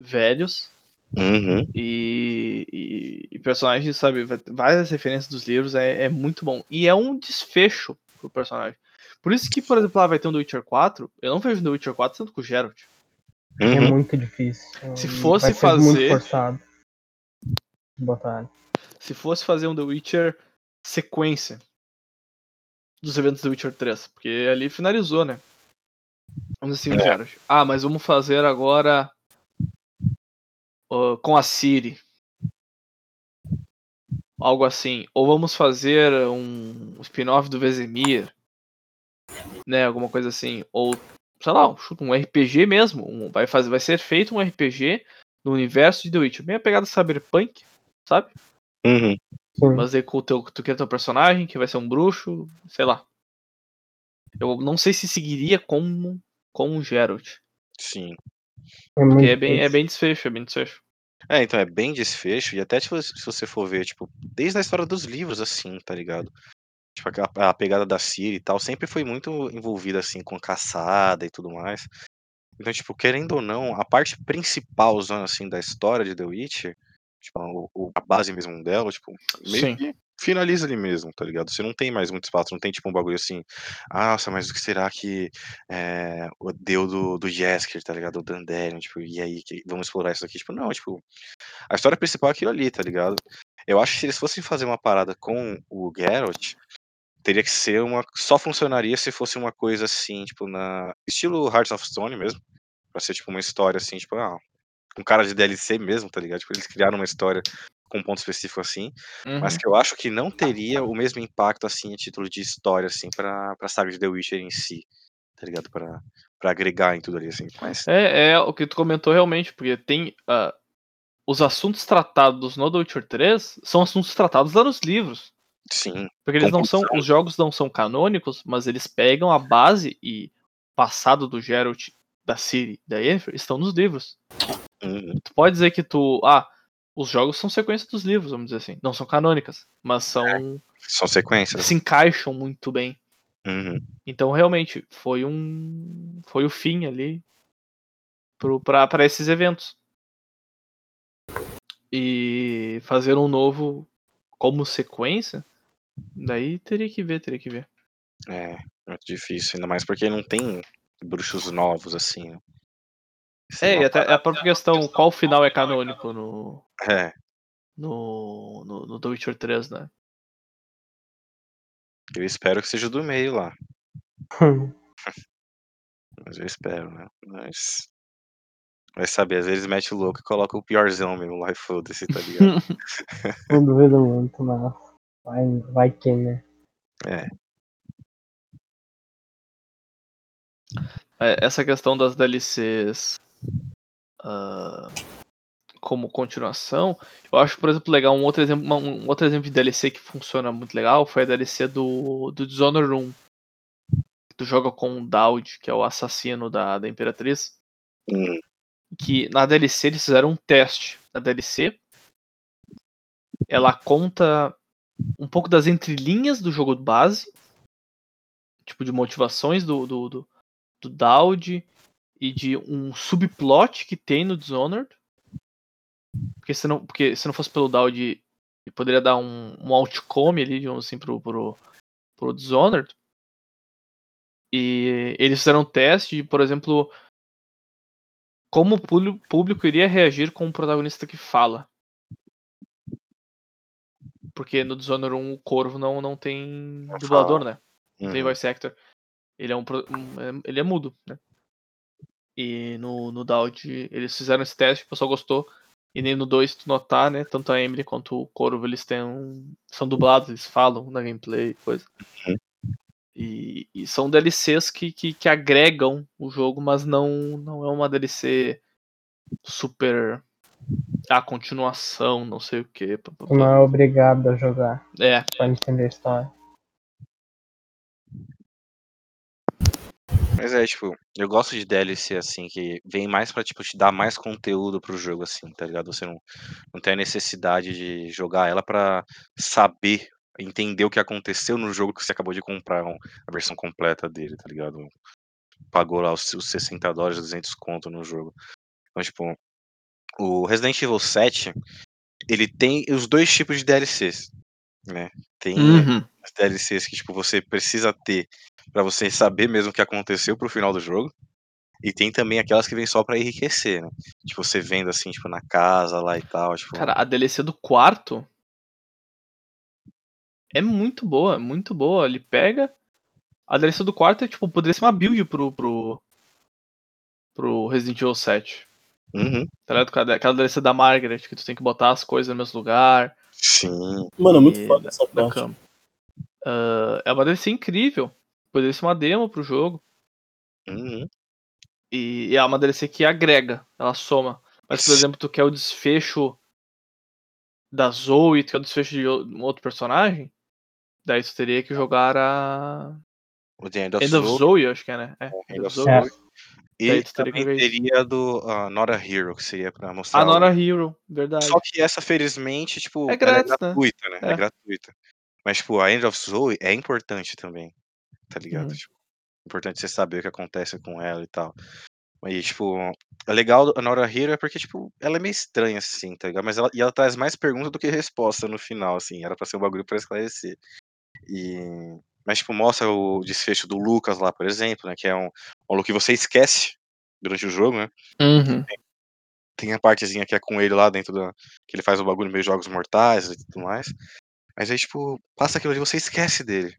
velhos Uhum. e, e, e personagens, sabe, várias referências dos livros, é, é muito bom. E é um desfecho pro personagem. Por isso que, por exemplo, lá vai ter um The Witcher 4, eu não vejo The Witcher 4 tanto com o Geralt. É Uhum. muito difícil. Se fosse vai ser muito fazer- forçado. Botar. Se fosse fazer um The Witcher sequência dos eventos do Witcher 3, porque ali finalizou, né? Vamos assim, É. Ah, mas vamos fazer agora ah, com a Ciri. Algo assim. Ou vamos fazer um spin-off do Vesemir. Né, alguma coisa assim. Ou, sei lá, chuta um RPG mesmo. Um- vai, fazer, vai ser feito um RPG no universo de The Witcher. Bem a pegada cyberpunk, sabe? Uhum. Mas aí com o teu, tu quer teu personagem, que vai ser um bruxo, sei lá. Eu não sei se seguiria como, como um Geralt. Sim. É, muito Porque é bem, é bem desfecho, é bem desfecho. É, então é bem desfecho, e até tipo, se você for ver, tipo, desde a história dos livros, assim, tá ligado? Tipo, aquela- a pegada da Ciri e tal, sempre foi muito envolvida, assim, com caçada e tudo mais. Então, tipo, querendo ou não, a parte principal, zona, assim, da história de The Witcher, tipo, o- a base mesmo dela, tipo, meio Sim. que finaliza ali mesmo, tá ligado? Você não tem mais muito espaço, não tem tipo um bagulho assim, "Ah, nossa, mas o que será que eh, o deu do, do Jesker, tá ligado? O Dandelion, tipo, e aí, que, vamos explorar isso aqui? Tipo, não, tipo, a história principal é aquilo ali, tá ligado? Eu acho que se eles fossem fazer uma parada com o Geralt, teria que ser uma. Só funcionaria se fosse uma coisa assim, tipo, na. Estilo Hearts of Stone mesmo. Pra ser tipo uma história assim, tipo, ah, um cara de DLC mesmo, tá ligado? Tipo, eles criaram uma história com um ponto específico assim, mas Uhum. que eu acho que não teria o mesmo impacto assim, a título de história, assim, pra, pra saga de The Witcher em si, tá ligado? Pra, pra agregar em tudo ali, assim. Mas, É, é o que tu comentou realmente, porque tem. ah, os assuntos tratados no The Witcher 3 são assuntos tratados lá nos livros. sim, Porque eles não são. Os jogos não são canônicos, mas eles pegam a base e o passado do Geralt, da Ciri, da Yennefer, estão nos livros. Uhum, Tu pode dizer que tu. Ah, os jogos são sequência dos livros, vamos dizer assim. Não são canônicas, mas são. são sequências. se encaixam muito bem. Uhum, Então, realmente, foi um. Foi o fim ali pra esses eventos. E fazer um novo como sequência, daí teria que ver, teria que ver. É, muito difícil, ainda mais porque não tem bruxos novos, assim, né? É, e até a própria questão, qual final é canônico no, É, no, no, no The Witcher 3, né? eu espero que seja do meio lá. Mas eu espero, né? Mas. Vai saber, às vezes mete o louco e coloca o piorzão mesmo lá e foda-se, tá ligado? Não duvido muito, mas vai, vai que, né? é, É, Essa questão das DLCs ah, como continuação, eu acho, por exemplo, legal um outro exemplo, um outro exemplo de DLC que funciona muito legal foi a DLC do, do Dishonored 1. Tu joga com o Daud, que é o assassino da, da Imperatriz. hum, que na DLC eles fizeram um teste. Na DLC, ela conta um pouco das entrelinhas do jogo base, tipo de motivações do, do, do, do Daud e de um subplot que tem no Dishonored. Porque se não, porque se não fosse pelo ele poderia dar um, um outcome ali, digamos assim, pro, pro, pro Dishonored. E eles fizeram um teste de, por exemplo, como o público- iria reagir com um protagonista que fala. Porque no Dishonored 1 o Corvo não, não tem dublador, né? Não tem uhum, voice actor. Ele é um, um- é- ele é mudo, né? E no, no Daud eles fizeram esse teste, o pessoal gostou. E nem no 2, se tu notar, né? Tanto a Emily quanto o Corvo, eles têm um, são dublados, eles falam na gameplay, coisa. Uhum. E, e são DLCs que, que, que agregam o jogo, mas não, não é uma DLC super. A continuação, não sei o que. Não é obrigado a jogar É, pra entender a história. Mas é, tipo, eu gosto de DLC assim, que vem mais pra, tipo, te dar mais conteúdo pro jogo, assim, tá ligado? Você não, não tem a necessidade de jogar ela pra saber, entender o que aconteceu no jogo que você acabou de comprar um- a versão completa dele, tá ligado? Pagou lá os, os 60 dólares, 200 conto no jogo. Então, tipo, o Resident Evil 7, ele tem os dois tipos de DLCs, né? Tem Uhum. as DLCs que tipo você precisa ter pra você saber mesmo o que aconteceu pro final do jogo. E tem também aquelas que vêm só pra enriquecer, né? Tipo, você vendo assim, tipo, na casa lá e tal, tipo, Cara, a DLC do quarto é muito boa, muito boa. Ele pega. A DLC do quarto é tipo, poderia ser uma build pro, pro, pro Resident Evil 7. uhum, Tá ligado? Aquela DLC da Margaret, que tu tem que botar as coisas no mesmo lugar. sim, Mano, é muito foda da- essa parte. cama. Ah, é uma DLC incrível. Poderia ser uma demo pro jogo. uhum, E, e é uma DLC que agrega, ela soma. Mas, por exemplo, tu quer o desfecho da Zoe, tu quer o desfecho de um outro personagem, daí tu teria que jogar a. o The End of, End of Zoe, Zoe, acho que é, né? É, End End of Zoe. É. e também teria do uh, Not a Hero, que seria pra mostrar A Nora Hero, verdade. Só que essa, felizmente, tipo, É ela grátis, é né? gratuita, né? É. É. gratuita. Mas, tipo, a End of Zoe é importante também, tá ligado? Uhum. Tipo, importante você saber o que acontece com ela e tal. Aí, tipo, é legal a Nora Hero é porque, tipo, ela é meio estranha, assim, tá ligado? Mas ela, e ela traz mais pergunta do que resposta no final, assim. Era pra ser um bagulho pra esclarecer. E, mas, tipo, mostra o desfecho do Lucas lá, por exemplo, né? Que é um, um look que você esquece durante o jogo, né? Uhum. Tem a partezinha que é com ele lá dentro da. Que ele faz o bagulho meio jogos mortais e tudo mais. Mas aí, tipo, passa aquilo ali, você esquece dele.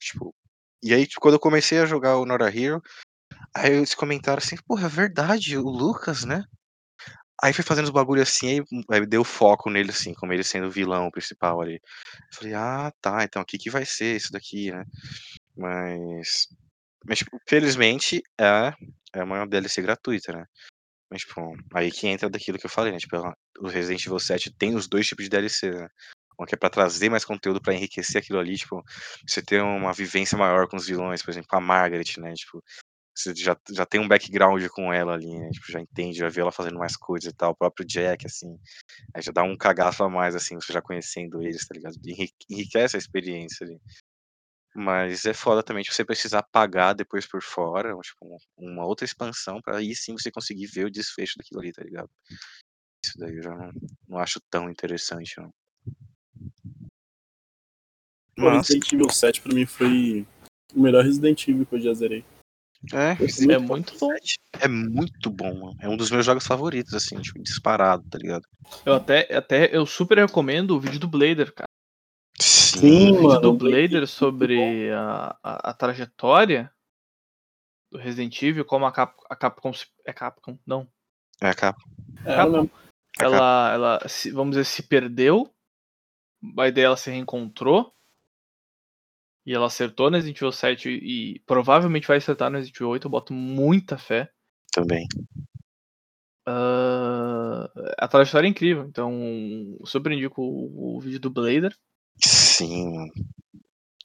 Tipo. E aí, tipo, quando eu comecei a jogar o Nora Hero, aí eles comentaram assim, porra, é verdade, o Lucas, né? Aí fui fazendo os bagulho assim, aí, aí deu foco nele, assim, como ele sendo o vilão principal ali. Falei, ah, tá, então o que, que vai ser isso daqui, né? Mas. Mas, tipo, felizmente é, é uma DLC gratuita, né? Mas, tipo, aí que entra daquilo que eu falei, né? Tipo, ela- o Resident Evil 7 tem os dois tipos de DLC, né? Um que é pra trazer mais conteúdo, pra enriquecer aquilo ali, tipo, você ter uma vivência maior com os vilões, por exemplo, com a Margaret, né? Tipo, você já, já tem um background com ela ali, né? Tipo, já entende, já vê ela fazendo mais coisas e tal. O próprio Jack, assim, aí já dá um cagaço a mais, assim, você já conhecendo eles, tá ligado? Enri- Enriquece a experiência ali. Mas é foda também tipo, você precisar pagar depois por fora, tipo, um- uma outra expansão, pra aí sim você conseguir ver o desfecho daquilo ali, tá ligado? Isso daí eu já não, não acho tão interessante, não. Pô, Resident Evil 7 pra mim foi o melhor Resident Evil que eu já zerei. é, É muito bom. é muito bom, mano. É um dos meus jogos favoritos, assim, tipo, disparado, tá ligado? Eu até, até eu super recomendo o vídeo do Blader, cara. Sim, O vídeo mano. do Blader sobre a, a, a trajetória do Resident Evil, como a, Cap, a Capcom. É Capcom? Não. É a capa. É, Capcom. mesmo. A Ela, ela se- vamos dizer, se perdeu. A ideia ela se reencontrou. E ela acertou no Resident Evil 7 e provavelmente vai acertar no Resident Evil 8. Eu boto muita fé. Também. Ah, a trajetória é incrível. Então, super indico o, o vídeo do Blader. Sim.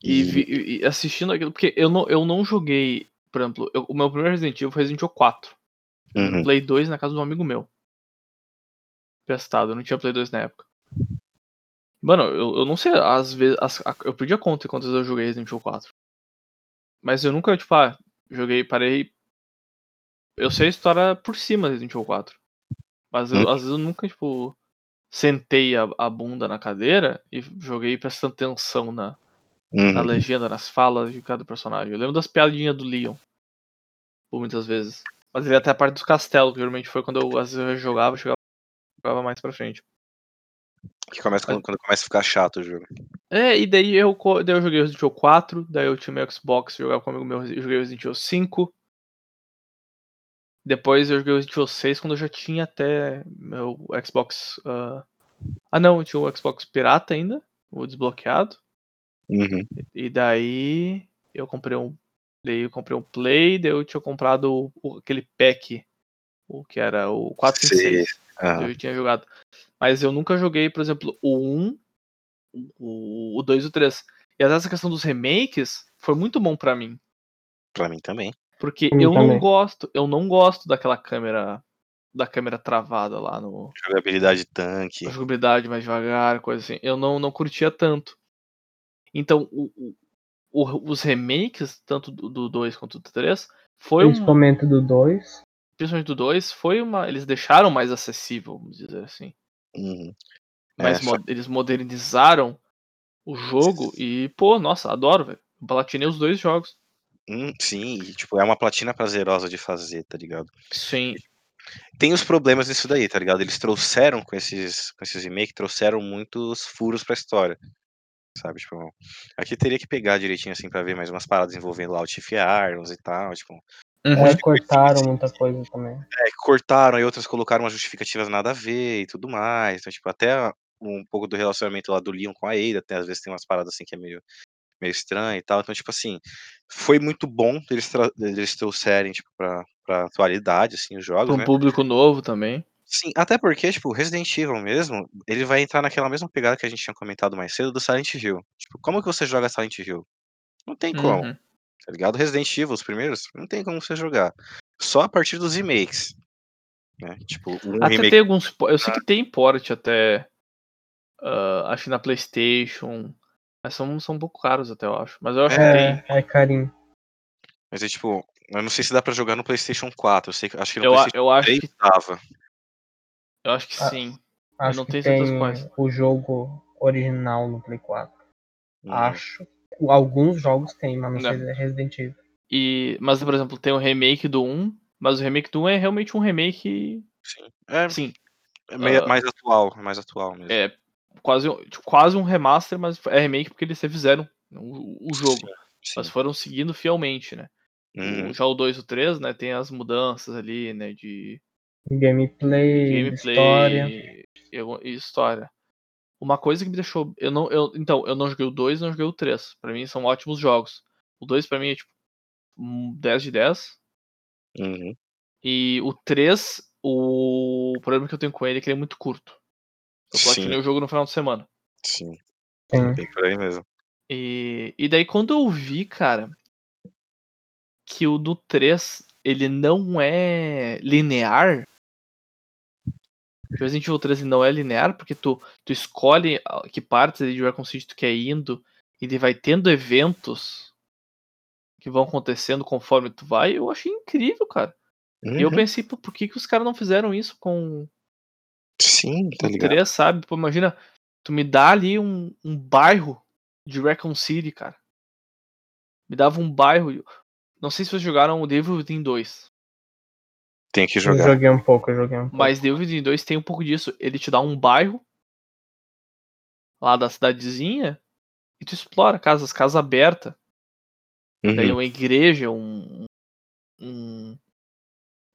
E, vi- e- assistindo aquilo, porque eu não, eu não joguei, por exemplo, eu- o meu primeiro Resident Evil foi Resident Evil 4. Uhum. Play 2 na casa de um amigo meu. Testado, eu não tinha Play 2 na época. Mano, eu, eu não sei, às vezes. as- eu perdi a conta de quantas vezes eu joguei Resident Evil 4. Mas eu nunca, tipo, ah, joguei, parei. Eu sei a história por cima do Resident Evil 4. Mas eu- Hum. às vezes eu nunca, tipo, sentei a, a bunda na cadeira e joguei prestando atenção na, na uhum. legenda, nas falas de cada personagem. Eu lembro das piadinhas do Leon. Por muitas vezes. Mas ele até a parte dos castelos, que geralmente foi quando eu às vezes eu jogava, chegava, jogava mais pra frente. Que começa quando, quando começa a ficar chato o jogo. É, e daí eu, daí eu joguei Resident Evil 4, daí eu tinha meu Xbox, jogava com um amigo meu, eu joguei Resident Evil 5. Depois eu joguei Resident Evil 6 quando eu já tinha até meu Xbox. ah, Ah não, eu tinha o Xbox pirata ainda, o desbloqueado. Uhum. E daí eu comprei um. Daí eu comprei um Play, daí eu tinha comprado o- aquele pack, o que era o 4 e Sei. 6. Aham. Eu tinha jogado. Mas eu nunca joguei, por exemplo, o 1, o, o 2 e o 3. E até essa questão dos remakes foi muito bom pra mim. Pra mim também. Porque mim eu não também. gosto, eu não gosto daquela câmera. Da câmera travada lá no. Jogabilidade tanque. Jogabilidade mais devagar, coisa assim. Eu não, não curtia tanto. Então, o, o- os remakes, tanto do do 2 quanto do 3, foi um. Principalmente do 2. Principalmente do 2, foi uma. Eles deixaram mais acessível, vamos dizer assim. Uhum. Mas mo- eles modernizaram o jogo e, pô, nossa, adoro, velho. Platinei os dois jogos. Hum, sim, e, tipo, é uma platina prazerosa de fazer, tá ligado? Sim. Tem os problemas nisso daí, tá ligado? Eles trouxeram com esses, com esses remakes, trouxeram muitos furos pra história. Sabe, tipo, aqui teria que pegar direitinho assim pra ver mais umas paradas envolvendo lá o Tiff Arms e tal, tipo, Uhum. É, cortaram muita coisa também. é, cortaram, aí outras colocaram umas justificativas nada a ver e tudo mais. Então, tipo, até um pouco do relacionamento lá do Leon com a Ada, até às vezes tem umas paradas assim que é meio, meio estranho e tal. Então, tipo assim, foi muito bom eles, tra eles trouxerem, tipo, pra, pra atualidade, assim, os Pra jogos, um né? público novo também. Sim, até porque, tipo, Resident Evil mesmo, ele vai entrar naquela mesma pegada que a gente tinha comentado mais cedo do Silent Hill. Tipo, como que você joga Silent Hill? Não tem como, Uhum. Tá ligado? Resident Evil, os primeiros, não tem como você jogar. Só a partir dos remakes. Né? Tipo, um Até remake. tem alguns. Eu sei que tem port até. ah, acho que na PlayStation. Mas são, são um pouco caros até, eu acho. Mas eu acho que tem. É, é carinho. Mas é tipo, Eu não sei se dá pra jogar no PlayStation 4. Eu sei, que- acho que no Eu, PlayStation eu acho 3 que, tava. eu acho que Ah, sim. Acho não que tenho certeza tem quais. o jogo original no Play 4. Hum. Acho. Alguns jogos tem, mas não Não. sei se é Resident Evil. E, mas, por exemplo, tem o remake do 1, mas o remake do 1 é realmente um remake, Sim. É, sim, é meio- ah, mais atual, é mais atual mesmo. é quase, um- tipo, quase um remaster, mas é remake porque eles refizeram o, o jogo. Sim, sim. Mas foram seguindo fielmente, né? O- Uhum. já o 2 e o 3, né, tem as mudanças ali, né, de Gameplay, gameplay história. e, e história. Uma coisa que me deixou. Eu não, eu, então, eu não joguei o 2 não joguei o 3. Pra mim são ótimos jogos. O 2 pra mim é tipo um 10 de 10. Uhum. E o 3, o problema que eu tenho com ele é que ele é muito curto. Eu platinei o jogo no final de semana. Sim, Sim. bem por aí mesmo. E, e daí quando eu vi, cara, que o do 3 ele não é linear. Resident Evil 3 ele não é linear, porque tu, tu escolhe a- que partes de Raccoon City tu quer indo, e ele vai tendo eventos que vão acontecendo conforme tu vai, eu achei incrível, cara. E eu Uhum. pensei, pô, por que, que os caras não fizeram isso com Sim, tá ligado? 3, sabe? Pô, imagina, tu me dá ali um, um bairro de Raccoon City, cara. Me dava um bairro. Não sei se vocês jogaram o Devil Within 2, Tem que Eu jogar. joguei um pouco, eu joguei um pouco. mas Devil Within 2 tem um pouco disso. Ele te dá um bairro lá da cidadezinha e tu explora casas, casa aberta. Daí Uhum. uma igreja, um, um-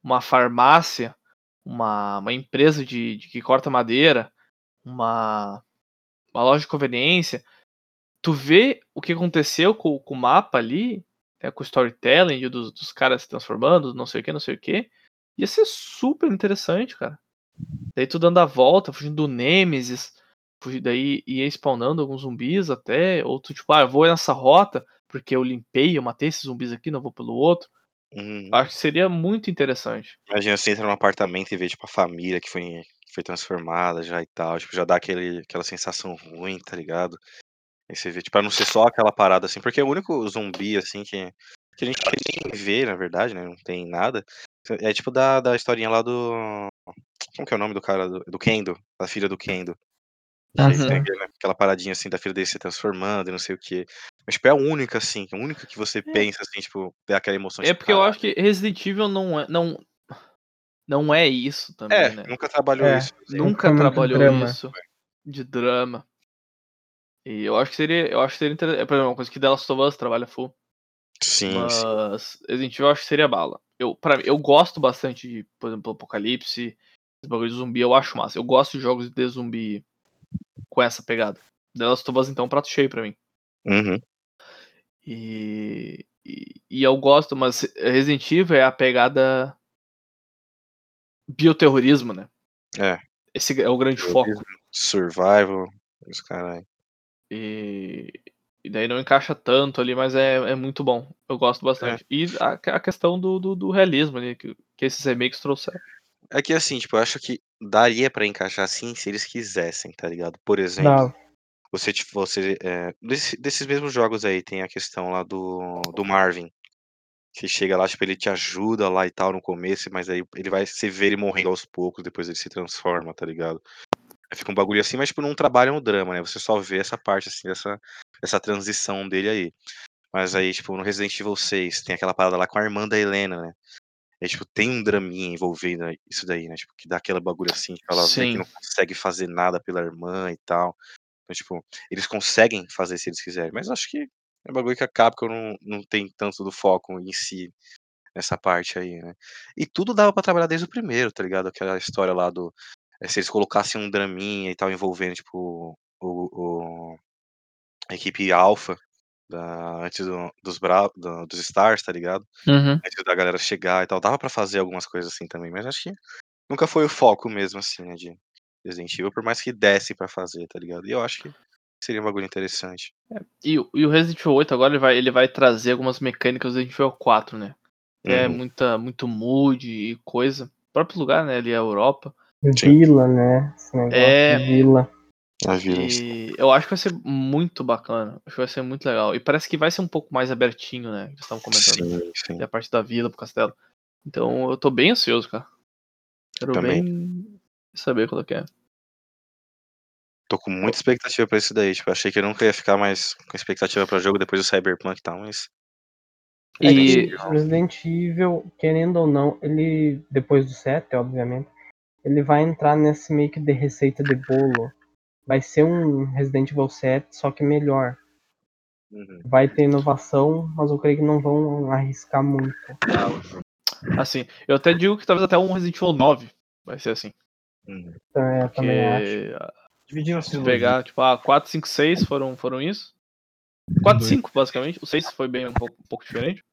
uma farmácia, uma, uma empresa de, de que corta madeira, uma, uma loja de conveniência. Tu vê o que aconteceu com, com o mapa ali, né, com o storytelling dos, dos caras se transformando, não sei o que, não sei o que. Ia ser super interessante, cara. Daí tu dando a volta, fugindo do Nemesis, daí ia spawnando alguns zumbis até, ou tu tipo, ah, eu vou nessa rota, porque eu limpei, eu matei esses zumbis aqui, não vou pelo outro. Uhum. Acho que seria muito interessante. Imagina você entra num apartamento e vê, tipo, a família que foi, que foi transformada já e tal. Tipo, já dá aquele, aquela sensação ruim, tá ligado? Aí você vê, tipo, pra não ser só aquela parada assim, porque o único zumbi, assim, que, que a gente nem vê, na verdade, né? Não tem nada. É tipo da, da historinha lá do. Como que é o nome do cara? Do, do Kendo, da filha do Kendo. Ah, sim. tem aquele- aquela paradinha assim da filha dele se transformando e não sei o que. Mas, tipo, é a única, assim, a única que você pensa, assim, tipo, ter aquela emoção É tipo, porque eu "Caralho". acho que Resident Evil não é, não, não é isso também, É, né? nunca trabalhou É. isso. assim. Nunca trabalhou drama. isso de drama. E eu acho que seria, eu acho que seria interessante. Por exemplo, uma coisa que The Last of Us trabalha full. Sim. Mas Resident Evil eu acho que seria bala. Eu, pra eu gosto bastante de, por exemplo, Apocalipse, esse bagulho de zumbi, eu acho massa. Eu gosto de jogos de zumbi com essa pegada. The Last of Us, então, é um prato cheio pra mim. Uhum. E, e, e eu gosto, mas Resident Evil é a pegada bioterrorismo, né? É. Esse é o grande foco. Survival, os caras. E, e daí não encaixa tanto ali, mas é, é muito bom. Eu gosto bastante. E a, a questão do, do, do realismo ali, que, que esses remakes trouxeram. É que assim, tipo, eu acho que daria pra encaixar assim se eles quisessem, tá ligado? Por exemplo, Dava. você, tipo, você. é, desse- desses mesmos jogos aí, tem a questão lá do, do Marvin. Que chega lá, tipo, ele te ajuda lá e tal no começo, mas aí ele vai. Você vê ele morrendo aos poucos, depois ele se transforma, tá ligado? Fica um bagulho assim, mas tipo, não trabalha no drama, né? Você só vê essa parte, assim, dessa, dessa transição dele aí. Mas aí, tipo, no Resident Evil 6, tem aquela parada lá com a irmã da Helena, né? É, tipo, tem um draminha envolvendo isso daí, né? Tipo, que dá aquela bagulho assim, que ela vê Sim. que não consegue fazer nada pela irmã e tal. Então, tipo, eles conseguem fazer se eles quiserem. Mas acho que é um bagulho que a Capcom não, não tem tanto do foco em si nessa parte aí, né? E tudo dava pra trabalhar desde o primeiro, tá ligado? Aquela história lá do. É, se eles colocassem um draminha e tal, envolvendo, tipo, o, o- a equipe Alpha da, antes do- dos, Bra, do- dos Stars, tá ligado? antes da galera chegar e tal. Dava pra fazer algumas coisas assim também, mas acho que nunca foi o foco mesmo, assim, né, de Resident Evil, por mais que desse pra fazer, tá ligado? E eu acho que seria um bagulho interessante. E, o- e o Resident Evil 8 agora ele vai, ele vai trazer algumas mecânicas do Resident Evil 4, né? É Uhum. muita, muito mood e coisa. O próprio lugar, né? Ali é a Europa. Vila, né? É. vila. A vida. E eu acho que vai ser muito bacana. Acho que vai ser muito legal. E parece que vai ser um pouco mais abertinho, né? Que estavam comentando. Sim, sim. E a parte da vila pro castelo. Então eu tô bem ansioso, cara. Quero Também. bem saber quando que é. Tô com muita expectativa pra isso daí. Tipo, achei que eu nunca ia ficar mais com expectativa pra jogo depois do Cyberpunk e tal, mas. É E Resident Evil, querendo ou não, ele, depois do 7, obviamente, ele vai entrar nesse meio que de receita de bolo. Vai ser um Resident Evil 7, só que melhor. Uhum. Vai ter inovação, mas eu creio que não vão arriscar muito. assim, eu até digo que talvez até um Resident Evil 9 vai ser assim. Uhum. Então, é, Porque também acho. Dividindo se pegar, tipo, ah, 4, 5, 6 foram, foram isso. 4, 5, basicamente. O 6 foi bem um pouco, um pouco diferente.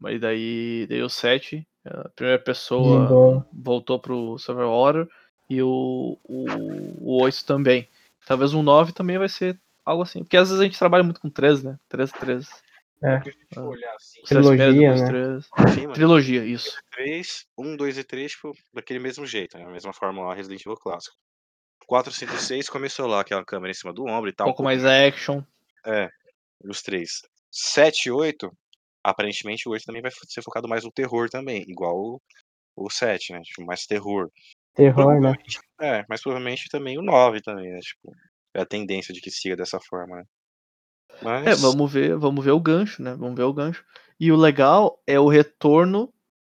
Mas daí, daí o 7, a primeira pessoa Mudou. voltou pro Survival Horror e o, o, o 8 também. Talvez o 9 também vai ser algo assim. Porque às vezes a gente trabalha muito com 3, né? 3, 3. É. Olhar assim, Trilogia, né? 3. enfim, mano, Trilogia, isso. 3, 1, 2 e 3, tipo, daquele mesmo jeito, né? A mesma fórmula lá, Resident Evil clássico. 4, 5 e 6 começou lá, aquela câmera em cima do ombro e Um tal. pouco mais action. É, os três. 7 e 8, aparentemente o 8 também vai ser focado mais no terror também, igual o, o 7, né? Tipo, mais terror. Terror, né? É, mas provavelmente também o 9 também, né? Tipo, é a tendência de que siga dessa forma, né? Mas. É, vamos ver, vamos ver o gancho, né? Vamos ver o gancho. E o legal é o retorno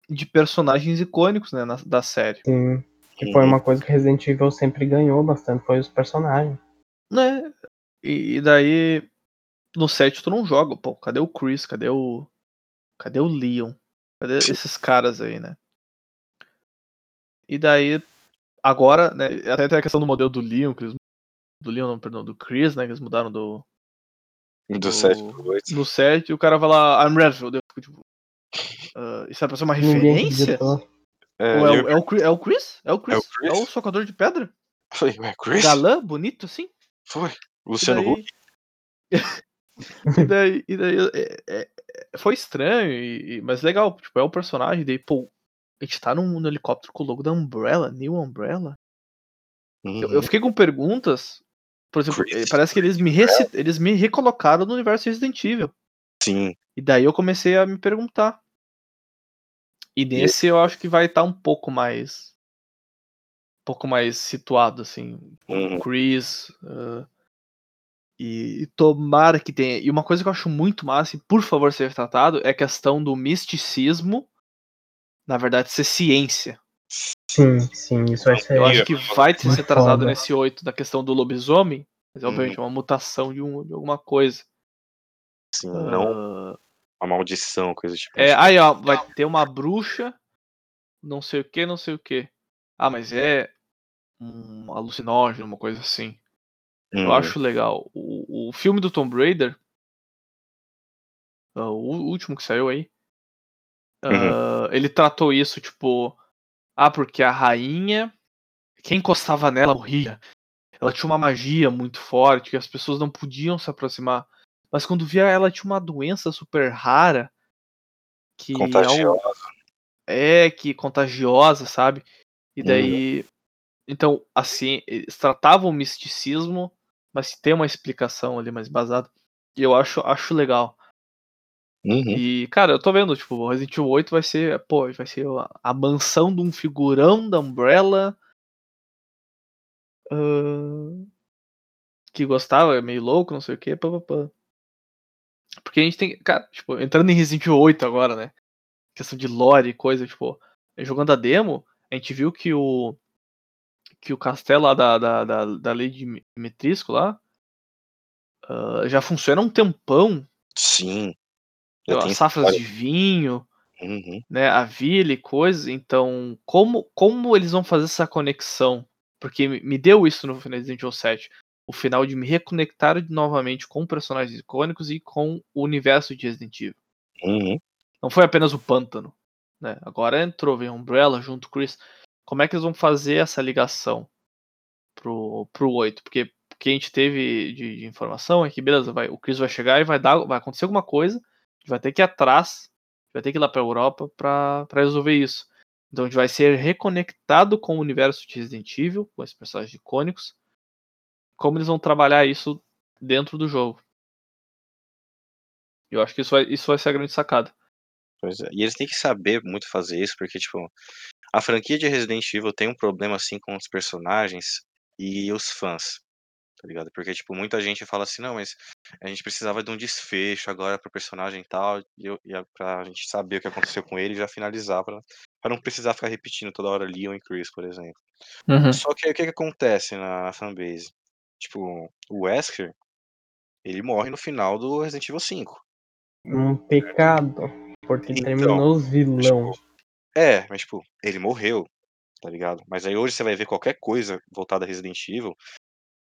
de personagens icônicos, né, na- da série. Sim. Que foi uma coisa que Resident Evil sempre ganhou bastante, foi os personagens. Né? E, e daí no 7 tu não joga, pô, cadê o Chris? Cadê o cadê o Leon? Cadê esses caras aí, né? E daí agora, né, até tem a questão do modelo do Leon, que eles, do Leon, não, perdão, do Chris, né, que eles mudaram do Do 7 pro 8. no 7 e o cara vai lá, I'm Redfield. Eu fico tipo, ah, isso é pra ser uma referência? É, Ou é, eu o, é, o, Chris- é o Chris? É o Chris? É o, socador de pedra? falei, ué, Chris? Galã, bonito assim? Foi. Luciano daí- Huck? e daí, e daí é- é- foi estranho, e, mas legal. Tipo, é o personagem, daí, pô, a gente tá num, num helicóptero com o logo da Umbrella, New Umbrella. Eu, eu Uhum. fiquei com perguntas. Por exemplo, Chris eh, parece que eles me, eles me recolocaram no universo Resident Evil. Sim. E daí eu comecei a me perguntar. E nesse eu acho que vai estar um pouco mais. Um pouco mais situado, assim. Uhum. Chris. ah, e, e tomara que tenha. E uma coisa que eu acho muito massa, e por favor seja tratado, é a questão do misticismo, na verdade, ser ciência. Sim, sim, isso vai ser. Eu acho que vai Muito ser tratado foda. nesse 8 da questão do lobisomem, mas obviamente é uma mutação de, um, de alguma coisa. Sim, não Ah, uma maldição, coisa tipo. É, assim. aí ó, vai ter uma bruxa, não sei o que, não sei o que. Ah, mas é um alucinógeno, uma coisa assim. Eu Uhum. acho legal. O, o filme do Tomb Raider, ah, o último que saiu aí, ah, ele tratou isso, tipo, ah, porque a rainha, quem encostava nela morria. Ela tinha uma magia muito forte, que as pessoas não podiam se aproximar. Mas quando via ela tinha uma doença super rara, que ao- Contagiosa. é que contagiosa, sabe? E Uhum. daí, então, assim, eles tratavam o misticismo, mas tem uma explicação ali mais embasada. E eu acho, acho legal. Uhum. E, cara, eu tô vendo, tipo, Resident Evil 8 vai ser, pô, vai ser a, mansão de um figurão da Umbrella. ah, que gostava, é meio louco, não sei o que, papapá. Porque a gente tem, cara, tipo, entrando em Resident Evil 8 agora, né? Questão de lore e coisa, tipo, jogando a demo, a gente viu que o que o castelo lá da, da, da, da Lady Metrisco lá ah, já funciona há um tempão. Sim. Já As safras história. de vinho, Uhum. né, a vila e coisas. Então, como, como eles vão fazer essa conexão? Porque me deu isso no Resident Evil 7. O final de me reconectar novamente com personagens icônicos e com o universo de Resident Evil. Uhum. Não foi apenas o pântano. Né? Agora entrou, vem Umbrella junto com Chris. Como é que eles vão fazer essa ligação pro, pro 8? Porque o que a gente teve de, de informação é que, beleza, vai, o Chris vai chegar e vai dar. Vai acontecer alguma coisa. Vai ter que ir atrás. Vai ter que ir lá pra Europa pra resolver isso. Então a gente vai ser reconectado com o universo de Resident Evil, com esses personagens icônicos. como eles vão trabalhar isso dentro do jogo. Eu acho que isso vai, isso vai ser a grande sacada. É. E eles têm que saber muito fazer isso, porque, tipo, a franquia de Resident Evil tem um problema, assim, com os personagens e os fãs, tá ligado? Porque, tipo, muita gente fala assim, não, mas a gente precisava de um desfecho agora pro personagem e tal, e, eu, e a- pra gente saber o que aconteceu com ele e já finalizar, pra, pra não precisar ficar repetindo toda hora Leon e Chris, por exemplo. Só que aí o que, que acontece na fanbase? Tipo, o Wesker, ele morre no final do Resident Evil 5. Um pecado. Porque Então, terminou os vilão. É, mas tipo, ele morreu, tá ligado? Mas aí hoje você vai ver qualquer coisa voltada a Resident Evil,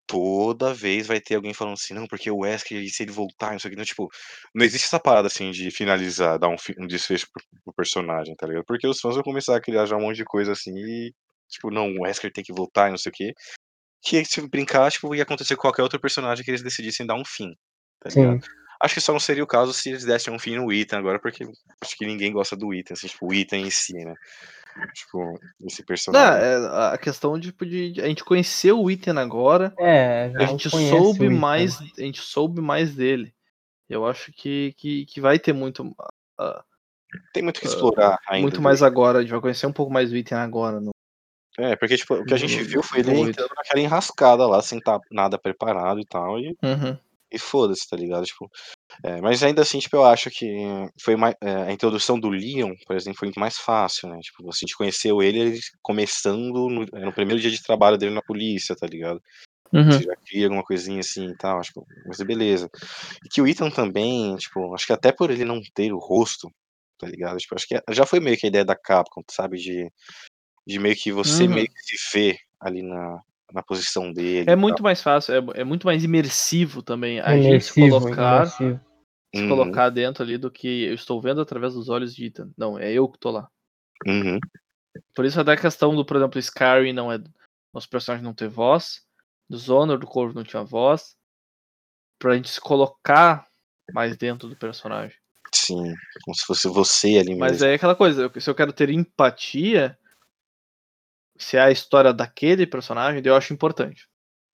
toda vez vai ter alguém falando assim, não, porque o Wesker, e se ele voltar, não sei o que, não, tipo, não existe essa parada assim de finalizar, dar um, fi- um desfecho pro, pro personagem, tá ligado? Porque os fãs vão começar a criar já um monte de coisa assim e, tipo, não, o Wesker tem que voltar e não sei o que. Que se brincar, tipo, ia acontecer com qualquer outro personagem que eles decidissem dar um fim, tá ligado? Sim. Acho que só não seria o caso se eles dessem um fim no Ethan agora, porque acho que ninguém gosta do Ethan, assim, tipo, o Ethan em si, né? Tipo, esse Não, personagem. é a questão de, de- de- a gente conhecer o Ethan agora, É, já a gente soube mais, a gente soube mais dele. Eu acho que, que, que vai ter muito, ah, Tem muito que explorar ainda. muito dele. mais agora. A gente vai conhecer um pouco mais do Ethan agora. No... É, porque, tipo, o que a gente viu foi ele entrando naquela enrascada lá, sem estar nada preparado e tal, e, Uhum. E foda-se, tá ligado? Tipo, é, mas ainda assim, tipo, eu acho que foi mais, é, a introdução do Leon, por exemplo, foi muito mais fácil, né? Tipo, a gente conheceu ele, ele começando no, é, no primeiro dia de trabalho dele na polícia, tá ligado? Uhum. Você já cria alguma coisinha assim e tal, acho que, mas beleza. E que o Ethan também, tipo, acho que até por ele não ter o rosto, tá ligado? Tipo, acho que já foi meio que a ideia da Capcom, sabe? De, de meio que você Uhum. meio que se vê ali na, na posição dele. É muito tal. mais fácil, é, é muito mais imersivo também a gente se Imersivo, colocar, imersivo. se Uhum, colocar dentro ali do que eu estou vendo através dos olhos de Ethan. Não, é eu que tô lá. uhum, Por isso até a questão do, por exemplo, Skyrim não é. Os personagens não ter voz. Do Zonor, do Corvo não tinha voz. Pra gente se colocar mais dentro do personagem. sim, como se fosse você ali Mas mesmo. é aquela coisa, se eu quero ter empatia, se é a história daquele personagem, eu acho importante.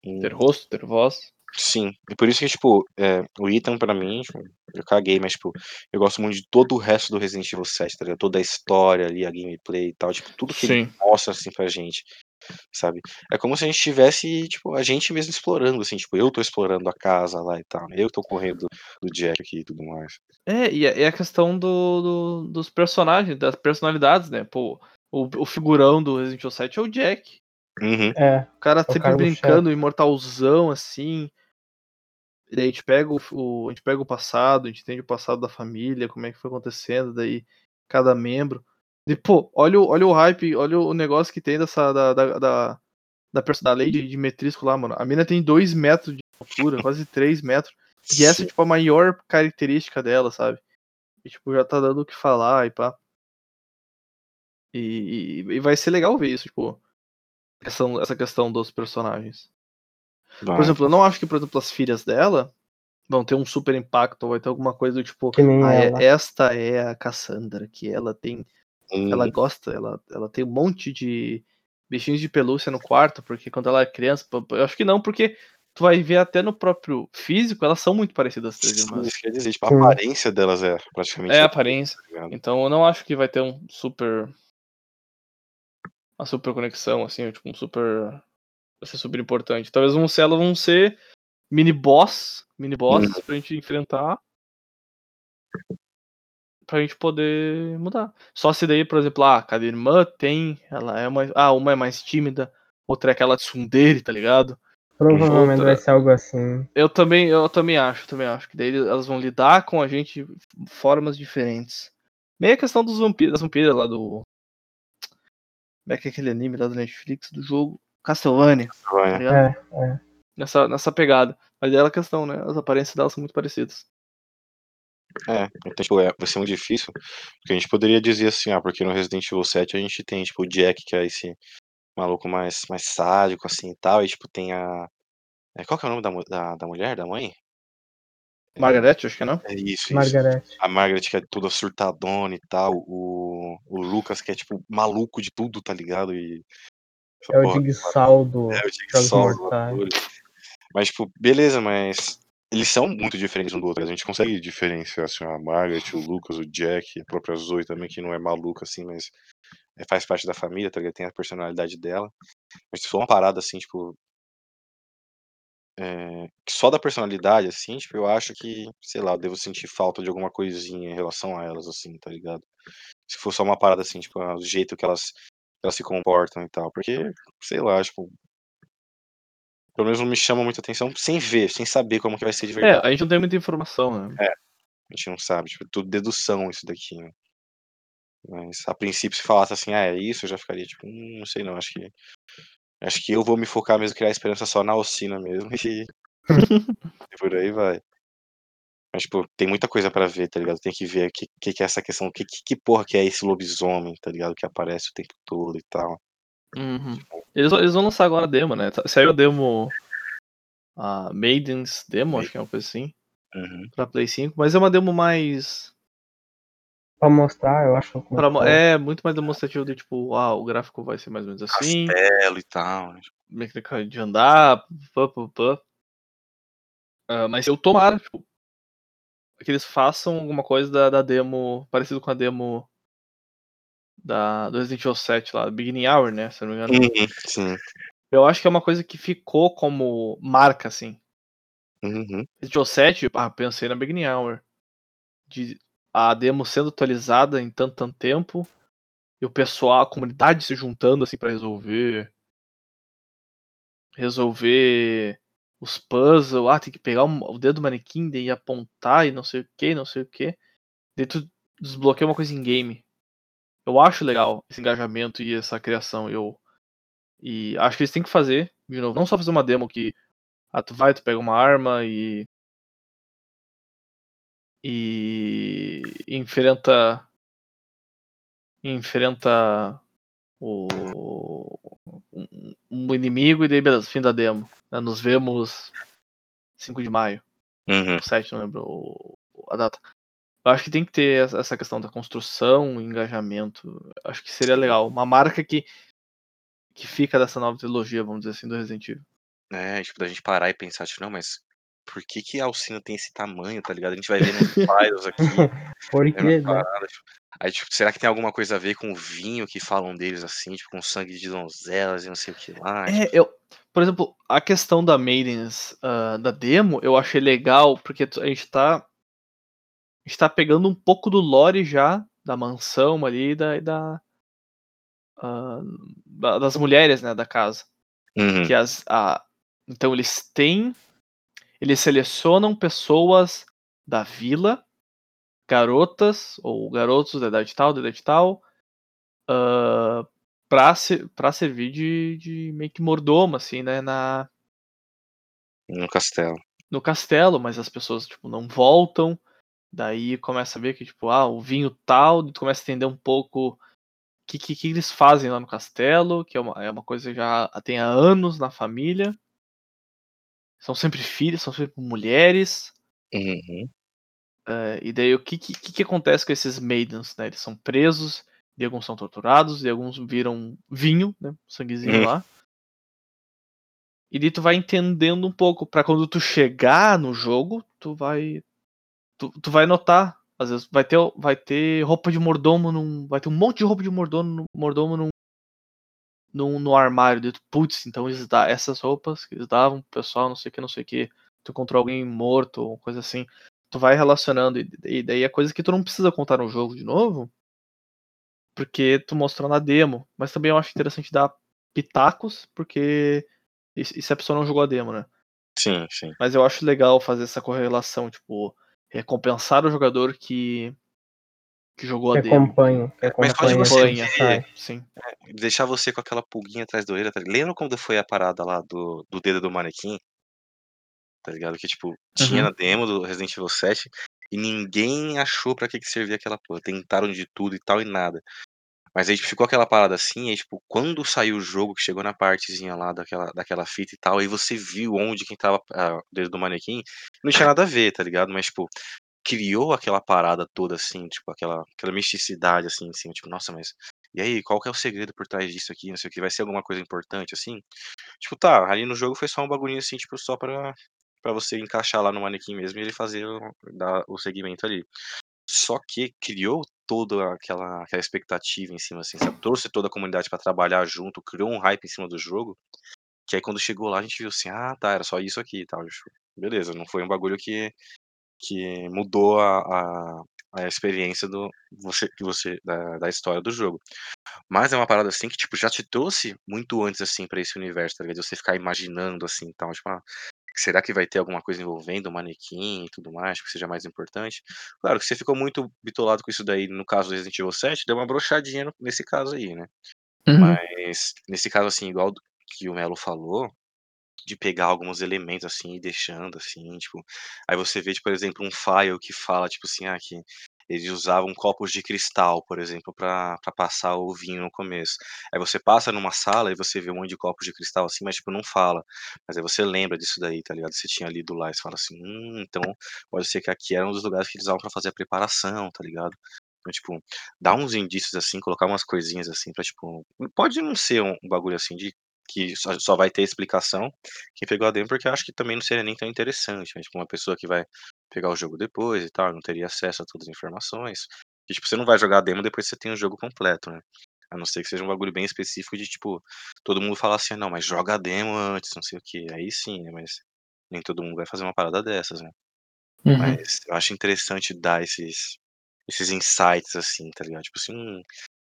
Hum, Ter rosto, ter voz. Sim, e por isso que, tipo, é, o Ethan pra mim, tipo, eu caguei, mas, tipo, eu gosto muito de todo o resto do Resident Evil 7, tá ligado? Toda a história ali, a gameplay e tal, tipo, tudo que ele Sim. mostra, assim, pra gente, sabe? É como se a gente tivesse, tipo, a gente mesmo explorando, assim, tipo, eu tô explorando a casa lá e tal, né? eu tô correndo do Jack aqui e tudo mais. É, e a, e a questão do, do- dos personagens, das personalidades, né? Pô, o, o figurão do Resident Evil 7 é o Jack. Uhum, É, O cara o sempre Carlos brincando, imortalzão, assim. E daí a gente pega o, o- a gente pega o passado, a gente entende o passado da família, como é que foi acontecendo, daí cada membro. E, pô, olha, o- olha o hype, olha o negócio que tem dessa, da, da, da, da, da lei de, de metrisco lá, mano. A mina tem 2 metros de altura, quase 3 metros. E essa é, tipo, a maior característica dela, sabe? E, tipo, já tá dando o que falar e pá. E, e, e vai ser legal ver isso, tipo, questão, essa questão dos personagens. Por vai. exemplo, eu não acho que, por exemplo, as filhas dela vão ter um super impacto, ou vai ter alguma coisa do tipo, que nem ah, é- ela. esta é a Cassandra, que ela tem, ela Uhum, gosta, ela, ela tem um monte de bichinhos de pelúcia no quarto, porque quando ela é criança, eu acho que não, porque tu vai ver até no próprio físico, elas são muito parecidas as três irmãs. isso quer dizer, tipo, a aparência delas é praticamente É a a aparência. tá? Então eu não acho que vai ter um super. Uma super conexão, assim, tipo, um super. Vai ser super importante. Talvez vão ser, elas vão ser mini boss. Mini boss Uhum. pra gente enfrentar. Pra gente poder mudar. Só se daí, por exemplo, ah, cada irmã tem. Ela é uma. Ah, uma é mais tímida, outra é aquela tsundere, tá ligado? Provavelmente outra- vai ser algo assim. Eu também, eu também acho, também acho. Que daí elas vão lidar com a gente de formas diferentes. Meio a questão dos vampiros, das vampiras lá do. Como é que é aquele anime lá do Netflix do jogo? Castlevania, tá Vai, ligado? É, é. Nessa, nessa pegada. Mas é a questão, né? As aparências delas são muito parecidas. É, então, tipo, é, vai ser muito difícil, porque a gente poderia dizer assim, ah, porque no Resident Evil 7 a gente tem, tipo, o Jack, que é esse maluco mais, mais sádico, assim, e tal, e, tipo, tem a... é, qual que é o nome da, da, da mulher, da mãe? Margaret, acho que não. É isso, isso. Margaret. A Margaret, que é toda surtadona e tal, o, o Lucas, que é, tipo, maluco de tudo, tá ligado? E... É o Jigsaw do é o Jigsaw. Mas, tipo, beleza, mas eles são muito diferentes um do outro. A gente consegue diferenciar, assim, a Margaret, o Lucas, o Jack, a própria Zoe também, que não é maluca, assim, mas é, faz parte da família, tá ligado? Tem a personalidade dela. Mas se for uma parada, assim, tipo, é, que só da personalidade, assim, tipo, eu acho que, sei lá, eu devo sentir falta de alguma coisinha em relação a elas, assim, tá ligado? Se for só uma parada, assim, tipo, o jeito que elas, elas se comportam e tal. Porque, sei lá, tipo, pelo menos não me chama muita atenção sem ver, sem saber como que vai ser de É, verdade. a gente não tem muita informação, né? A gente não sabe, tipo, tudo dedução isso daqui, né? Mas a princípio se falasse assim, ah, é isso, eu já ficaria tipo, hum, não sei não, acho que acho que eu vou me focar mesmo criar esperança só na Alcina mesmo e, e por aí vai. Mas tipo, tem muita coisa pra ver, tá ligado? Tem que ver o que, que que é essa questão, que, que que porra que é esse lobisomem, tá ligado? Que aparece o tempo todo e tal. Uhum. Eles, vão- eles vão lançar agora a demo, né? Saiu a demo. A Maiden's Demo, acho que é uma coisa assim. Uhum. Pra Play 5, mas é uma demo mais. Pra mostrar, eu acho. muito pra mo- é muito mais demonstrativo do tipo, ah, o gráfico vai ser mais ou menos assim. Castelo e tal. né? mecânica de andar, pá, pá, pá. Ah, mas eu tomara, tipo, que eles façam alguma coisa da, da demo, parecido com a demo da, do Resident Evil 7 lá, Beginning Hour, né, se eu não me engano. Uhum, sim. Eu acho que é uma coisa que ficou como marca, assim. Uhum. Resident Evil 7, ah, pensei na Beginning Hour. De a demo sendo atualizada em tanto, tanto tempo, e o pessoal, a comunidade se juntando, assim, pra resolver resolver os puzzles, ah, tem que pegar o dedo do manequim e apontar e não sei o que, não sei o que. Daí tu desbloqueia uma coisa em game. Eu acho legal esse engajamento e essa criação. Eu e acho que eles têm que fazer, de novo, não só fazer uma demo que ah, tu vai, tu pega uma arma e e enfrenta enfrenta o um, um inimigo e daí beleza, fim da demo. né, Nos vemos 5 de maio. Uhum. o 7, não lembro o- a data. Eu acho que tem que ter essa- essa questão da construção, engajamento. Eu Acho que seria legal. Uma marca que, que fica dessa nova trilogia, vamos dizer assim, do Resident Evil. É, tipo, da gente parar e pensar, tipo, não, mas por que que a Alcina tem esse tamanho, tá ligado? A gente vai ver nos files aqui, Por é uma né? parada, tipo, aí, tipo, será que tem alguma coisa a ver com o vinho que falam deles, assim, tipo, com sangue de donzelas e não sei o que lá, tipo, É, eu, por exemplo, a questão da Maidens ah, da demo, eu achei legal, porque a gente tá. A gente tá pegando um pouco do lore já, da mansão ali e da. da, da- das mulheres, né, da casa. uhum, que as a, então eles têm eles selecionam pessoas da vila garotas ou garotos da idade tal da idade tal ah, pra, se, pra servir de, de meio que mordomo assim né na no castelo. no castelo mas as pessoas tipo não voltam daí começa a ver que tipo ah o vinho tal tu começa a entender um pouco o que, que, que eles fazem lá no castelo que é uma, é uma coisa que já tem há anos na família são sempre filhas são sempre mulheres Uhum, É, e daí o que, que, que acontece com esses maidens, né? Eles são presos, de alguns são torturados, de alguns viram vinho, né? Sanguezinho Hum. lá. E daí tu vai entendendo um pouco, pra quando tu chegar no jogo, tu vai. Tu, tu vai notar. Às vezes vai ter, vai ter roupa de mordomo num. Vai ter um monte de roupa de mordomo, mordomo num, num, no armário. Tu, Putz, então eles dá essas roupas que eles davam pro pessoal, não sei o que, não sei o que. Tu encontrou alguém morto, ou coisa assim tu vai relacionando e, e daí é coisa que tu não precisa contar no jogo de novo, porque tu mostrou na demo. Mas também eu acho interessante dar pitacos, porque e, e se a pessoa não jogou a demo, né? sim, sim. Mas eu acho legal fazer essa correlação, tipo, recompensar o jogador que que jogou a Que demo. acompanha. Que Mas pode acompanha. você Acompanha, ver- é, sim. Deixar você com aquela pulguinha atrás da orelha, tá? Lembra quando foi a parada lá do, do dedo do manequim? Tá ligado? Que, tipo, tinha Uhum. na demo do Resident Evil 7 e ninguém achou pra que que servia aquela porra. Tentaram de tudo e tal e nada. Mas aí tipo, ficou aquela parada assim, e aí, tipo, quando saiu o jogo, que chegou na partezinha lá daquela, daquela fita e tal, aí você viu onde quem tava ah, o dedo do manequim, não tinha nada a ver, tá ligado? Mas, tipo, criou aquela parada toda assim, tipo, aquela, aquela misticidade assim, cima, tipo, nossa, mas E aí, qual que é o segredo por trás disso aqui? Não sei o que, vai ser alguma coisa importante, assim? Tipo, tá, ali no jogo foi só um bagulhinho assim, tipo, só pra, pra você encaixar lá no manequim mesmo e ele fazer o, dar o segmento ali. Só que criou toda aquela, aquela expectativa em cima, assim, sabe? Trouxe toda a comunidade pra trabalhar junto, criou um hype em cima do jogo. Que aí quando chegou lá a gente viu assim, ah, tá, era só isso aqui e tal. Beleza, não foi um bagulho que, que mudou a, a, a experiência do você que você da, da história do jogo. Mas é uma parada assim que tipo já te trouxe muito antes assim para esse universo, tá ligado? Você ficar imaginando assim, tal, tipo, ah, será que vai ter alguma coisa envolvendo o manequim e tudo mais, que seja mais importante? Claro que você ficou muito bitolado com isso daí no caso do Resident Evil 7, deu uma brochadinha nesse caso aí, né? Uhum. Mas nesse caso assim, igual que o Melo falou, de pegar alguns elementos assim e deixando assim, tipo, aí você vê, tipo, por exemplo, um file que fala tipo assim, ah, que eles usavam copos de cristal, por exemplo, pra passar o vinho no começo. Aí você passa numa sala e você vê um monte de copos de cristal assim, mas tipo não fala. Mas aí você lembra disso daí, tá ligado? Você tinha lido lá e você fala assim, hum, então pode ser que aqui era um dos lugares que eles usavam pra fazer a preparação, tá ligado? Então, tipo, dar uns indícios assim, colocar umas coisinhas assim pra, tipo, pode não ser um bagulho assim de que só, só vai ter explicação quem pegou a demo, porque eu acho que também não seria nem tão interessante, né? Tipo, uma pessoa que vai pegar o jogo depois e tal, não teria acesso a todas as informações. E, tipo, você não vai jogar a demo depois que você tem o jogo completo, né? A não ser que seja um bagulho bem específico de, tipo, todo mundo falar assim, não, mas joga a demo antes, não sei o que. Aí sim, né? Mas nem todo mundo vai fazer uma parada dessas, né? Uhum. Mas eu acho interessante dar esses, esses insights, assim, tá ligado? Tipo assim, hum,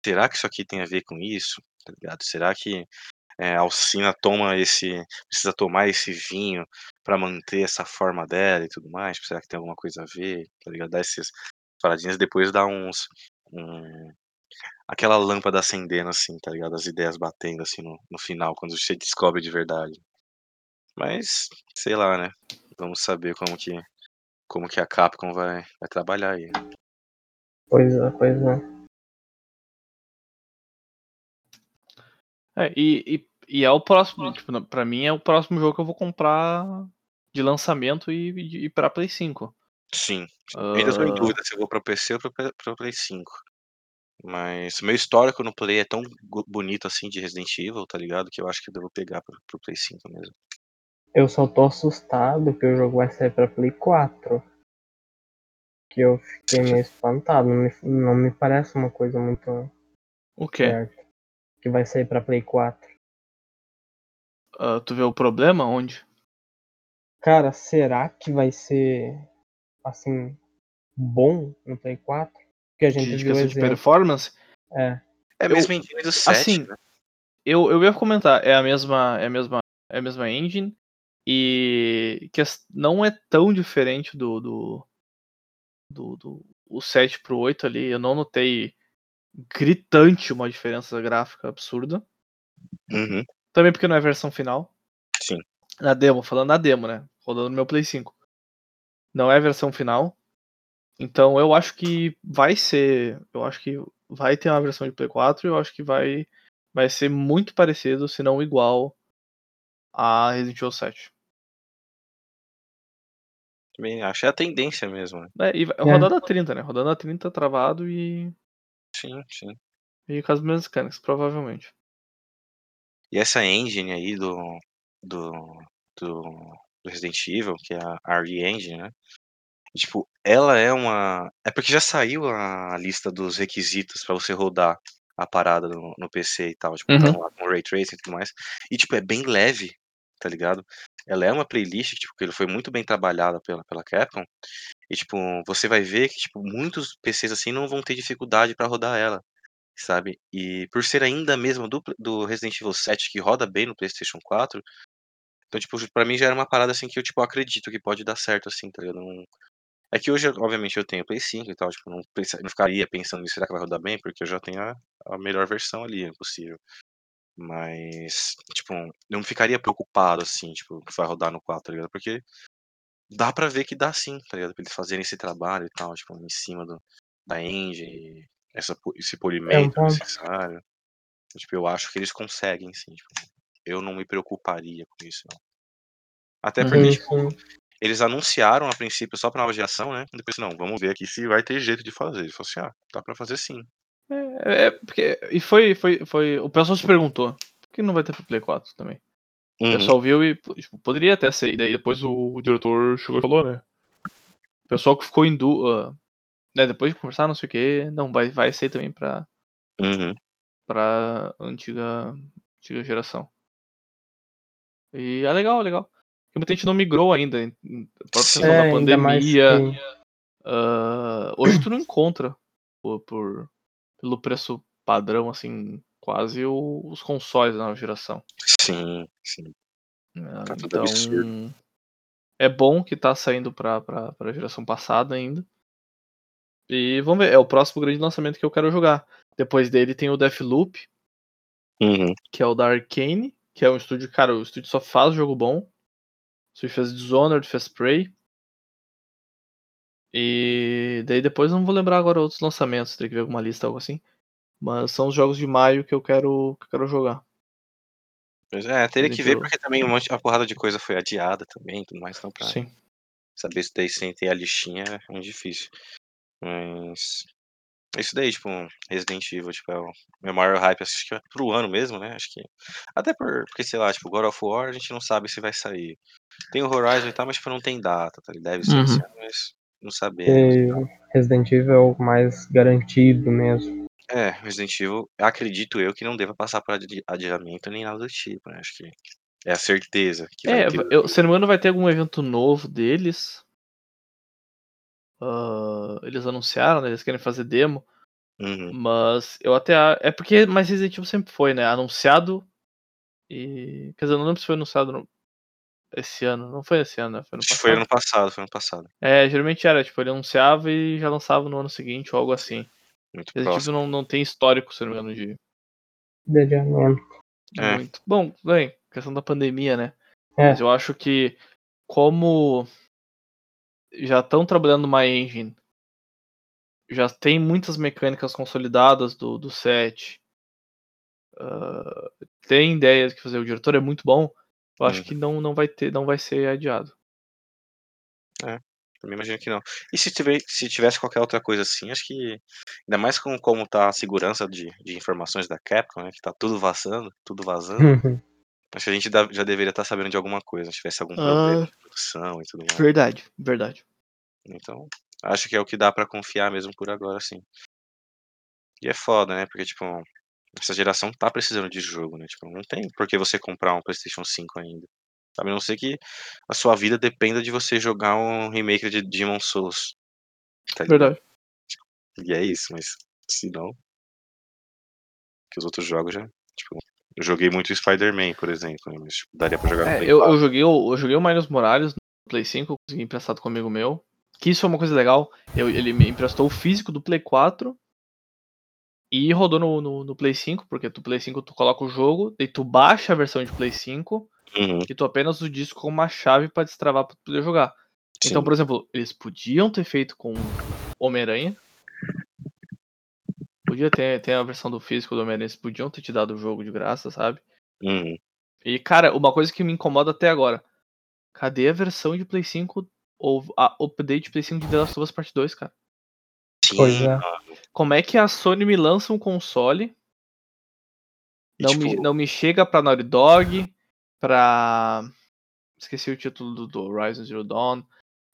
será que isso aqui tem a ver com isso? Tá ligado? Será que é, a Alcina toma esse. precisa tomar esse vinho pra manter essa forma dela e tudo mais? Será que tem alguma coisa a ver? Tá ligado? Dar essas paradinhas depois dá uns. Um, aquela lâmpada acendendo, assim, tá ligado? As ideias batendo, assim, no, no final, quando você descobre de verdade. Mas, sei lá, né? Vamos saber como que, como que a Capcom vai, vai trabalhar aí. Pois é, pois é. É, e, e, e é o próximo, tipo, pra mim é o próximo jogo que eu vou comprar de lançamento e, e, e pra Play 5. Sim. Eu ainda tô em dúvida se eu vou pro PC ou pro, P- pro Play 5. Mas o meu histórico no Play é tão bonito assim de Resident Evil, tá ligado? Que eu acho que eu devo pegar pro, pro Play 5 mesmo. Eu só tô assustado que o jogo vai sair pra Play 4. Que eu fiquei meio espantado. Não me, não me parece uma coisa muito o quê? certa. Que vai sair pra Play 4. Ah, tu vê o problema onde? Cara, será que vai ser assim bom no Play 4? Porque a gente De, viu de performance? É. É Eu- mesmo engine do 7, assim, né? Eu, eu ia comentar, é a mesma, é a mesma, é a mesma engine e que não é tão diferente do do, do, do o 7 pro 8 ali. Eu não notei gritante uma diferença gráfica absurda. Uhum. Também porque não é a versão final. Sim. Na demo, falando na demo, né? Rodando no meu Play 5. Não é a versão final. Então eu acho que vai ser. Eu acho que vai ter uma versão de Play 4 e eu acho que vai, vai ser muito parecido, se não igual a Resident Evil 7. Também acho. É a tendência mesmo, né? É, e É. rodando a 30, né? Rodando a 30 travado e, Sim, sim. e com as mesmas mecânicas, provavelmente. E essa engine aí do, do, do, do Resident Evil, que é a RE Engine, né? Tipo, ela é uma. É porque já saiu a lista dos requisitos pra você rodar a parada no, no PC e tal. Tipo, Uhum. tão lá com Ray Tracing e tudo mais. E, tipo, é bem leve, tá ligado? Ela é uma playlist tipo, que foi muito bem trabalhada pela, pela Capcom. E, tipo, você vai ver que, tipo, muitos PCs assim não vão ter dificuldade pra rodar ela, sabe? E por ser ainda mesmo do, do Resident Evil 7 que roda bem no PlayStation 4. Então, tipo, pra mim já era uma parada assim que eu, tipo, acredito que pode dar certo, assim, tá ligado? Não- é que hoje, obviamente, eu tenho Play 5 e tal, tipo, não, não ficaria pensando nisso, será que vai rodar bem? Porque eu já tenho a, a melhor versão ali, é possível. Mas, tipo, não ficaria preocupado, assim, tipo, que vai rodar no 4, tá ligado? Porque dá pra ver que dá sim, tá ligado? Pra eles fazerem esse trabalho e tal, tipo, em cima do, da engine, essa, esse polimento ponto. necessário. Tipo, eu acho que eles conseguem, sim. Tipo, eu não me preocuparia com isso, não. Até Uhum. porque, Sim, tipo, sim. eles anunciaram a princípio só pra nova geração, né? Depois, não, vamos ver aqui se vai ter jeito de fazer. Ele falou assim, ah, dá pra fazer sim. É, é, porque. E foi, foi, foi. O pessoal se perguntou. Por que não vai ter pro Play 4 também? O Uhum. pessoal viu e tipo, poderia até ser. E daí depois o, o diretor chegou e falou, né? O pessoal que ficou em dúvida. Né, depois de conversar, não sei o que, não, vai, vai ser também pra, Uhum. pra antiga, antiga geração. E é legal, é legal. Porque muita gente não migrou ainda. em- em- A própria Sim. questão É, da pandemia. que- ah, hoje tu não encontra por, por- pelo preço padrão, assim, quase o- os consoles da nova geração. Sim, sim. né? Tá então, absurdo. é bom que tá saindo pra, pra, pra geração passada ainda. E vamos ver, é o próximo grande lançamento que eu quero jogar. Depois dele tem o Deathloop, Uhum. que é o da Arcane, que é um estúdio, cara, o estúdio só faz jogo bom. O estúdio fez Dishonored, fez Prey. E daí depois não vou lembrar agora outros lançamentos, teria que ver alguma lista, algo assim. Mas são os jogos de maio que eu quero, que eu quero jogar. Pois é, teria que ver porque também um monte, a porrada de coisa foi adiada também, e tudo mais, então pra Sim. saber isso daí sem ter a listinha é muito difícil. Mas. Isso daí, tipo, Resident Evil, tipo, é o meu maior hype, acho que é pro ano mesmo, né? Acho que. Até por, porque, sei lá, tipo, God of War a gente não sabe se vai sair. Tem o Horizon e tal, mas tipo, não tem data, tá? Ele deve ser esse Uhum. ano, mas não sabemos. que Resident Evil é o mais garantido mesmo. É, Resident Evil, acredito eu que não deva passar por adi- adiamento nem nada do tipo, né? Acho que é a certeza que vai É, ter. eu, se não me engano, vai ter algum evento novo deles. Ah, eles anunciaram, né? Eles querem fazer demo. Uhum. Mas eu até. É porque. Mas Resident Evil sempre foi, né? Anunciado. E. Quer dizer, eu não lembro se foi anunciado no- esse ano. Não foi esse ano, né? Foi no Acho que passado. foi ano passado, foi ano passado. É, geralmente era, tipo, ele anunciava e já lançava no ano seguinte ou algo assim. Muito Resident Evil não, não tem histórico, se não me engano, de De adiamento. É. muito. Bom, bem, questão da pandemia, né? É. Mas eu acho que como já estão trabalhando numa engine, já tem muitas mecânicas consolidadas do, do set, ah, tem ideias que fazer, o diretor é muito bom, eu acho Uhum. que não, não vai ter, não vai ser adiado. Também imagino que não. E se, tiver, se tivesse qualquer outra coisa assim, acho que. Ainda mais com como tá a segurança de, de informações da Capcom, né? Que tá tudo vazando, tudo vazando. acho que a gente já deveria estar sabendo de alguma coisa, se tivesse algum problema Ah. de produção e tudo mais. Verdade, verdade. Então, acho que é o que dá pra confiar mesmo por agora, sim. E é foda, né? Porque, tipo, essa geração tá precisando de jogo, né? Tipo, não tem por que você comprar um PlayStation 5 ainda. Sabe? A não ser que a sua vida dependa de você jogar um remake de Demon Souls. Tá? Verdade. E é isso, mas se não. Que os outros jogos já. Eu joguei muito Spider-Man, por exemplo? Mas tipo, daria pra jogar no É, Play eu, 4. eu joguei o, eu joguei o Miles Morales no Play 5, eu consegui emprestado com um amigo meu. Que isso é uma coisa legal. Eu- ele me emprestou o físico do Play 4 e rodou no, no, no Play 5, porque tu Play 5 tu coloca o jogo, daí tu baixa a versão de Play 5 Uhum, e tu apenas o disco com uma chave pra destravar pra poder jogar. Então, sim. por exemplo, eles podiam ter feito com Homem-Aranha. Podia ter, ter a versão do físico do Homem-Aranha, eles podiam ter te dado o jogo de graça, sabe? Uhum. E, cara, uma coisa que me incomoda até agora. Cadê a versão de Play 5 ou a update de Play 5 de The Last of Us Part 2, cara? Sim, Pois é. Como é que a Sony me lança um console, e, não, tipo, me, não me chega pra Naughty Dog, pra... Esqueci o título do, do Horizon Zero Dawn,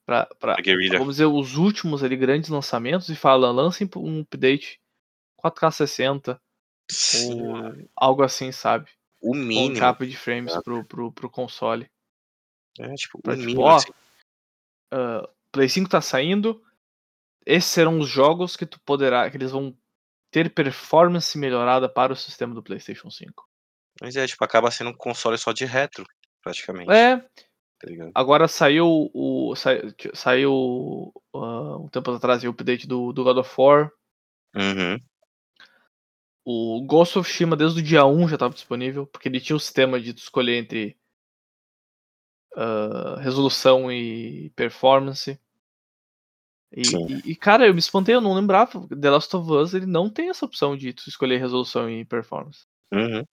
pra, pra, vamos dizer, os últimos ali grandes lançamentos e fala, lancem um update 4K 60 Sim, ou algo assim, sabe? o Com mínimo. capa de frames Exato. pro, pro, pro console. É, tipo, Pra, o tipo, mínimo, ó, assim. ah, Play 5 tá saindo. Esses serão os jogos que tu poderá, que eles vão ter performance melhorada para o sistema do PlayStation 5. Mas é, tipo, acaba sendo um console só de retro, praticamente. É, Tá agora saiu o sai- saiu ah, um tempo atrás o update do, do God of War. Uhum. O Ghost of Tsushima desde o dia 1 já estava disponível, porque ele tinha o sistema de escolher entre ah, resolução e performance. E, e- e, cara, eu me espantei, eu não lembrava. The Last of Us ele não tem essa opção de tu escolher resolução e performance. Uhum.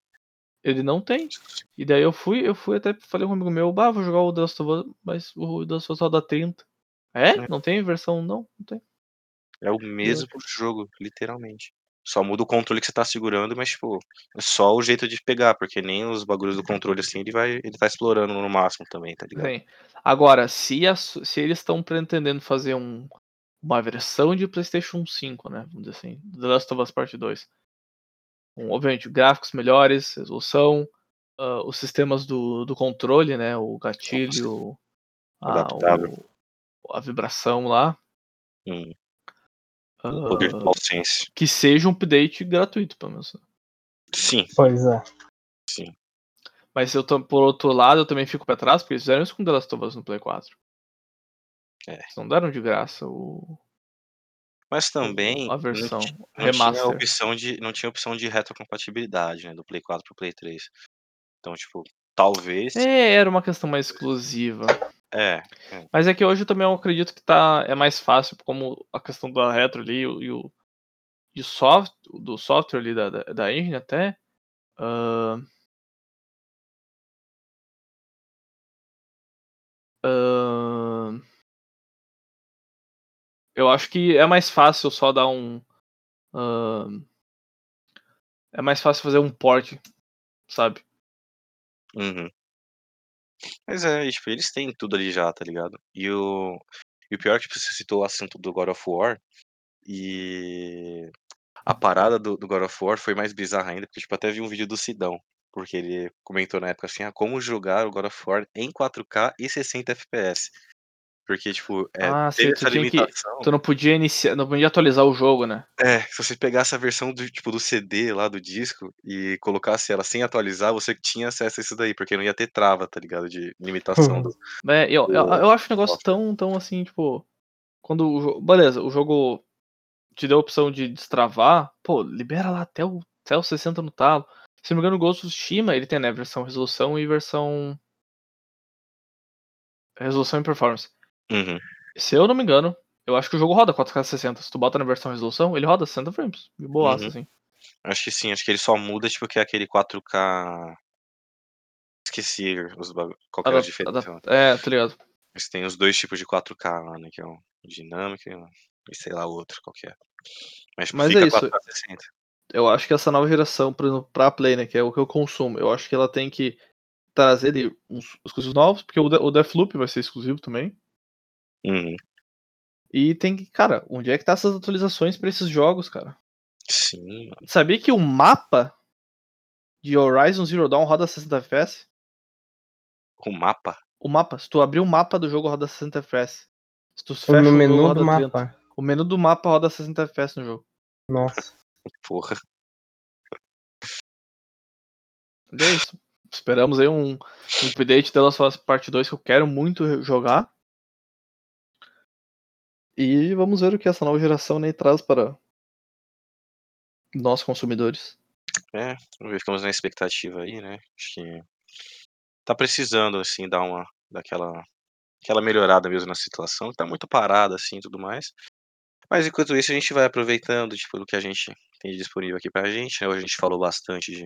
Ele não tem. E daí eu fui, eu fui até falei com um amigo meu, bah, vou jogar o The Last of Us, mas o The Last of Us só dá 30. É? É. Não tem versão? Não, não tem. É o mesmo jogo, literalmente. Só muda o controle que você tá segurando, mas, tipo, é só o jeito de pegar, porque nem os bagulhos do controle, assim, ele vai, ele tá explorando no máximo também, tá ligado? Sim. Agora, se, a se eles estão pretendendo fazer um, uma versão de PlayStation 5, né? Vamos dizer assim, The Last of Us Part 2. Com, obviamente, gráficos melhores, resolução, ah, os sistemas do, do controle, né? O gatilho, a, Adaptável. o- a vibração lá. Hum, ah, o Virtual Sense. que seja um update gratuito, pelo menos. Sim, Pois é. sim. Mas eu tô, por outro lado, eu também fico pra trás, porque eles fizeram isso com The Last of Us no Play 4. É. Eles não deram de graça o, Mas também a versão não, não tinha opção de não tinha opção de retrocompatibilidade, né, do Play 4 pro Play 3. Então, tipo, talvez É, era uma questão mais exclusiva. É, Mas é que hoje também eu acredito que tá, é mais fácil, como a questão da retro ali e o, e o de soft, do software ali da, da, da engine até. ah, ah, eu acho que é mais fácil só dar um. ah, é mais fácil fazer um port, sabe? Uhum. Mas é, tipo, eles têm tudo ali já, tá ligado? E o, e o pior é que tipo, você citou o assunto do God of War, e a parada do, do God of War foi mais bizarra ainda, porque tipo, até vi um vídeo do Sidão, porque ele comentou na época assim, ah, como jogar o God of War em 4K e 60 FPS. Porque, tipo, é, Ah, teve sim, essa tinha que- limitação. Tu não podia iniciar, não podia atualizar o jogo, né? É, se você pegasse a versão do, tipo, do CD lá do disco e colocasse ela sem atualizar, você tinha acesso a isso daí, porque não ia ter trava, tá ligado? De limitação do. É, eu, eu, O- eu acho um negócio tão, tão assim, tipo. Quando o jogo. Beleza, o jogo te deu a opção de destravar, pô, libera lá até o, até o 60 no talo. Se não me engano, o Ghost of Tsushima, ele tem, né, versão resolução e versão. Resolução e performance. Uhum. Se eu não me engano, eu acho que o jogo roda 4K 60. Se tu bota na versão resolução, ele roda 60 frames. De boaça, Uhum. assim. Acho que sim, acho que ele só muda, tipo, que é aquele 4K. Esqueci os bagulho. Qual era a diferença? É, tá ligado? Mas tem os dois tipos de 4K lá, né? Que é o dinâmico e sei lá o outro, qual que é. Mas, tipo, Mas fica é isso. 4K 60. Eu acho que essa nova geração, por exemplo, pra Play, né, que é o que eu consumo, eu acho que ela tem que trazer ali uns exclusivos novos, porque o, o Deathloop vai ser exclusivo também. Uhum. E tem que, cara, onde é que tá essas atualizações pra esses jogos, cara? Sim, mano. Sabia que o mapa de Horizon Zero Dawn roda 60 FPS? O mapa. O mapa, se tu abrir o mapa do jogo roda 60 FPS. Se tu fecha no o jogo, menu roda do 30. mapa. O menu do mapa roda 60 FPS no jogo. Nossa. Porra. E é isso. Esperamos aí um, um update da Last Parte 2 que eu quero muito jogar. E vamos ver o que essa nova geração né, traz para nós consumidores. É, vamos ver, ficamos na expectativa aí, né? Acho que tá precisando, assim, dar uma. daquela. aquela melhorada mesmo na situação, que tá muito parada, assim, e tudo mais. Mas enquanto isso, a gente vai aproveitando, tipo, do que a gente tem disponível aqui pra gente, né? Hoje a gente falou bastante de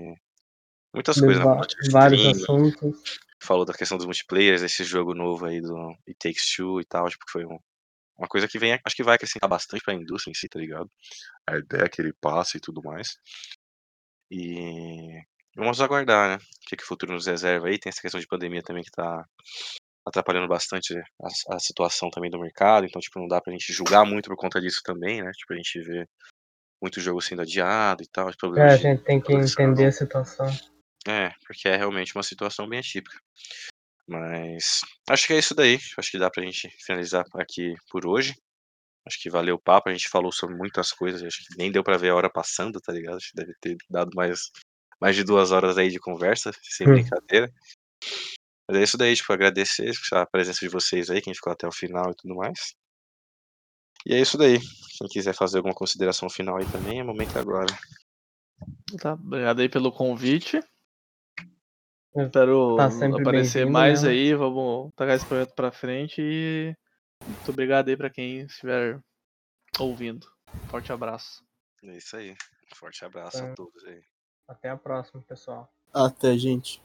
muitas De coisas, né? vários streaming, assuntos. falou da questão dos multiplayers, esse jogo novo aí do It Takes Two e tal, tipo, que foi um- uma coisa que vem, acho que vai acrescentar bastante pra indústria em si, tá ligado? A ideia que ele passa e tudo mais. E vamos aguardar, né? O que, que o futuro nos reserva aí. Tem essa questão de pandemia também que tá atrapalhando bastante a, a situação também do mercado, então, tipo, não dá pra gente julgar muito por conta disso também, né? Tipo, a gente vê muito jogo sendo adiado e tal, os É, a gente tem que entender a situação. É, porque é realmente uma situação bem atípica. Mas acho que é isso daí. Acho que dá pra gente finalizar aqui por hoje. Acho que valeu o papo. A gente falou sobre muitas coisas. Acho que nem deu pra ver a hora passando, tá ligado? Acho que deve ter dado mais, mais de duas horas aí de conversa, sem Hum. brincadeira. Mas é isso daí, tipo, agradecer a presença de vocês aí, quem ficou até o final e tudo mais. E é isso daí. Quem quiser fazer alguma consideração final aí também, é momento agora. Tá, obrigado aí pelo convite. Espero tá aparecer mais né? aí. Vamos tacar esse projeto pra frente e muito obrigado aí pra quem estiver ouvindo. Forte abraço. É isso aí. Forte abraço É. a todos aí. Até a próxima, pessoal. Até, gente.